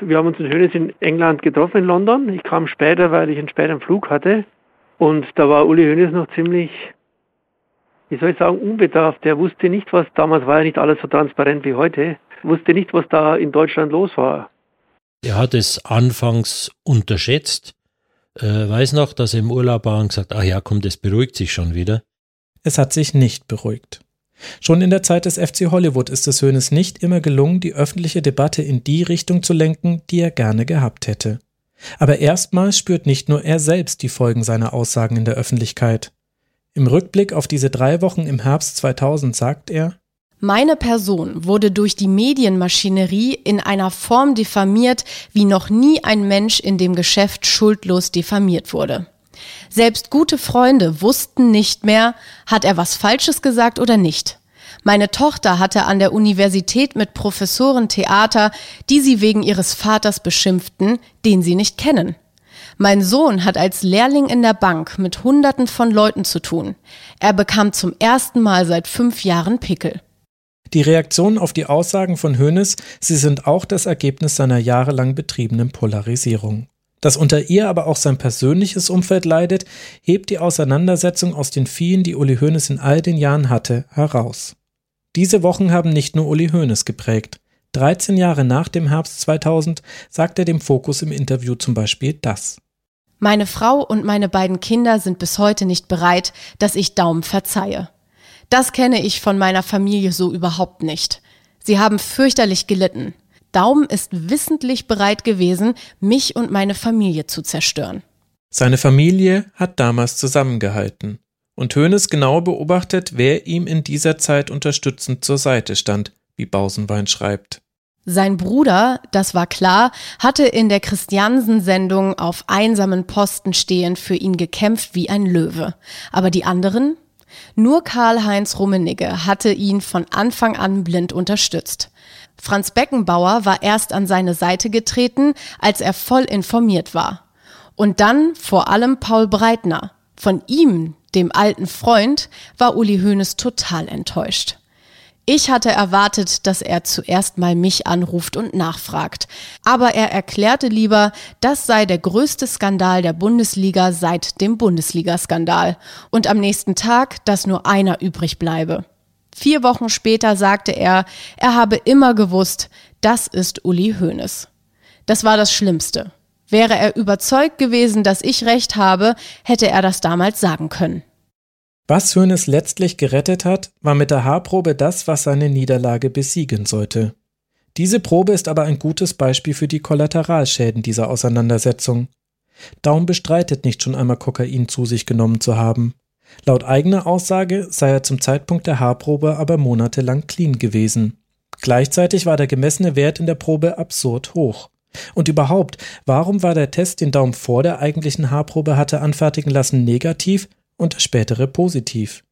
Wir haben uns in Hönes in England getroffen, in London. Ich kam später, weil ich einen späteren Flug hatte. Und da war Uli Hoeneß noch ziemlich, wie soll ich sagen, unbedarft. Der wusste nicht, was, damals war ja nicht alles so transparent wie heute wusste nicht, was da in Deutschland los war. Er hat es anfangs unterschätzt, äh, weiß noch, dass er im Urlaub war und gesagt, ach ja, komm, das beruhigt sich schon wieder. Es hat sich nicht beruhigt. Schon in der Zeit des FC Hollywood ist es Hönes nicht immer gelungen, die öffentliche Debatte in die Richtung zu lenken, die er gerne gehabt hätte. Aber erstmals spürt nicht nur er selbst die Folgen seiner Aussagen in der Öffentlichkeit. Im Rückblick auf diese drei Wochen im Herbst 2000 sagt er, Meine Person wurde durch die Medienmaschinerie in einer Form diffamiert, wie noch nie ein Mensch in dem Geschäft schuldlos diffamiert wurde. Selbst gute Freunde wussten nicht mehr, hat er was Falsches gesagt oder nicht. Meine Tochter hatte an der Universität mit Professoren Theater, die sie wegen ihres Vaters beschimpften, den sie nicht kennen. Mein Sohn hat als Lehrling in der Bank mit Hunderten von Leuten zu tun. Er bekam zum ersten Mal seit fünf Jahren Pickel. Die Reaktionen auf die Aussagen von Hoeneß, sie sind auch das Ergebnis seiner jahrelang betriebenen Polarisierung. Dass unter ihr aber auch sein persönliches Umfeld leidet, hebt die Auseinandersetzung aus den vielen, die Uli Hoeneß in all den Jahren hatte, heraus. Diese Wochen haben nicht nur Uli Hoeneß geprägt. 13 Jahre nach dem Herbst 2000 sagt er dem Fokus im Interview zum Beispiel das. Meine Frau und meine beiden Kinder sind bis heute nicht bereit, dass ich Daumen verzeihe. Das kenne ich von meiner Familie so überhaupt nicht. Sie haben fürchterlich gelitten. Daum ist wissentlich bereit gewesen, mich und meine Familie zu zerstören. Seine Familie hat damals zusammengehalten. Und Hoeneß genau beobachtet, wer ihm in dieser Zeit unterstützend zur Seite stand, wie Bausenwein schreibt. Sein Bruder, das war klar, hatte in der Christiansen-Sendung auf einsamen Posten stehend für ihn gekämpft wie ein Löwe. Aber die anderen? Nur Karl-Heinz Rummenigge hatte ihn von Anfang an blind unterstützt. Franz Beckenbauer war erst an seine Seite getreten, als er voll informiert war. Und dann vor allem Paul Breitner. Von ihm, dem alten Freund, war Uli Hoeneß total enttäuscht. Ich hatte erwartet, dass er zuerst mal mich anruft und nachfragt. Aber er erklärte lieber, das sei der größte Skandal der Bundesliga seit dem Bundesliga-Skandal. Und am nächsten Tag, dass nur einer übrig bleibe. Vier Wochen später sagte er, er habe immer gewusst, das ist Uli Hoeneß. Das war das Schlimmste. Wäre er überzeugt gewesen, dass ich recht habe, hätte er das damals sagen können. Was Hoeneß letztlich gerettet hat, war mit der Haarprobe das, was seine Niederlage besiegen sollte. Diese Probe ist aber ein gutes Beispiel für die Kollateralschäden dieser Auseinandersetzung. Daum bestreitet nicht schon einmal Kokain zu sich genommen zu haben. Laut eigener Aussage sei er zum Zeitpunkt der Haarprobe aber monatelang clean gewesen. Gleichzeitig war der gemessene Wert in der Probe absurd hoch. Und überhaupt, warum war der Test, den Daum vor der eigentlichen Haarprobe hatte anfertigen lassen, negativ und spätere positiv.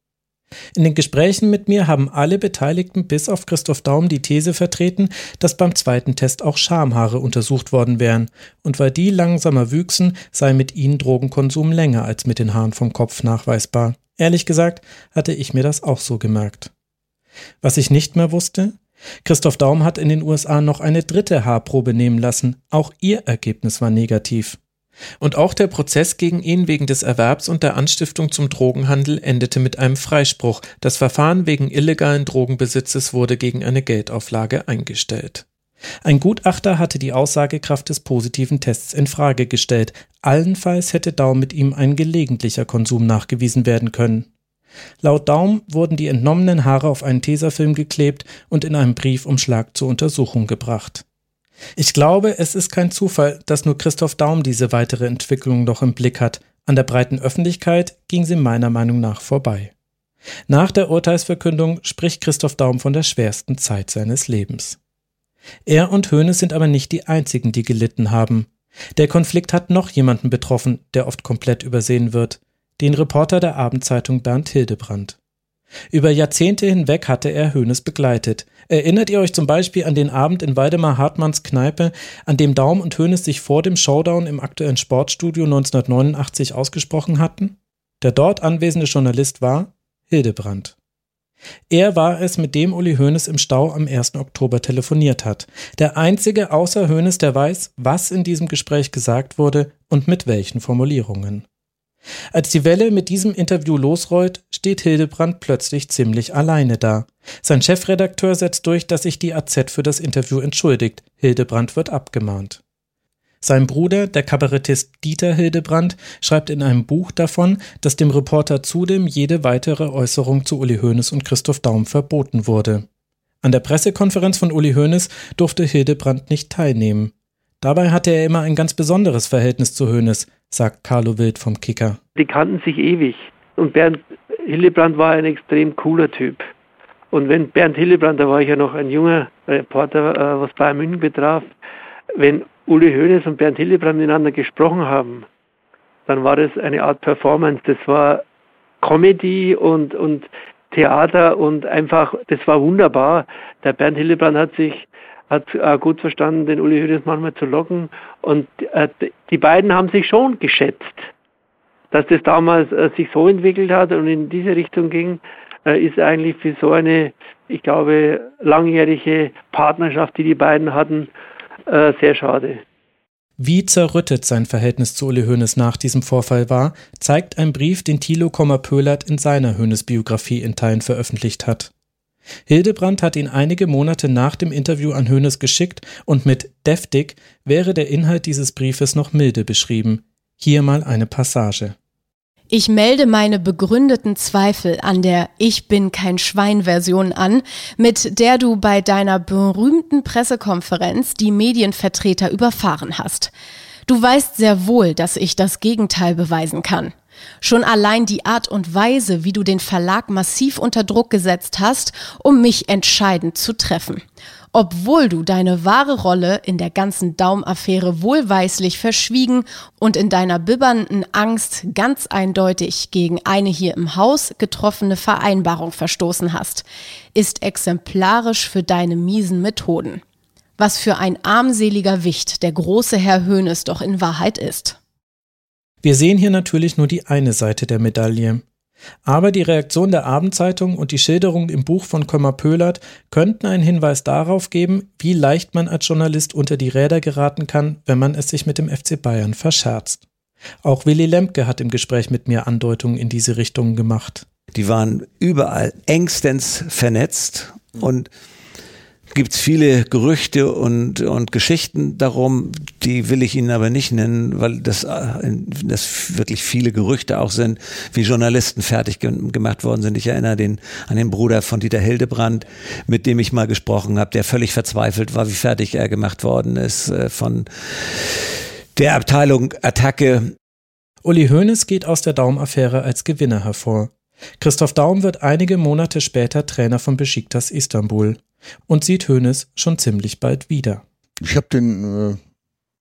In den Gesprächen mit mir haben alle Beteiligten bis auf Christoph Daum die These vertreten, dass beim zweiten Test auch Schamhaare untersucht worden wären, und weil die langsamer wüchsen, sei mit ihnen Drogenkonsum länger als mit den Haaren vom Kopf nachweisbar. Ehrlich gesagt hatte ich mir das auch so gemerkt. Was ich nicht mehr wusste? Christoph Daum hat in den USA noch eine dritte Haarprobe nehmen lassen, auch ihr Ergebnis war negativ. Und auch der Prozess gegen ihn wegen des Erwerbs und der Anstiftung zum Drogenhandel endete mit einem Freispruch. Das Verfahren wegen illegalen Drogenbesitzes wurde gegen eine Geldauflage eingestellt. Ein Gutachter hatte die Aussagekraft des positiven Tests in Frage gestellt. Allenfalls hätte Daum mit ihm ein gelegentlicher Konsum nachgewiesen werden können. Laut Daum wurden die entnommenen Haare auf einen Tesafilm geklebt und in einem Briefumschlag zur Untersuchung gebracht. Ich glaube, es ist kein Zufall, dass nur Christoph Daum diese weitere Entwicklung noch im Blick hat. An der breiten Öffentlichkeit ging sie meiner Meinung nach vorbei. Nach der Urteilsverkündung spricht Christoph Daum von der schwersten Zeit seines Lebens. Er und Hoeneß sind aber nicht die einzigen, die gelitten haben. Der Konflikt hat noch jemanden betroffen, der oft komplett übersehen wird, den Reporter der Abendzeitung Bernd Hildebrand. Über Jahrzehnte hinweg hatte er Hoeneß begleitet. Erinnert ihr euch zum Beispiel an den Abend in Waldemar Hartmanns Kneipe, an dem Daum und Hoeneß sich vor dem Showdown im aktuellen Sportstudio 1989 ausgesprochen hatten? Der dort anwesende Journalist war Hildebrand. Er war es, mit dem Uli Hoeneß im Stau am 1. Oktober telefoniert hat. Der einzige außer Hoeneß, der weiß, was in diesem Gespräch gesagt wurde und mit welchen Formulierungen. Als die Welle mit diesem Interview losrollt, steht Hildebrand plötzlich ziemlich alleine da. Sein Chefredakteur setzt durch, dass sich die AZ für das Interview entschuldigt. Hildebrand wird abgemahnt. Sein Bruder, der Kabarettist Dieter Hildebrand, schreibt in einem Buch davon, dass dem Reporter zudem jede weitere Äußerung zu Uli Hoeneß und Christoph Daum verboten wurde. An der Pressekonferenz von Uli Hoeneß durfte Hildebrand nicht teilnehmen. Dabei hatte er immer ein ganz besonderes Verhältnis zu Hoeneß, sagt Carlo Wild vom Kicker. Die kannten sich ewig. Und Bernd Hildebrand war ein extrem cooler Typ. Und wenn Bernd Hillebrand, da war ich ja noch ein junger Reporter, äh, was Bayern München betraf, wenn Uli Hoeneß und Bernd Hillebrand miteinander gesprochen haben, dann war das eine Art Performance. Das war Comedy und, und Theater und einfach, das war wunderbar. Der Bernd Hillebrand hat sich hat äh, gut verstanden, den Uli Hoeneß manchmal zu locken und äh, die beiden haben sich schon geschätzt. Dass das damals äh, sich so entwickelt hat und in diese Richtung ging, äh, ist eigentlich für so eine, ich glaube, langjährige Partnerschaft, die die beiden hatten, äh, sehr schade. Wie zerrüttet sein Verhältnis zu Uli Hoeneß nach diesem Vorfall war, zeigt ein Brief, den Thilo Kommer-Pöhlert in seiner Hoeneß-Biografie in Teilen veröffentlicht hat. Hildebrand hat ihn einige Monate nach dem Interview an Hoeneß geschickt und mit deftig wäre der Inhalt dieses Briefes noch milde beschrieben. Hier mal eine Passage. Ich melde meine begründeten Zweifel an der Ich bin kein Schwein-Version an, mit der du bei deiner berühmten Pressekonferenz die Medienvertreter überfahren hast. Du weißt sehr wohl, dass ich das Gegenteil beweisen kann. Schon allein die Art und Weise, wie du den Verlag massiv unter Druck gesetzt hast, um mich entscheidend zu treffen obwohl du deine wahre Rolle in der ganzen Daumaffäre wohlweislich verschwiegen und in deiner bibbernden Angst ganz eindeutig gegen eine hier im Haus getroffene Vereinbarung verstoßen hast, ist exemplarisch für deine miesen Methoden. Was für ein armseliger Wicht der große Herr Höhnes doch in Wahrheit ist. Wir sehen hier natürlich nur die eine Seite der Medaille. Aber die Reaktion der Abendzeitung und die Schilderung im Buch von Kömmer-Pöhlert könnten einen Hinweis darauf geben, wie leicht man als Journalist unter die Räder geraten kann, wenn man es sich mit dem FC Bayern verscherzt. Auch Willy Lemke hat im Gespräch mit mir Andeutungen in diese Richtung gemacht. Die waren überall engstens vernetzt und gibt es viele Gerüchte und, und Geschichten darum, die will ich Ihnen aber nicht nennen, weil das, äh, das wirklich viele Gerüchte auch sind, wie Journalisten fertig gemacht worden sind. Ich erinnere den, an den Bruder von Dieter Hildebrand, mit dem ich mal gesprochen habe, der völlig verzweifelt war, wie fertig er gemacht worden ist äh, von der Abteilung Attacke. Uli Hoeneß geht aus der Daumaffäre als Gewinner hervor. Christoph Daum wird einige Monate später Trainer von Besiktas Istanbul und sieht Hoeneß schon ziemlich bald wieder. Ich habe den äh,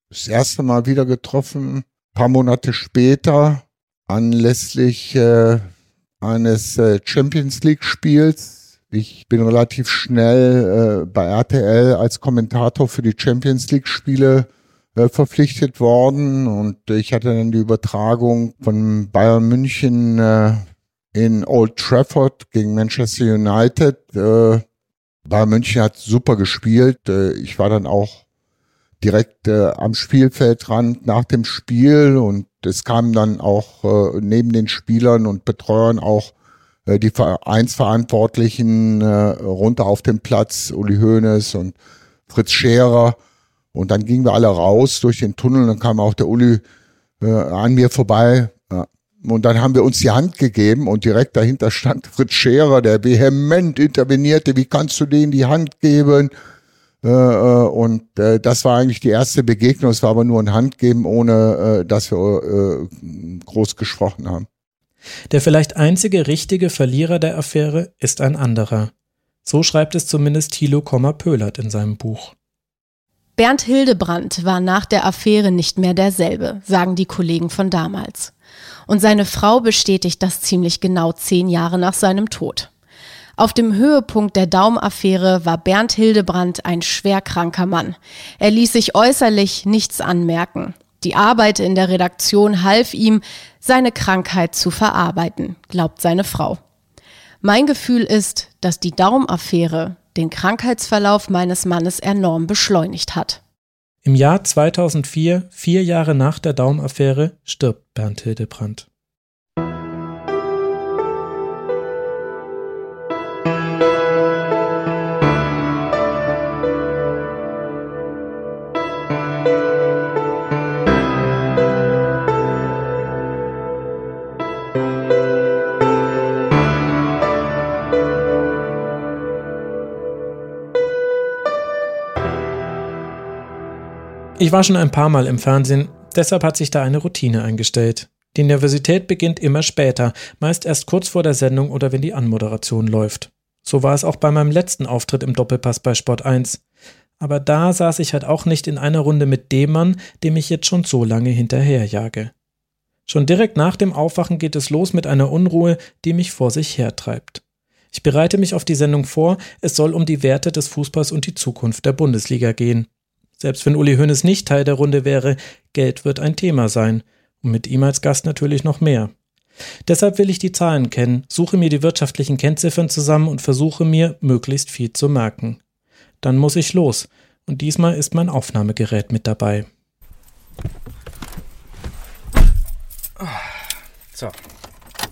das erste Mal wieder getroffen, ein paar Monate später, anlässlich äh, eines äh, Champions League Spiels. Ich bin relativ schnell äh, bei RTL als Kommentator für die Champions League Spiele äh, verpflichtet worden und ich hatte dann die Übertragung von Bayern München äh, in Old Trafford gegen Manchester United. Bayern München hat super gespielt. Äh, ich war dann auch direkt äh, am Spielfeldrand nach dem Spiel und es kamen dann auch äh, neben den Spielern und Betreuern auch die Vereinsverantwortlichen runter auf den Platz, Uli Hoeneß und Fritz Scherer. Und dann gingen wir alle raus durch den Tunnel und dann kam auch der Uli an mir vorbei. Und dann haben wir uns die Hand gegeben und direkt dahinter stand Fritz Scherer, der vehement intervenierte, wie kannst du denen die Hand geben? Äh, äh, und äh, das war eigentlich die erste Begegnung. Es war aber nur ein Handgeben, ohne dass wir groß gesprochen haben. Der vielleicht einzige richtige Verlierer der Affäre ist ein anderer. So schreibt es zumindest Thilo Kommer-Pöhlert in seinem Buch. Bernd Hildebrand war nach der Affäre nicht mehr derselbe, sagen die Kollegen von damals. Und seine Frau bestätigt das ziemlich genau zehn Jahre nach seinem Tod. Auf dem Höhepunkt der Daumaffäre war Bernd Hildebrand ein schwerkranker Mann. Er ließ sich äußerlich nichts anmerken. Die Arbeit in der Redaktion half ihm, seine Krankheit zu verarbeiten, glaubt seine Frau. Mein Gefühl ist, dass die Daumaffäre den Krankheitsverlauf meines Mannes enorm beschleunigt hat. Im Jahr 2004, vier Jahre nach der Daumaffäre, stirbt Bernd Hildebrand. Ich war schon ein paar Mal im Fernsehen, deshalb hat sich da eine Routine eingestellt. Die Nervosität beginnt immer später, meist erst kurz vor der Sendung oder wenn die Anmoderation läuft. So war es auch bei meinem letzten Auftritt im Doppelpass bei Sport 1. Aber da saß ich halt auch nicht in einer Runde mit dem Mann, dem ich jetzt schon so lange hinterherjage. Schon direkt nach dem Aufwachen geht es los mit einer Unruhe, die mich vor sich hertreibt. Ich bereite mich auf die Sendung vor, es soll um die Werte des Fußballs und die Zukunft der Bundesliga gehen. Selbst wenn Uli Hoeneß nicht Teil der Runde wäre, Geld wird ein Thema sein. Und mit ihm als Gast natürlich noch mehr. Deshalb will ich die Zahlen kennen, suche mir die wirtschaftlichen Kennziffern zusammen und versuche mir, möglichst viel zu merken. Dann muss ich los. Und diesmal ist mein Aufnahmegerät mit dabei. So.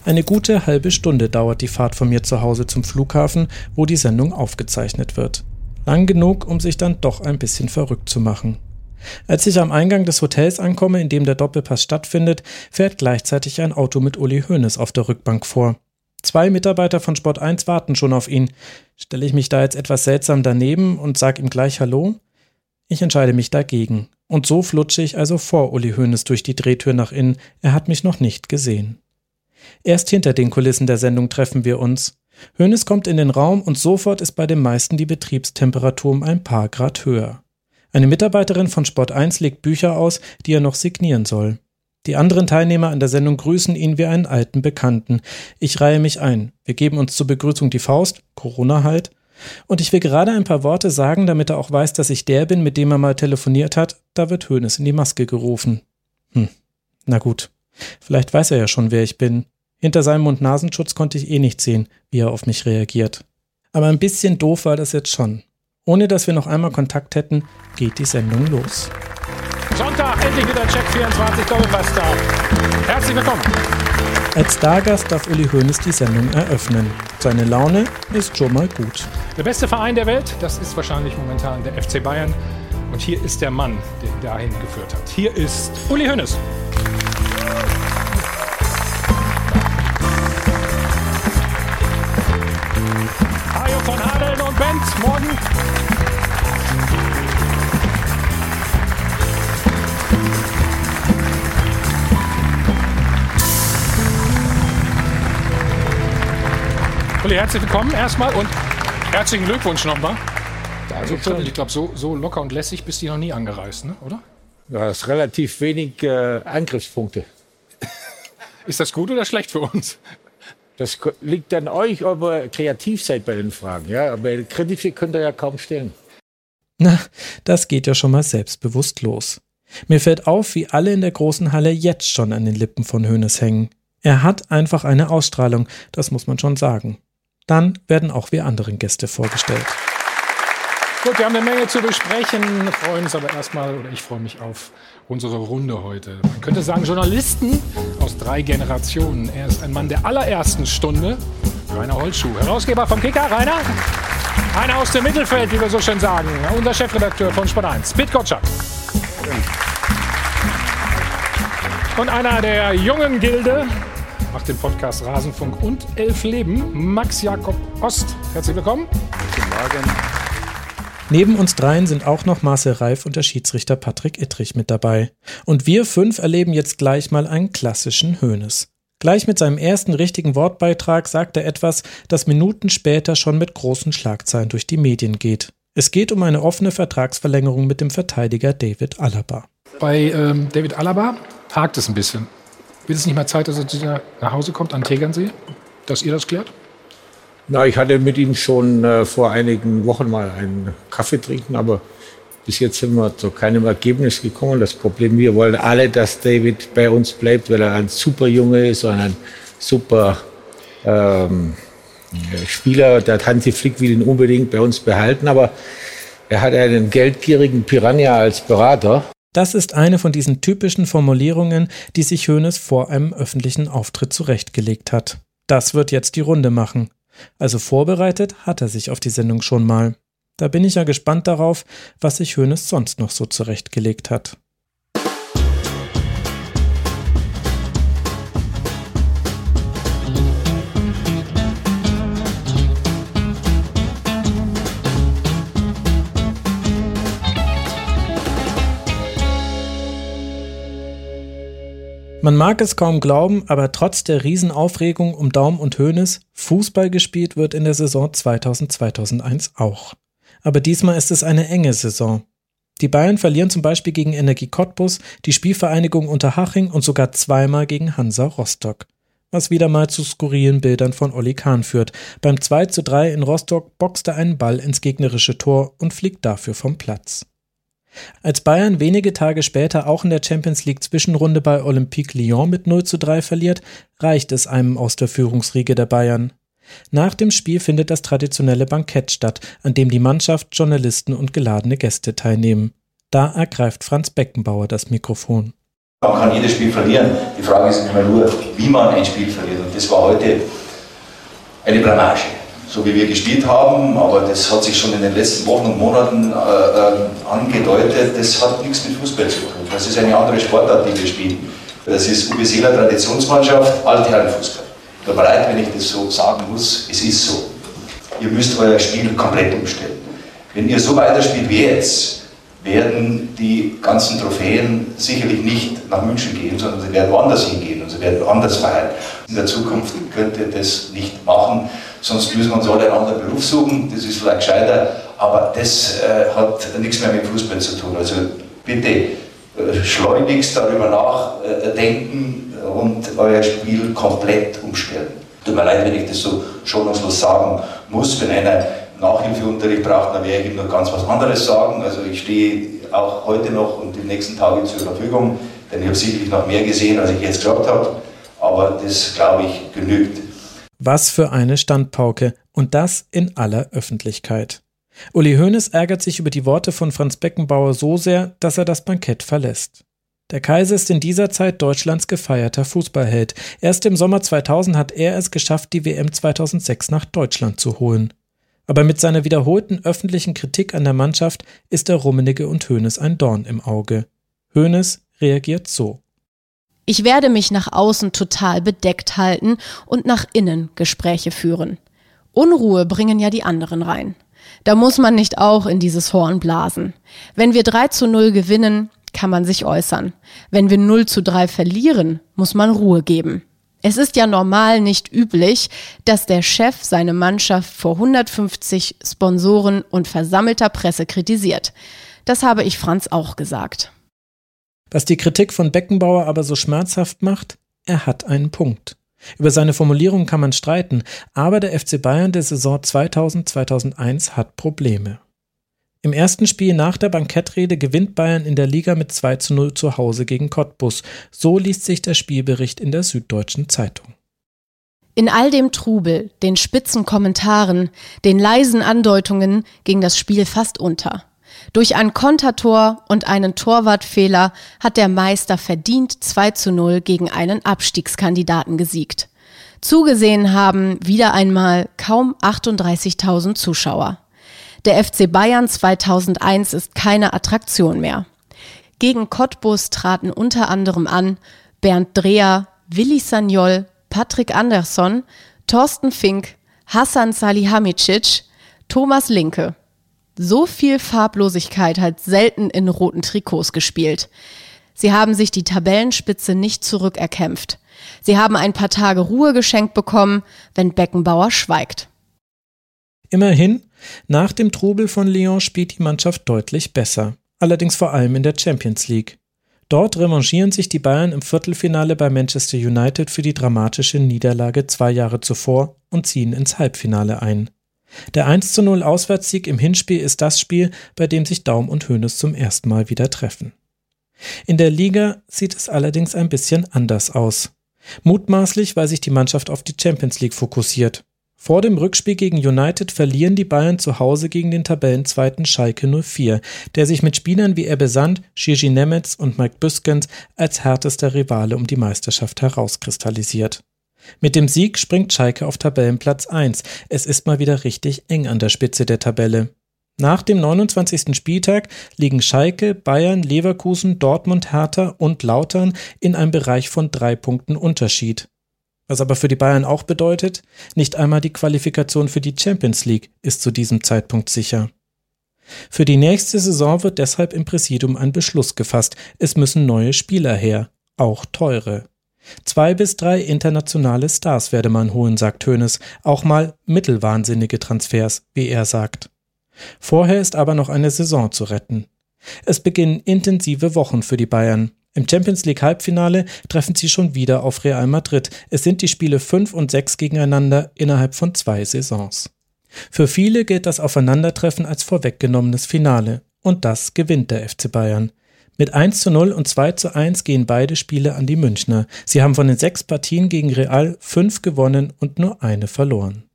Eine gute halbe Stunde dauert die Fahrt von mir zu Hause zum Flughafen, wo die Sendung aufgezeichnet wird. Lang genug, um sich dann doch ein bisschen verrückt zu machen. Als ich am Eingang des Hotels ankomme, in dem der Doppelpass stattfindet, fährt gleichzeitig ein Auto mit Uli Hoeneß auf der Rückbank vor. Zwei Mitarbeiter von Sport 1 warten schon auf ihn. Stelle ich mich da jetzt etwas seltsam daneben und sag ihm gleich Hallo? Ich entscheide mich dagegen. Und so flutsche ich also vor Uli Hoeneß durch die Drehtür nach innen. Er hat mich noch nicht gesehen. Erst hinter den Kulissen der Sendung treffen wir uns. Hoeneß kommt in den Raum und sofort ist bei den meisten die Betriebstemperatur um ein paar Grad höher. Eine Mitarbeiterin von Sport 1 legt Bücher aus, die er noch signieren soll. Die anderen Teilnehmer an der Sendung grüßen ihn wie einen alten Bekannten. Ich reihe mich ein. Wir geben uns zur Begrüßung die Faust, Corona halt. Und ich will gerade ein paar Worte sagen, damit er auch weiß, dass ich der bin, mit dem er mal telefoniert hat. Da wird Hoeneß in die Maske gerufen. Hm, na gut. Vielleicht weiß er ja schon, wer ich bin. Hinter seinem Mund-Nasenschutz konnte ich eh nicht sehen, wie er auf mich reagiert. Aber ein bisschen doof war das jetzt schon. Ohne dass wir noch einmal Kontakt hätten, geht die Sendung los. Sonntag, endlich wieder Check 24 Doppelpass-Star. Herzlich willkommen. Als Stargast darf Uli Hoeneß die Sendung eröffnen. Seine Laune ist schon mal gut. Der beste Verein der Welt, das ist wahrscheinlich momentan der FC Bayern. Und hier ist der Mann, der ihn dahin geführt hat. Hier ist Uli Hoeneß. Von Hadeln und Benz, morgen. Uli, herzlich willkommen erstmal und herzlichen Glückwunsch nochmal. Also, ich glaube, so, so locker und lässig bist du noch nie angereist, ne? oder? Ja, das ist relativ wenig äh, Angriffspunkte. Ist das gut oder schlecht für uns? Das liegt an euch, ob ihr kreativ seid bei den Fragen. Ja? Aber kritische könnt ihr ja kaum stellen. Na, das geht ja schon mal selbstbewusst los. Mir fällt auf, wie alle in der großen Halle jetzt schon an den Lippen von Hönes hängen. Er hat einfach eine Ausstrahlung, das muss man schon sagen. Dann werden auch wir anderen Gäste vorgestellt. Gut, wir haben eine Menge zu besprechen, freuen uns aber erstmal, oder ich freue mich auf unsere Runde heute. Man könnte sagen, Journalisten aus drei Generationen. Er ist ein Mann der allerersten Stunde, Rainer Holzschuh, Herausgeber vom Kicker. Rainer, einer aus dem Mittelfeld, wie wir so schön sagen, unser Chefredakteur von Sport 1, Pit Gottschalk. Und einer der jungen Gilde, macht den Podcast Rasenfunk und Elf Leben, Max Jakob Ost. Herzlich willkommen. Guten Morgen. Neben uns dreien sind auch noch Marcel Reif und der Schiedsrichter Patrick Ittrich mit dabei. Und wir fünf erleben jetzt gleich mal einen klassischen Hönes. Gleich mit seinem ersten richtigen Wortbeitrag sagt er etwas, das Minuten später schon mit großen Schlagzeilen durch die Medien geht. Es geht um eine offene Vertragsverlängerung mit dem Verteidiger David Alaba. Bei ähm, David Alaba hakt es ein bisschen. Wird es nicht mal Zeit, dass er nach Hause kommt an Tegernsee? Dass ihr das klärt? Na, ich hatte mit ihm schon äh, vor einigen Wochen mal einen Kaffee trinken, aber bis jetzt sind wir zu keinem Ergebnis gekommen. Das Problem, wir wollen alle, dass David bei uns bleibt, weil er ein super Junge ist und ein super ähm, Spieler. Der Hansi Flick will ihn unbedingt bei uns behalten, aber er hat einen geldgierigen Piranha als Berater. Das ist eine von diesen typischen Formulierungen, die sich Hoeneß vor einem öffentlichen Auftritt zurechtgelegt hat. Das wird jetzt die Runde machen. Also vorbereitet hat er sich auf die Sendung schon mal. Da bin ich ja gespannt darauf, was sich Hoeneß sonst noch so zurechtgelegt hat. Man mag es kaum glauben, aber trotz der Riesenaufregung um Daum und Hoeneß, Fußball gespielt wird in der Saison 2000-2001 auch. Aber diesmal ist es eine enge Saison. Die Bayern verlieren zum Beispiel gegen Energie Cottbus, die Spielvereinigung Unterhaching und sogar zweimal gegen Hansa Rostock. Was wieder mal zu skurrilen Bildern von Olli Kahn führt. Beim 2 zu 3 in Rostock boxt er einen Ball ins gegnerische Tor und fliegt dafür vom Platz. Als Bayern wenige Tage später auch in der Champions League Zwischenrunde bei Olympique Lyon mit 0 zu 3 verliert, reicht es einem aus der Führungsriege der Bayern. Nach dem Spiel findet das traditionelle Bankett statt, an dem die Mannschaft, Journalisten und geladene Gäste teilnehmen. Da ergreift Franz Beckenbauer das Mikrofon. Man kann jedes Spiel verlieren. Die Frage ist immer nur, wie man ein Spiel verliert. Und das war heute eine Blamage so wie wir gespielt haben, aber das hat sich schon in den letzten Wochen und Monaten äh, äh, angedeutet, das hat nichts mit Fußball zu tun. Das ist eine andere Sportart, die wir spielen. Das ist Ubeseeler Traditionsmannschaft, Altherrenfußball. Tut mir leid, wenn ich das so sagen muss, es ist so. Ihr müsst euer Spiel komplett umstellen. Wenn ihr so weiterspielt wie jetzt, werden die ganzen Trophäen sicherlich nicht nach München gehen, sondern sie werden woanders hingehen und sie werden anders feiern. In der Zukunft könnt ihr das nicht machen. Sonst müssen wir uns alle einen anderen Beruf suchen, das ist vielleicht gescheiter, aber das äh, hat nichts mehr mit Fußball zu tun. Also bitte äh, schleunigst darüber nachdenken äh, und euer Spiel komplett umstellen. Tut mir leid, wenn ich das so schonungslos sagen muss. Wenn einer Nachhilfeunterricht braucht, dann werde ich ihm noch ganz was anderes sagen. Also ich stehe auch heute noch und die nächsten Tage zur Verfügung, denn ich habe sicherlich noch mehr gesehen, als ich jetzt gesagt habe. Aber das, glaube ich, genügt. Was für eine Standpauke und das in aller Öffentlichkeit. Uli Hoeneß ärgert sich über die Worte von Franz Beckenbauer so sehr, dass er das Bankett verlässt. Der Kaiser ist in dieser Zeit Deutschlands gefeierter Fußballheld. Erst im Sommer 2000 hat er es geschafft, die WM 2006 nach Deutschland zu holen. Aber mit seiner wiederholten öffentlichen Kritik an der Mannschaft ist der Rummenigge und Hoeneß ein Dorn im Auge. Hoeneß reagiert so. Ich werde mich nach außen total bedeckt halten und nach innen Gespräche führen. Unruhe bringen ja die anderen rein. Da muss man nicht auch in dieses Horn blasen. Wenn wir 3 zu 0 gewinnen, kann man sich äußern. Wenn wir 0 zu 3 verlieren, muss man Ruhe geben. Es ist ja normal nicht üblich, dass der Chef seine Mannschaft vor 150 Sponsoren und versammelter Presse kritisiert. Das habe ich Franz auch gesagt. Was die Kritik von Beckenbauer aber so schmerzhaft macht, er hat einen Punkt. Über seine Formulierung kann man streiten, aber der FC Bayern der Saison 2000-2001 hat Probleme. Im ersten Spiel nach der Bankettrede gewinnt Bayern in der Liga mit 2 zu 0 zu Hause gegen Cottbus. So liest sich der Spielbericht in der Süddeutschen Zeitung. In all dem Trubel, den spitzen Kommentaren, den leisen Andeutungen ging das Spiel fast unter. Durch ein Kontertor und einen Torwartfehler hat der Meister verdient 2 zu 0 gegen einen Abstiegskandidaten gesiegt. Zugesehen haben wieder einmal kaum 38.000 Zuschauer. Der FC Bayern 2001 ist keine Attraktion mehr. Gegen Cottbus traten unter anderem an Bernd Dreher, Willi Sagnol, Patrick Andersson, Thorsten Fink, Hassan Salihamidzic, Thomas Linke. So viel Farblosigkeit hat selten in roten Trikots gespielt. Sie haben sich die Tabellenspitze nicht zurückerkämpft. Sie haben ein paar Tage Ruhe geschenkt bekommen, wenn Beckenbauer schweigt. Immerhin, nach dem Trubel von Lyon spielt die Mannschaft deutlich besser, allerdings vor allem in der Champions League. Dort revanchieren sich die Bayern im Viertelfinale bei Manchester United für die dramatische Niederlage zwei Jahre zuvor und ziehen ins Halbfinale ein. Der 1 zu 0 Auswärtssieg im Hinspiel ist das Spiel, bei dem sich Daum und Hönes zum ersten Mal wieder treffen. In der Liga sieht es allerdings ein bisschen anders aus. Mutmaßlich, weil sich die Mannschaft auf die Champions League fokussiert. Vor dem Rückspiel gegen United verlieren die Bayern zu Hause gegen den Tabellenzweiten Schalke 04, der sich mit Spielern wie Ebbe Sand, Gigi Nemetz und Mike Büskens als härtester Rivale um die Meisterschaft herauskristallisiert. Mit dem Sieg springt Schalke auf Tabellenplatz 1. Es ist mal wieder richtig eng an der Spitze der Tabelle. Nach dem 29. Spieltag liegen Schalke, Bayern, Leverkusen, Dortmund, Hertha und Lautern in einem Bereich von drei Punkten Unterschied. Was aber für die Bayern auch bedeutet, nicht einmal die Qualifikation für die Champions League ist zu diesem Zeitpunkt sicher. Für die nächste Saison wird deshalb im Präsidium ein Beschluss gefasst. Es müssen neue Spieler her, auch teure. Zwei bis drei internationale Stars werde man holen, sagt Hoeneß, auch mal mittelwahnsinnige Transfers, wie er sagt. Vorher ist aber noch eine Saison zu retten. Es beginnen intensive Wochen für die Bayern. Im Champions League Halbfinale treffen sie schon wieder auf Real Madrid. Es sind die Spiele 5 und 6 gegeneinander innerhalb von zwei Saisons. Für viele gilt das Aufeinandertreffen als vorweggenommenes Finale. Und das gewinnt der FC Bayern. Mit 1 zu 0 und 2 zu 1 gehen beide Spiele an die Münchner. Sie haben von den sechs Partien gegen Real fünf gewonnen und nur eine verloren.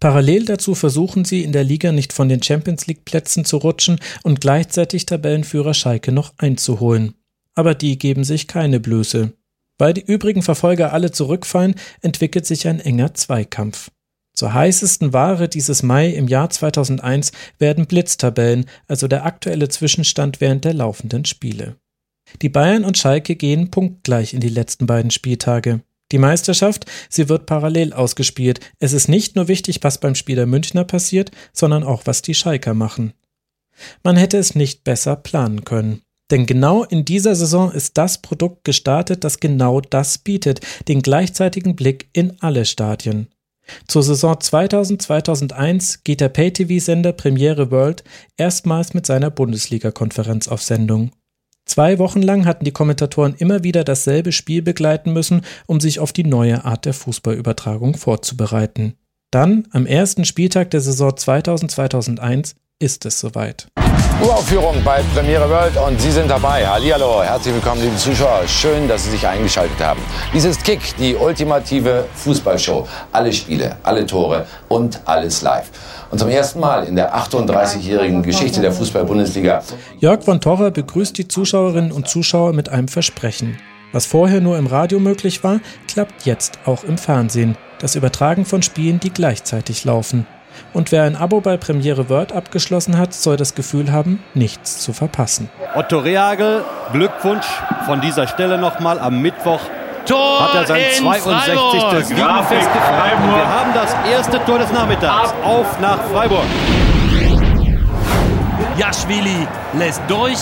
Parallel dazu versuchen sie in der Liga nicht von den Champions League Plätzen zu rutschen und gleichzeitig Tabellenführer Schalke noch einzuholen. Aber die geben sich keine Blöße. Weil die übrigen Verfolger alle zurückfallen, entwickelt sich ein enger Zweikampf. Zur heißesten Ware dieses Mai im Jahr 2001 werden Blitztabellen, also der aktuelle Zwischenstand während der laufenden Spiele. Die Bayern und Schalke gehen punktgleich in die letzten beiden Spieltage. Die Meisterschaft, sie wird parallel ausgespielt. Es ist nicht nur wichtig, was beim Spiel der Münchner passiert, sondern auch, was die Schalker machen. Man hätte es nicht besser planen können. Denn genau in dieser Saison ist das Produkt gestartet, das genau das bietet, den gleichzeitigen Blick in alle Stadien. Zur Saison 2000-2001 geht der Pay-TV-Sender Premiere World erstmals mit seiner Bundesliga-Konferenz auf Sendung. Zwei Wochen lang hatten die Kommentatoren immer wieder dasselbe Spiel begleiten müssen, um sich auf die neue Art der Fußballübertragung vorzubereiten. Dann, am ersten Spieltag der Saison 2000-2001, ist es soweit. Uraufführung bei Premiere World und Sie sind dabei. Hallihallo, herzlich willkommen, liebe Zuschauer. Schön, dass Sie sich eingeschaltet haben. Dies ist Kick, die ultimative Fußballshow. Alle Spiele, alle Tore und alles live. Und zum ersten Mal in der 38-jährigen Geschichte der Fußball-Bundesliga. Jörg von Torra begrüßt die Zuschauerinnen und Zuschauer mit einem Versprechen. Was vorher nur im Radio möglich war, klappt jetzt auch im Fernsehen. Das Übertragen von Spielen, die gleichzeitig laufen. Und wer ein Abo bei Premiere Word abgeschlossen hat, soll das Gefühl haben, nichts zu verpassen. Otto Reagel, Glückwunsch von dieser Stelle nochmal am Mittwoch. Tor hat er sein 62. Sieg festgefeiert. Und wir haben das erste Tor des Nachmittags. Auf nach Freiburg. Jaschwili lässt durch,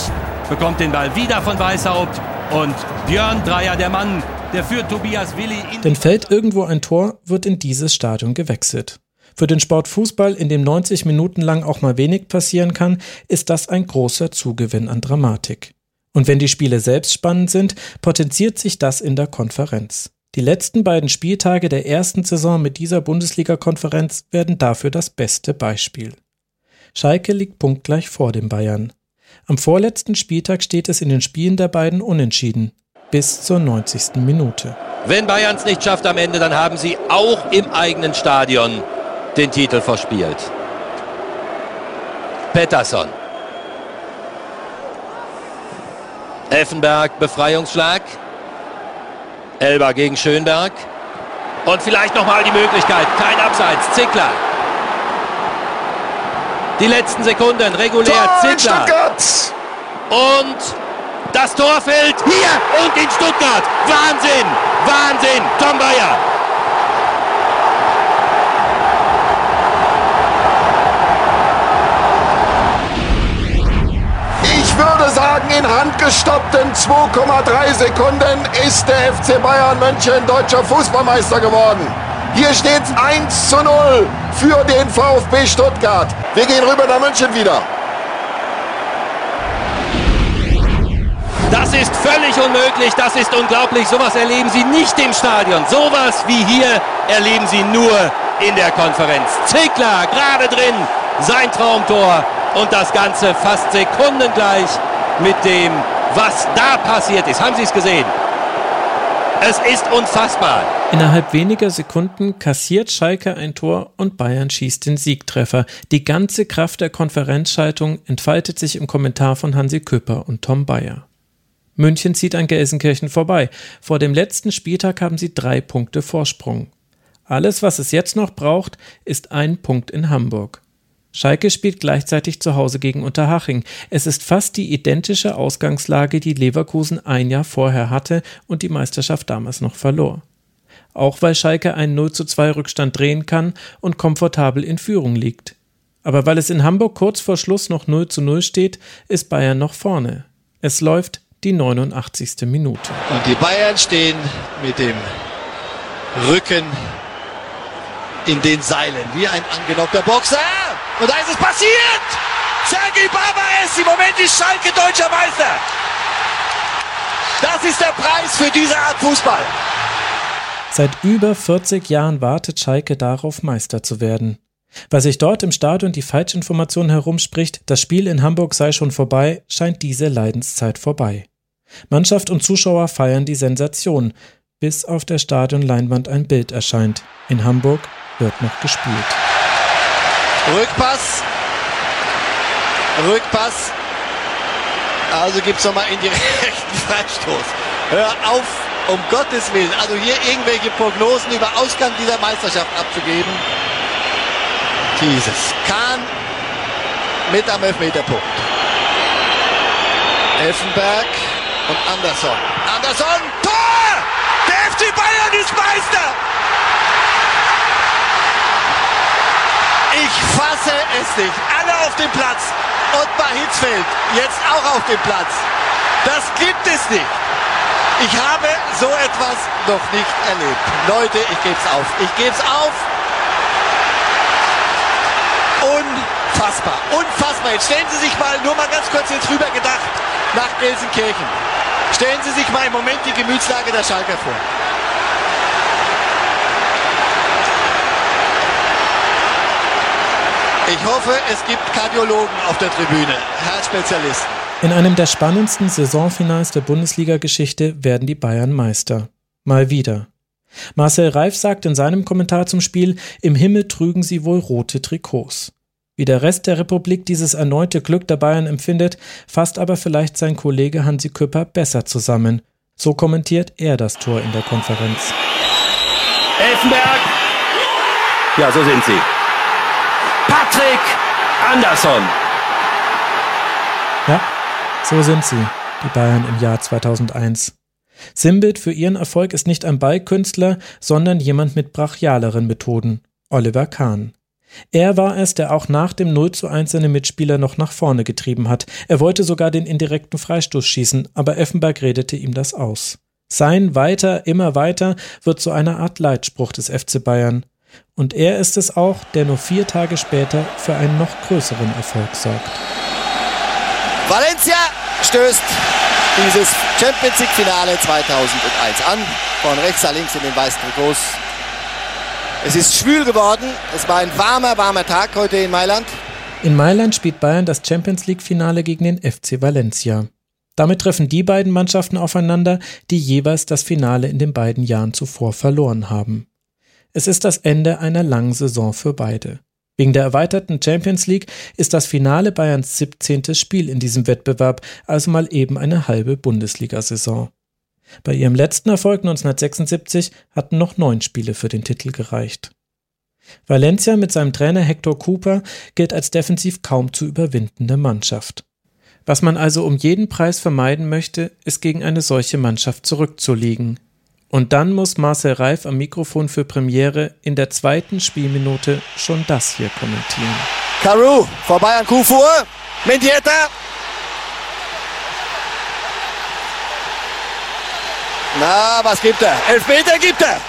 bekommt den Ball wieder von Weißhaupt und Björn Dreier, der Mann, der führt Tobias Willi in Denn fällt irgendwo ein Tor, wird in dieses Stadion gewechselt. Für den Sport Fußball, in dem 90 Minuten lang auch mal wenig passieren kann, ist das ein großer Zugewinn an Dramatik. Und wenn die Spiele selbst spannend sind, potenziert sich das in der Konferenz. Die letzten beiden Spieltage der ersten Saison mit dieser Bundesliga-Konferenz werden dafür das beste Beispiel. Schalke liegt punktgleich vor den Bayern. Am vorletzten Spieltag steht es in den Spielen der beiden unentschieden. Bis zur 90. Minute. Wenn Bayern es nicht schafft am Ende, dann haben sie auch im eigenen Stadion den Titel verspielt. Pettersson. Effenberg, Befreiungsschlag. Elber gegen Schönberg. Und vielleicht nochmal die Möglichkeit. Kein Abseits. Zickler. Die letzten Sekunden. Regulär. Tor Zickler. Und das Tor fällt hier und in Stuttgart. Wahnsinn. Wahnsinn. Tom Bayer. In handgestoppten 2,3 Sekunden ist der FC Bayern München deutscher Fußballmeister geworden. Hier steht 1 zu 0 für den VfB Stuttgart. Wir gehen rüber nach München wieder. Das ist völlig unmöglich, das ist unglaublich. Sowas erleben Sie nicht im Stadion. Sowas wie hier erleben Sie nur in der Konferenz. Zickler gerade drin, sein Traumtor und das Ganze fast sekundengleich mit dem, was da passiert ist. Haben Sie es gesehen? Es ist unfassbar. Innerhalb weniger Sekunden kassiert Schalke ein Tor und Bayern schießt den Siegtreffer. Die ganze Kraft der Konferenzschaltung entfaltet sich im Kommentar von Hansi Küpper und Tom Bayer. München zieht an Gelsenkirchen vorbei. Vor dem letzten Spieltag haben sie drei Punkte Vorsprung. Alles, was es jetzt noch braucht, ist ein Punkt in Hamburg. Schalke spielt gleichzeitig zu Hause gegen Unterhaching. Es ist fast die identische Ausgangslage, die Leverkusen ein Jahr vorher hatte und die Meisterschaft damals noch verlor. Auch weil Schalke einen 0 zu 2 Rückstand drehen kann und komfortabel in Führung liegt. Aber weil es in Hamburg kurz vor Schluss noch 0 zu 0 steht, ist Bayern noch vorne. Es läuft die 89. Minute. Und die Bayern stehen mit dem Rücken in den Seilen, wie ein angenockter Boxer. Und da ist es passiert! Sergei Barbares, im Moment ist Schalke deutscher Meister. Das ist der Preis für diese Art Fußball. Seit über 40 Jahren wartet Schalke darauf, Meister zu werden. Weil sich dort im Stadion die Falschinformation herumspricht, das Spiel in Hamburg sei schon vorbei, scheint diese Leidenszeit vorbei. Mannschaft und Zuschauer feiern die Sensation, bis auf der Stadionleinwand ein Bild erscheint. In Hamburg wird noch gespielt. Rückpass. Rückpass. Also gibt es nochmal in die rechten Freistoß. Hör auf, um Gottes Willen. Also hier irgendwelche Prognosen über Ausgang dieser Meisterschaft abzugeben. Jesus. Kahn mit am Elfmeterpunkt. Elfenberg und Anderson. Anderson, Tor! Der FC Bayern ist Meister! Ich fasse es nicht. Alle auf dem Platz. Ottmar Hitzfeld jetzt auch auf dem Platz. Das gibt es nicht. Ich habe so etwas noch nicht erlebt. Leute, ich gebe es auf. Ich gebe es auf. Unfassbar, unfassbar. Jetzt stellen Sie sich mal, nur mal ganz kurz jetzt rüber gedacht, nach Gelsenkirchen. Stellen Sie sich mal im Moment die Gemütslage der Schalker vor. Ich hoffe, es gibt Kardiologen auf der Tribüne, Herzspezialisten. In einem der spannendsten Saisonfinals der Bundesliga-Geschichte werden die Bayern Meister. Mal wieder. Marcel Reif sagt in seinem Kommentar zum Spiel, im Himmel trügen sie wohl rote Trikots. Wie der Rest der Republik dieses erneute Glück der Bayern empfindet, fasst aber vielleicht sein Kollege Hansi Küpper besser zusammen. So kommentiert er das Tor in der Konferenz. Elfenberg. Ja, so sind sie. Andersson. Ja, so sind sie, die Bayern im Jahr 2001. Sinnbild für ihren Erfolg ist nicht ein Ballkünstler, sondern jemand mit brachialeren Methoden, Oliver Kahn. Er war es, der auch nach dem 0 zu 1 seine Mitspieler noch nach vorne getrieben hat. Er wollte sogar den indirekten Freistoß schießen, aber Effenberg redete ihm das aus. Sein weiter, immer weiter wird zu einer Art Leitspruch des FC Bayern. Und er ist es auch, der nur vier Tage später für einen noch größeren Erfolg sorgt. Valencia stößt dieses Champions League Finale 2001 an. Von rechts nach links in den weißen Trikots. Es ist schwül geworden. Es war ein warmer, warmer Tag heute in Mailand. In Mailand spielt Bayern das Champions League Finale gegen den FC Valencia. Damit treffen die beiden Mannschaften aufeinander, die jeweils das Finale in den beiden Jahren zuvor verloren haben. Es ist das Ende einer langen Saison für beide. Wegen der erweiterten Champions League ist das Finale Bayerns 17. Spiel in diesem Wettbewerb, also mal eben eine halbe Bundesliga-Saison. Bei ihrem letzten Erfolg 1976 hatten noch neun Spiele für den Titel gereicht. Valencia mit seinem Trainer Hector Cooper gilt als defensiv kaum zu überwindende Mannschaft. Was man also um jeden Preis vermeiden möchte, ist gegen eine solche Mannschaft zurückzulegen, und dann muss Marcel Reif am Mikrofon für Premiere in der zweiten Spielminute schon das hier kommentieren. Carew vorbei an Kufur. Mendieta. Na, was gibt er? Elfmeter gibt er.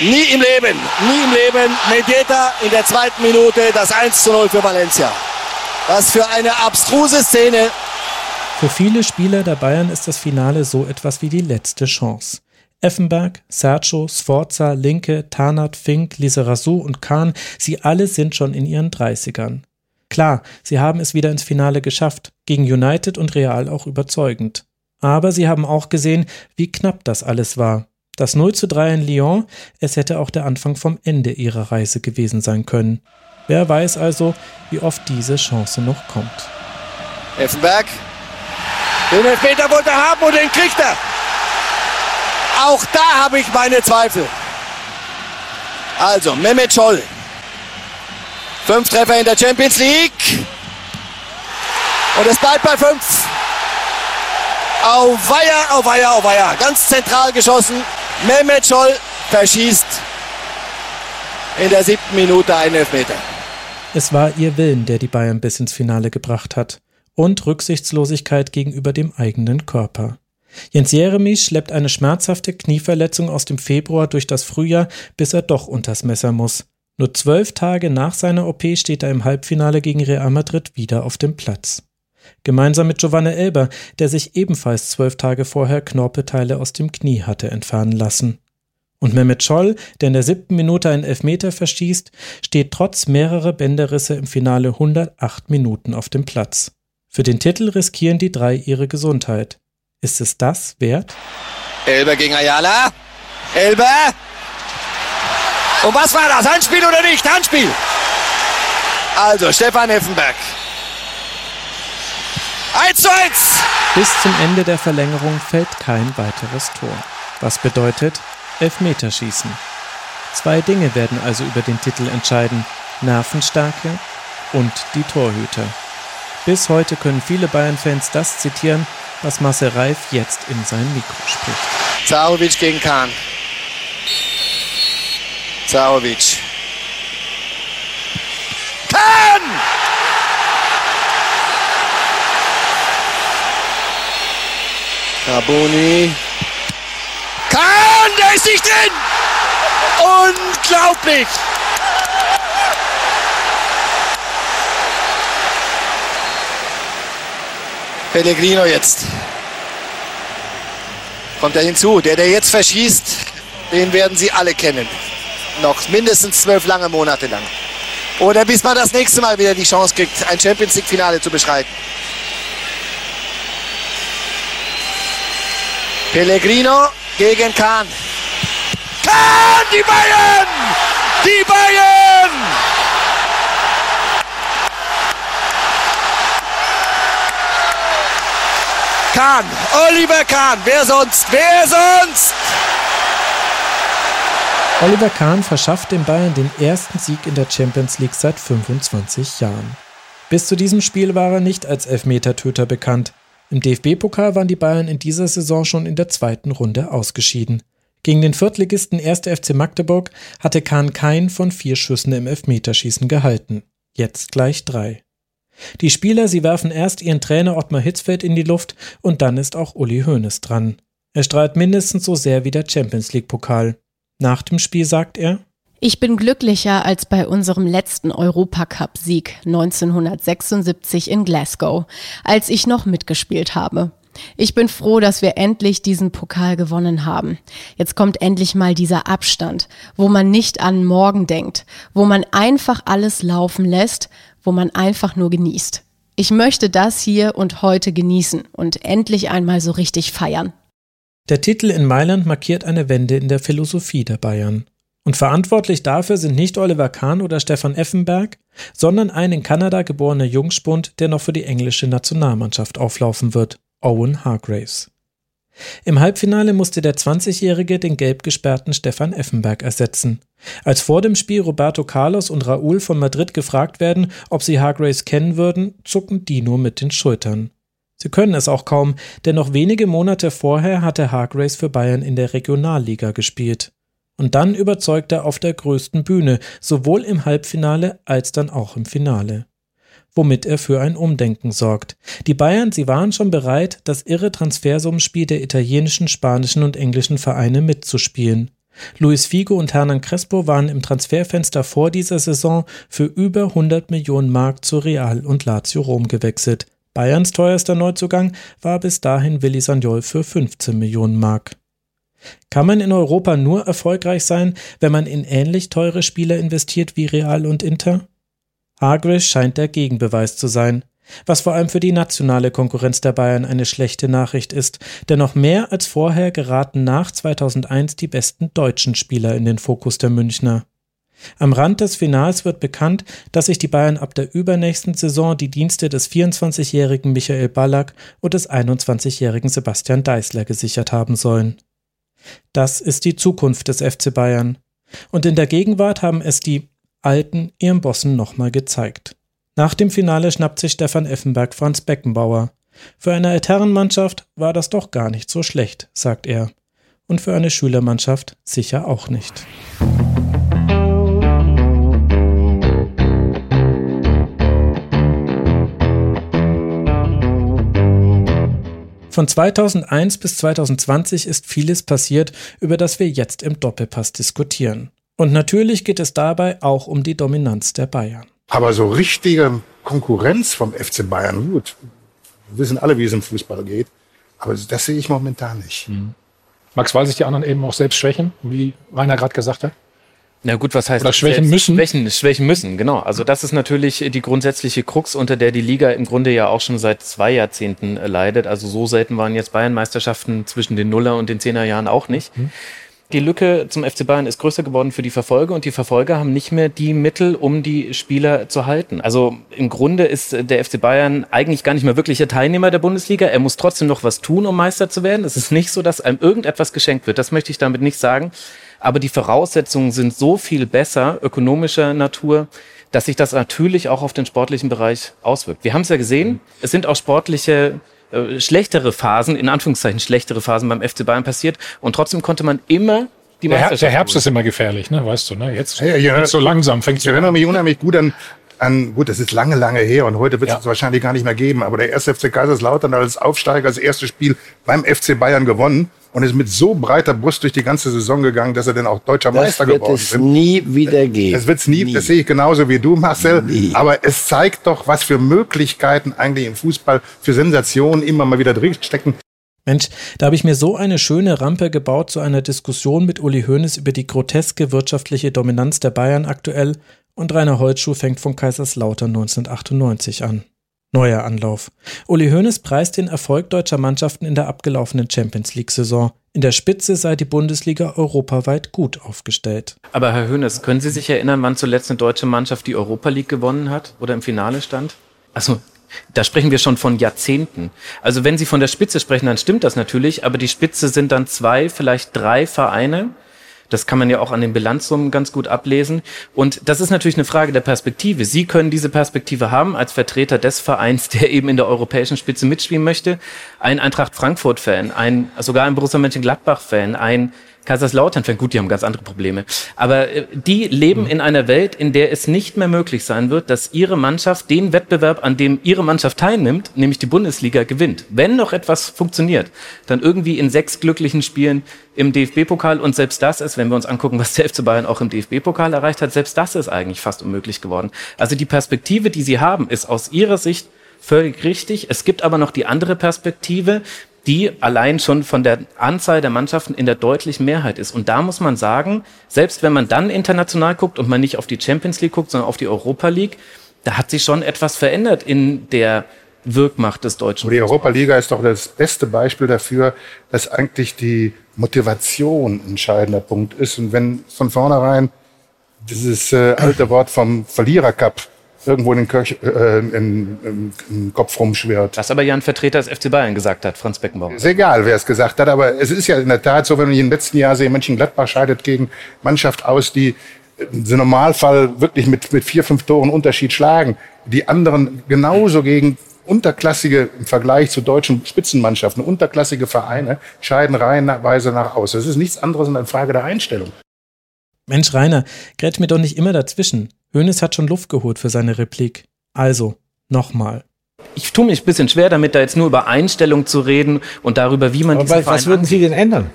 Nie im Leben, nie im Leben. Mendieta in der zweiten Minute das 1 zu 0 für Valencia. Was für eine abstruse Szene. Für viele Spieler der Bayern ist das Finale so etwas wie die letzte Chance. Effenberg, Sergio, Sforza, Linke, Tarnat, Fink, Lizarazu und Kahn, sie alle sind schon in ihren 30ern. Klar, sie haben es wieder ins Finale geschafft, gegen United und Real auch überzeugend. Aber sie haben auch gesehen, wie knapp das alles war. Das 0 zu 3 in Lyon, es hätte auch der Anfang vom Ende ihrer Reise gewesen sein können. Wer weiß also, wie oft diese Chance noch kommt. Effenberg den Elfmeter wollte er haben und den kriegt er. Auch da habe ich meine Zweifel. Also, Mehmet Scholl. Fünf Treffer in der Champions League. Und es bleibt bei fünf. Auweia, auweia, auweia. Ganz zentral geschossen. Mehmet Scholl verschießt in der siebten Minute einen Elfmeter. Es war ihr Willen, der die Bayern bis ins Finale gebracht hat. Und Rücksichtslosigkeit gegenüber dem eigenen Körper. Jens Jeremies schleppt eine schmerzhafte Knieverletzung aus dem Februar durch das Frühjahr, bis er doch unters Messer muss. Nur zwölf Tage nach seiner OP steht er im Halbfinale gegen Real Madrid wieder auf dem Platz. Gemeinsam mit Giovanni Elber, der sich ebenfalls zwölf Tage vorher Knorpelteile aus dem Knie hatte entfernen lassen. Und Mehmet Scholl, der in der siebten Minute einen Elfmeter verschießt, steht trotz mehrerer Bänderrisse im Finale 108 Minuten auf dem Platz. Für den Titel riskieren die drei ihre Gesundheit. Ist es das wert? Elber gegen Ayala. Elber. Und was war das? Handspiel oder nicht? Handspiel. Also Stefan Effenberg. 1 zu 1. Bis zum Ende der Verlängerung fällt kein weiteres Tor. Was bedeutet, Elfmeterschießen. Zwei Dinge werden also über den Titel entscheiden: Nervenstärke und die Torhüter. Bis heute können viele Bayern-Fans das zitieren, was Marcel Reif jetzt in sein Mikro spricht. Zahovic gegen Kahn. Zahovic. Kahn! Carboni. Kahn, der ist nicht drin! Unglaublich! Pellegrino jetzt. Kommt er hinzu. Der, der jetzt verschießt, den werden Sie alle kennen. Noch mindestens zwölf lange Monate lang. Oder bis man das nächste Mal wieder die Chance kriegt, ein Champions League-Finale zu beschreiten. Pellegrino gegen Kahn. Kahn, die Bayern! Die Bayern! Kahn, Oliver Kahn, wer sonst? Wer sonst? Oliver Kahn verschafft den Bayern den ersten Sieg in der Champions League seit 25 Jahren. Bis zu diesem Spiel war er nicht als Elfmetertöter bekannt. Im DFB-Pokal waren die Bayern in dieser Saison schon in der zweiten Runde ausgeschieden. Gegen den Viertligisten 1. FC Magdeburg hatte Kahn keinen von vier Schüssen im Elfmeterschießen gehalten. Jetzt gleich drei. Die Spieler, sie werfen erst ihren Trainer Ottmar Hitzfeld in die Luft und dann ist auch Uli Hoeneß dran. Er strahlt mindestens so sehr wie der Champions League Pokal. Nach dem Spiel sagt er, ich bin glücklicher als bei unserem letzten Europacup-Sieg 1976 in Glasgow, als ich noch mitgespielt habe. Ich bin froh, dass wir endlich diesen Pokal gewonnen haben. Jetzt kommt endlich mal dieser Abstand, wo man nicht an morgen denkt, wo man einfach alles laufen lässt, wo man einfach nur genießt. Ich möchte das hier und heute genießen und endlich einmal so richtig feiern. Der Titel in Mailand markiert eine Wende in der Philosophie der Bayern. Und verantwortlich dafür sind nicht Oliver Kahn oder Stefan Effenberg, sondern ein in Kanada geborener Jungspund, der noch für die englische Nationalmannschaft auflaufen wird, Owen Hargraves. Im Halbfinale musste der 20-Jährige den gelb gesperrten Stefan Effenberg ersetzen. Als vor dem Spiel Roberto Carlos und Raúl von Madrid gefragt werden, ob sie Hargraves kennen würden, zucken die nur mit den Schultern. Sie können es auch kaum, denn noch wenige Monate vorher hatte Hargraves für Bayern in der Regionalliga gespielt. Und dann überzeugt er auf der größten Bühne, sowohl im Halbfinale als dann auch im Finale. Womit er für ein Umdenken sorgt. Die Bayern, sie waren schon bereit, das irre Transfersummenspiel der italienischen, spanischen und englischen Vereine mitzuspielen. Luis Figo und Hernan Crespo waren im Transferfenster vor dieser Saison für über 100 Millionen Mark zu Real und Lazio Rom gewechselt. Bayerns teuerster Neuzugang war bis dahin Willi Sagnol für 15 Millionen Mark. Kann man in Europa nur erfolgreich sein, wenn man in ähnlich teure Spieler investiert wie Real und Inter? Hargreaves scheint der Gegenbeweis zu sein, was vor allem für die nationale Konkurrenz der Bayern eine schlechte Nachricht ist, denn noch mehr als vorher geraten nach 2001 die besten deutschen Spieler in den Fokus der Münchner. Am Rand des Finals wird bekannt, dass sich die Bayern ab der übernächsten Saison die Dienste des 24-jährigen Michael Ballack und des 21-jährigen Sebastian Deißler gesichert haben sollen. Das ist die Zukunft des FC Bayern. Und in der Gegenwart haben es die Alten ihren Bossen nochmal gezeigt. Nach dem Finale schnappt sich Stefan Effenberg Franz Beckenbauer. Für eine Altherrenmannschaft war das doch gar nicht so schlecht, sagt er. Und für eine Schülermannschaft sicher auch nicht. Von 2001 bis 2020 ist vieles passiert, über das wir jetzt im Doppelpass diskutieren. Und natürlich geht es dabei auch um die Dominanz der Bayern. Aber so richtige Konkurrenz vom FC Bayern, gut, wir wissen alle, wie es im Fußball geht, aber das sehe ich momentan nicht. Mhm. Max, weil sich die anderen eben auch selbst schwächen, wie Rainer gerade gesagt hat? Na gut, was heißt Oder schwächen müssen? Schwächen, schwächen müssen, genau. Also das ist natürlich die grundsätzliche Krux, unter der die Liga im Grunde ja auch schon seit zwei Jahrzehnten leidet. Also so selten waren jetzt Bayern-Meisterschaften zwischen den Nuller und den Zehnerjahren auch nicht. Mhm. Die Lücke zum FC Bayern ist größer geworden für die Verfolger und die Verfolger haben nicht mehr die Mittel, um die Spieler zu halten. Also im Grunde ist der FC Bayern eigentlich gar nicht mehr wirklicher Teilnehmer der Bundesliga. Er muss trotzdem noch was tun, um Meister zu werden. Es ist nicht so, dass einem irgendetwas geschenkt wird. Das möchte ich damit nicht sagen. Aber die Voraussetzungen sind so viel besser, ökonomischer Natur, dass sich das natürlich auch auf den sportlichen Bereich auswirkt. Wir haben es ja gesehen. Es sind auch sportliche äh, schlechtere Phasen, in Anführungszeichen schlechtere Phasen beim FC Bayern passiert. Und trotzdem konnte man immer die der, Meisterschaft der Herbst ist immer gefährlich, ne? weißt du. Ne? Jetzt, Ja, ja, jetzt so langsam fängt Ich erinnere mich unheimlich gut an, an, gut, das ist lange, lange her und heute wird es wahrscheinlich gar nicht mehr geben, aber der erste FC Kaiserslautern hat als Aufsteiger das erste Spiel beim FC Bayern gewonnen und ist mit so breiter Brust durch die ganze Saison gegangen, dass er dann auch deutscher Das Meister wird geworden es ist. nie wieder geben. Das wird's nie, das sehe ich genauso wie du, Marcel. Aber es zeigt doch, was für Möglichkeiten eigentlich im Fußball für Sensationen immer mal wieder drinstecken. Mensch, da habe ich mir so eine schöne Rampe gebaut zu einer Diskussion mit Uli Hoeneß über die groteske wirtschaftliche Dominanz der Bayern aktuell und Rainer Holtschuh fängt von Kaiserslautern 1998 an. Neuer Anlauf. Uli Hoeneß preist den Erfolg deutscher Mannschaften in der abgelaufenen Champions League-Saison. In der Spitze sei die Bundesliga europaweit gut aufgestellt. Aber Herr Hönes, können Sie sich erinnern, wann zuletzt eine deutsche Mannschaft die Europa League gewonnen hat oder im Finale stand? Also, da sprechen wir schon von Jahrzehnten. Also, wenn Sie von der Spitze sprechen, dann stimmt das natürlich, aber die Spitze sind dann zwei, vielleicht drei Vereine. Das kann man ja auch an den Bilanzsummen ganz gut ablesen. Und das ist natürlich eine Frage der Perspektive. Sie können diese Perspektive haben als Vertreter des Vereins, der eben in der europäischen Spitze mitspielen möchte. Ein Eintracht Frankfurt-Fan, ein, sogar ein Borussia Mönchengladbach-Fan, ein Kaiserslautern-Fan, gut, die haben ganz andere Probleme. Aber äh, die leben in einer Welt, in der es nicht mehr möglich sein wird, dass ihre Mannschaft den Wettbewerb, an dem ihre Mannschaft teilnimmt, nämlich die Bundesliga, gewinnt. Wenn noch etwas funktioniert, dann irgendwie in sechs glücklichen Spielen im DFB-Pokal und selbst das ist, wenn wir uns angucken, was der FC Bayern auch im DFB-Pokal erreicht hat, selbst das ist eigentlich fast unmöglich geworden. Also die Perspektive, die sie haben, ist aus ihrer Sicht völlig richtig. Es gibt aber noch die andere Perspektive, die allein schon von der Anzahl der Mannschaften in der deutlichen Mehrheit ist. Und da muss man sagen, selbst wenn man dann international guckt und man nicht auf die Champions League guckt, sondern auf die Europa League, da hat sich schon etwas verändert in der Wirkmacht des deutschen Die Europa-Liga ist doch das beste Beispiel dafür, dass eigentlich die Motivation ein entscheidender Punkt ist. Und wenn von vornherein dieses äh, alte Wort vom Verlierer-Cup irgendwo in den, Kirch, äh, in, im, im Kopf rumschwirrt. Was aber ja ein Vertreter des FC Bayern gesagt hat, Franz Beckenbauer. Ist egal, wer es gesagt hat, aber es ist ja in der Tat so, wenn ich im letzten Jahr sehe, Mönchengladbach scheidet gegen Mannschaft aus, die im Normalfall wirklich mit, mit vier, fünf Toren Unterschied schlagen. Die anderen genauso gegen unterklassige, im Vergleich zu deutschen Spitzenmannschaften, unterklassige Vereine scheiden reihenweise nach aus. Das ist nichts anderes als eine Frage der Einstellung. Mensch, Rainer, grätsch mir doch nicht immer dazwischen. Hönes hat schon Luft geholt für seine Replik. Also, nochmal. Ich tue mich ein bisschen schwer damit, da jetzt nur über Einstellung zu reden und darüber, wie man Aber diesen was, würden Sie denn ändern?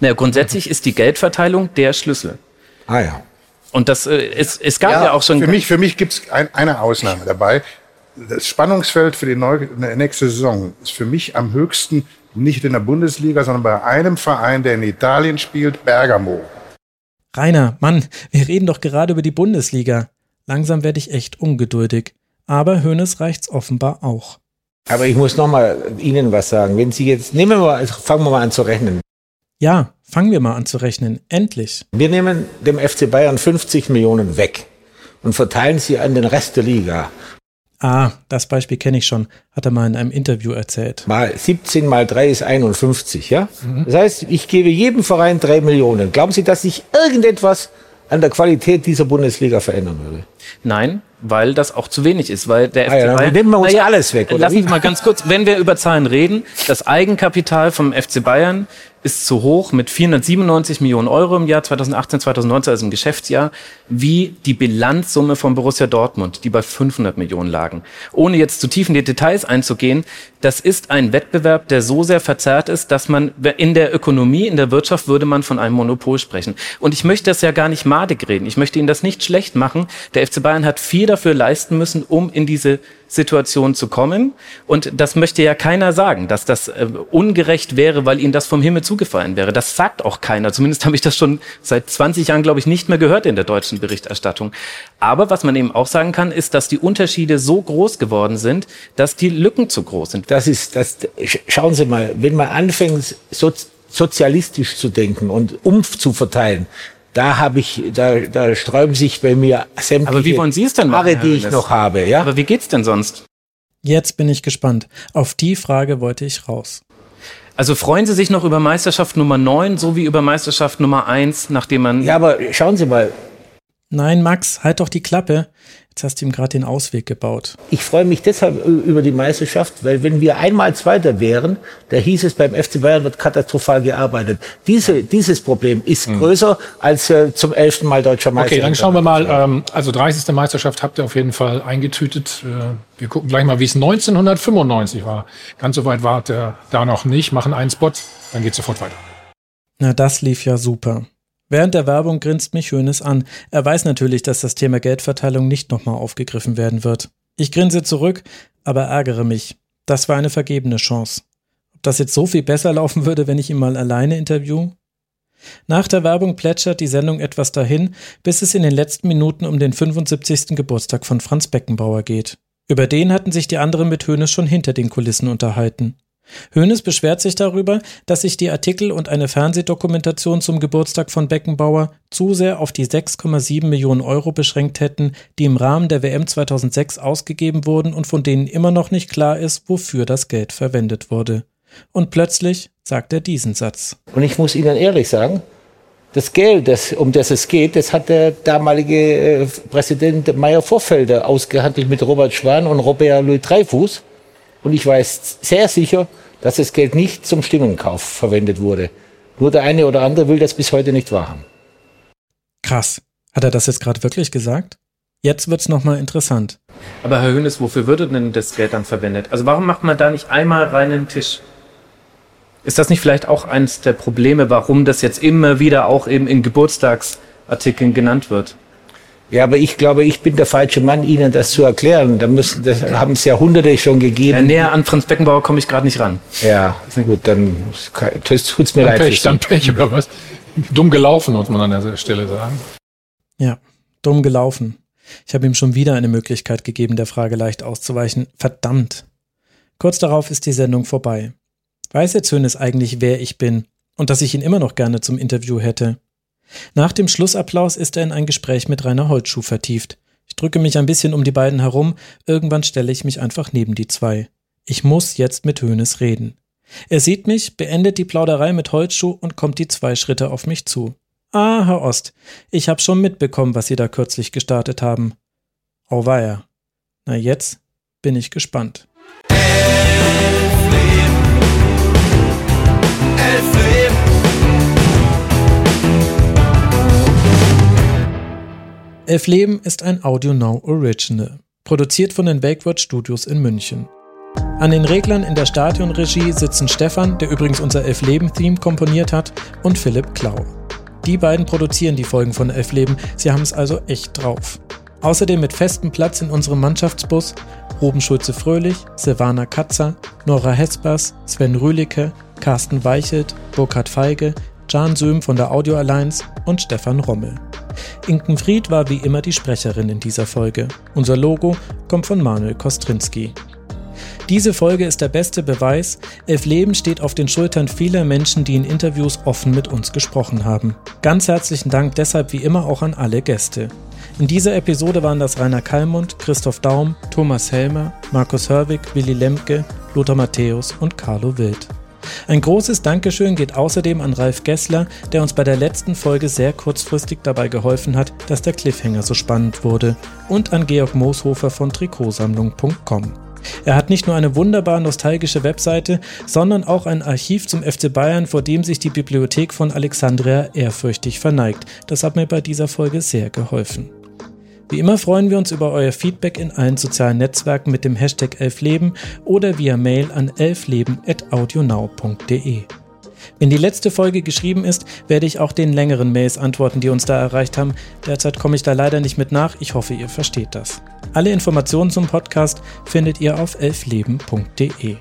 Naja, grundsätzlich ist die Geldverteilung der Schlüssel. Ah ja. Und das, äh, es, es gab ja, auch schon. Für mich, für mich gibt es ein, eine Ausnahme dabei. Das Spannungsfeld für die neue, nächste Saison ist für mich am höchsten nicht in der Bundesliga, sondern bei einem Verein, der in Italien spielt, Bergamo. Rainer, Mann, wir reden doch gerade über die Bundesliga. Langsam werde ich echt ungeduldig. Aber Hönes reicht's offenbar auch. Aber ich muss noch mal Ihnen was sagen. Wenn Sie jetzt, nehmen wir mal, also fangen wir mal an zu rechnen. Ja, fangen wir mal an zu rechnen. Endlich. Wir nehmen dem FC Bayern 50 Millionen weg und verteilen sie an den Rest der Liga. Ah, das Beispiel kenne ich schon, hat er mal in einem Interview erzählt. Mal 17 mal 3 ist 51, ja? Das heißt, ich gebe jedem Verein 3 Millionen. Glauben Sie, dass sich irgendetwas an der Qualität dieser Bundesliga verändern würde? Nein, weil das auch zu wenig ist, weil der Ah ja, dann Bayern- nehmen wir uns Naja, alles weg, oder Lassen wie? Sie mal ganz kurz, wenn wir über Zahlen reden, das Eigenkapital vom FC Bayern ist zu hoch mit 497 Millionen Euro im Jahr 2018, 2019, also im Geschäftsjahr, wie die Bilanzsumme von Borussia Dortmund, die bei 500 Millionen lagen. Ohne jetzt zu tief in die Details einzugehen, das ist ein Wettbewerb, der so sehr verzerrt ist, dass man in der Ökonomie, in der Wirtschaft würde man von einem Monopol sprechen. Und ich möchte das ja gar nicht madig reden. Ich möchte Ihnen das nicht schlecht machen. Der FC Bayern hat viel dafür leisten müssen, um in diese Situation zu kommen. Und das möchte ja keiner sagen, dass das äh, ungerecht wäre, weil ihnen das vom Himmel zugefallen wäre. Das sagt auch keiner. Zumindest habe ich das schon seit 20 Jahren, glaube ich, nicht mehr gehört in der deutschen Berichterstattung. Aber was man eben auch sagen kann, ist, dass die Unterschiede so groß geworden sind, dass die Lücken zu groß sind. Das ist, das, schauen Sie mal, wenn man anfängt, so, sozialistisch zu denken und Umf zu verteilen, da habe ich, da, da sträuben sich bei mir sämtliche Aber wie wollen Sie es denn machen, Haare, die ich noch habe, ja? Aber wie geht's denn sonst? Jetzt bin ich gespannt. Auf die Frage wollte ich raus. Also freuen Sie sich noch über Meisterschaft Nummer 9, so wie über Meisterschaft Nummer 1, nachdem man. Ja, aber schauen Sie mal. Nein, Max, halt doch die Klappe. Jetzt hast du ihm gerade den Ausweg gebaut. Ich freue mich deshalb über die Meisterschaft, weil wenn wir einmal Zweiter wären, da hieß es beim FC Bayern wird katastrophal gearbeitet. Diese, dieses Problem ist mhm. größer als äh, zum elften Mal deutscher Meister. Okay, dann schauen wir mal. Ähm, also 30. Meisterschaft habt ihr auf jeden Fall eingetütet. Äh, wir gucken gleich mal, wie es 1995 war. Ganz so weit war der da noch nicht. Machen einen Spot, dann geht sofort weiter. Na, das lief ja super. Während der Werbung grinst mich Hönes an. Er weiß natürlich, dass das Thema Geldverteilung nicht nochmal aufgegriffen werden wird. Ich grinse zurück, aber ärgere mich. Das war eine vergebene Chance. Ob das jetzt so viel besser laufen würde, wenn ich ihn mal alleine interview? Nach der Werbung plätschert die Sendung etwas dahin, bis es in den letzten Minuten um den 75. Geburtstag von Franz Beckenbauer geht. Über den hatten sich die anderen mit Hönes schon hinter den Kulissen unterhalten. Hoeneß beschwert sich darüber, dass sich die Artikel und eine Fernsehdokumentation zum Geburtstag von Beckenbauer zu sehr auf die 6,7 Millionen Euro beschränkt hätten, die im Rahmen der WM 2006 ausgegeben wurden und von denen immer noch nicht klar ist, wofür das Geld verwendet wurde. Und plötzlich sagt er diesen Satz. Und ich muss Ihnen ehrlich sagen, das Geld, das, um das es geht, das hat der damalige äh, Präsident Meyer Vorfelder ausgehandelt mit Robert Schwan und Robert Louis Dreyfus. Und ich weiß sehr sicher, dass das Geld nicht zum Stimmenkauf verwendet wurde. Nur der eine oder andere will das bis heute nicht wahrhaben. Krass. Hat er das jetzt gerade wirklich gesagt? Jetzt wird's nochmal interessant. Aber Herr Hönes, wofür würde denn das Geld dann verwendet? Also warum macht man da nicht einmal reinen Tisch? Ist das nicht vielleicht auch eines der Probleme, warum das jetzt immer wieder auch eben in Geburtstagsartikeln genannt wird? Ja, aber ich glaube, ich bin der falsche Mann, Ihnen das zu erklären. Da müssen, das haben es Jahrhunderte schon gegeben. Ja, näher an Franz Beckenbauer komme ich gerade nicht ran. Ja, na gut, dann tut es mir dann leid. Pech, dann Pech oder was? Dumm gelaufen, muss man an der Stelle sagen. Ja, dumm gelaufen. Ich habe ihm schon wieder eine Möglichkeit gegeben, der Frage leicht auszuweichen. Verdammt. Kurz darauf ist die Sendung vorbei. Weiß jetzt Hönes eigentlich, wer ich bin und dass ich ihn immer noch gerne zum Interview hätte? Nach dem Schlussapplaus ist er in ein Gespräch mit Rainer Holtschuh vertieft. Ich drücke mich ein bisschen um die beiden herum, irgendwann stelle ich mich einfach neben die zwei. Ich muss jetzt mit Hönes reden. Er sieht mich, beendet die Plauderei mit Holzschuh und kommt die zwei Schritte auf mich zu. Ah, Herr Ost, ich hab schon mitbekommen, was Sie da kürzlich gestartet haben. Auweia. Na jetzt bin ich gespannt. Elf Leben. Elf Leben. Elf Leben ist ein Audio Now Original, produziert von den Bakeword Studios in München. An den Reglern in der Stadionregie sitzen Stefan, der übrigens unser Elf Leben Theme komponiert hat, und Philipp Klau. Die beiden produzieren die Folgen von Elf Leben, sie haben es also echt drauf. Außerdem mit festem Platz in unserem Mannschaftsbus Ruben Schulze-Fröhlich, Silvana Katzer, Nora Hespers, Sven Rühlicke, Carsten Weichelt, Burkhard Feige, Jan Söhm von der Audio Alliance und Stefan Rommel. Inken Fried war wie immer die Sprecherin in dieser Folge. Unser Logo kommt von Manuel Kostrinski. Diese Folge ist der beste Beweis, Elf Leben steht auf den Schultern vieler Menschen, die in Interviews offen mit uns gesprochen haben. Ganz herzlichen Dank deshalb wie immer auch an alle Gäste. In dieser Episode waren das Rainer Kallmund, Christoph Daum, Thomas Helmer, Markus Hörwig, Willi Lemke, Lothar Matthäus und Carlo Wild. Ein großes Dankeschön geht außerdem an Ralf Gessler, der uns bei der letzten Folge sehr kurzfristig dabei geholfen hat, dass der Cliffhanger so spannend wurde, und an Georg Mooshofer von Trikotsammlung.com. Er hat nicht nur eine wunderbar nostalgische Webseite, sondern auch ein Archiv zum FC Bayern, vor dem sich die Bibliothek von Alexandria ehrfürchtig verneigt. Das hat mir bei dieser Folge sehr geholfen. Wie immer freuen wir uns über euer Feedback in allen sozialen Netzwerken mit dem Hashtag elfleben oder via Mail an elfleben.audionow.de. Wenn die letzte Folge geschrieben ist, werde ich auch den längeren Mails antworten, die uns da erreicht haben. Derzeit komme ich da leider nicht mit nach. Ich hoffe, ihr versteht das. Alle Informationen zum Podcast findet ihr auf elfleben.de.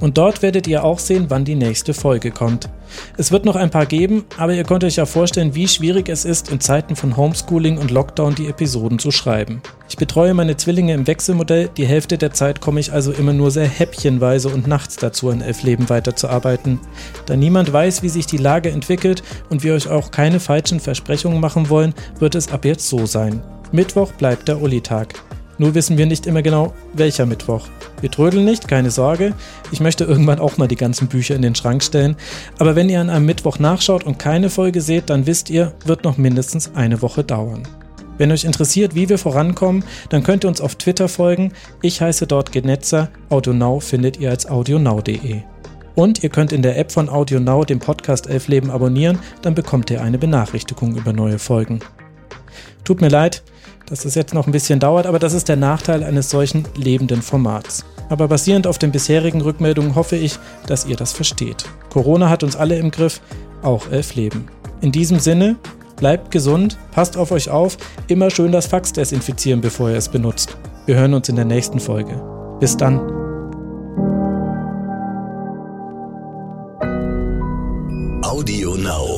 Und dort werdet ihr auch sehen, wann die nächste Folge kommt. Es wird noch ein paar geben, aber ihr könnt euch ja vorstellen, wie schwierig es ist, in Zeiten von Homeschooling und Lockdown die Episoden zu schreiben. Ich betreue meine Zwillinge im Wechselmodell, die Hälfte der Zeit komme ich also immer nur sehr häppchenweise und nachts dazu, an Elfleben weiterzuarbeiten. Da niemand weiß, wie sich die Lage entwickelt und wir euch auch keine falschen Versprechungen machen wollen, wird es ab jetzt so sein. Mittwoch bleibt der Uli-Tag. Nur wissen wir nicht immer genau, welcher Mittwoch. Wir trödeln nicht, keine Sorge. Ich möchte irgendwann auch mal die ganzen Bücher in den Schrank stellen. Aber wenn ihr an einem Mittwoch nachschaut und keine Folge seht, dann wisst ihr, wird noch mindestens eine Woche dauern. Wenn euch interessiert, wie wir vorankommen, dann könnt ihr uns auf Twitter folgen. Ich heiße dort Genetzer. AudioNow findet ihr als audionow.de. Und ihr könnt in der App von AudioNow den Podcast Elfleben abonnieren, dann bekommt ihr eine Benachrichtigung über neue Folgen. Tut mir leid, dass es jetzt noch ein bisschen dauert, aber das ist der Nachteil eines solchen lebenden Formats. Aber basierend auf den bisherigen Rückmeldungen hoffe ich, dass ihr das versteht. Corona hat uns alle im Griff, auch elf Leben. In diesem Sinne, bleibt gesund, passt auf euch auf, immer schön das Fax desinfizieren, bevor ihr es benutzt. Wir hören uns in der nächsten Folge. Bis dann. Audio Now.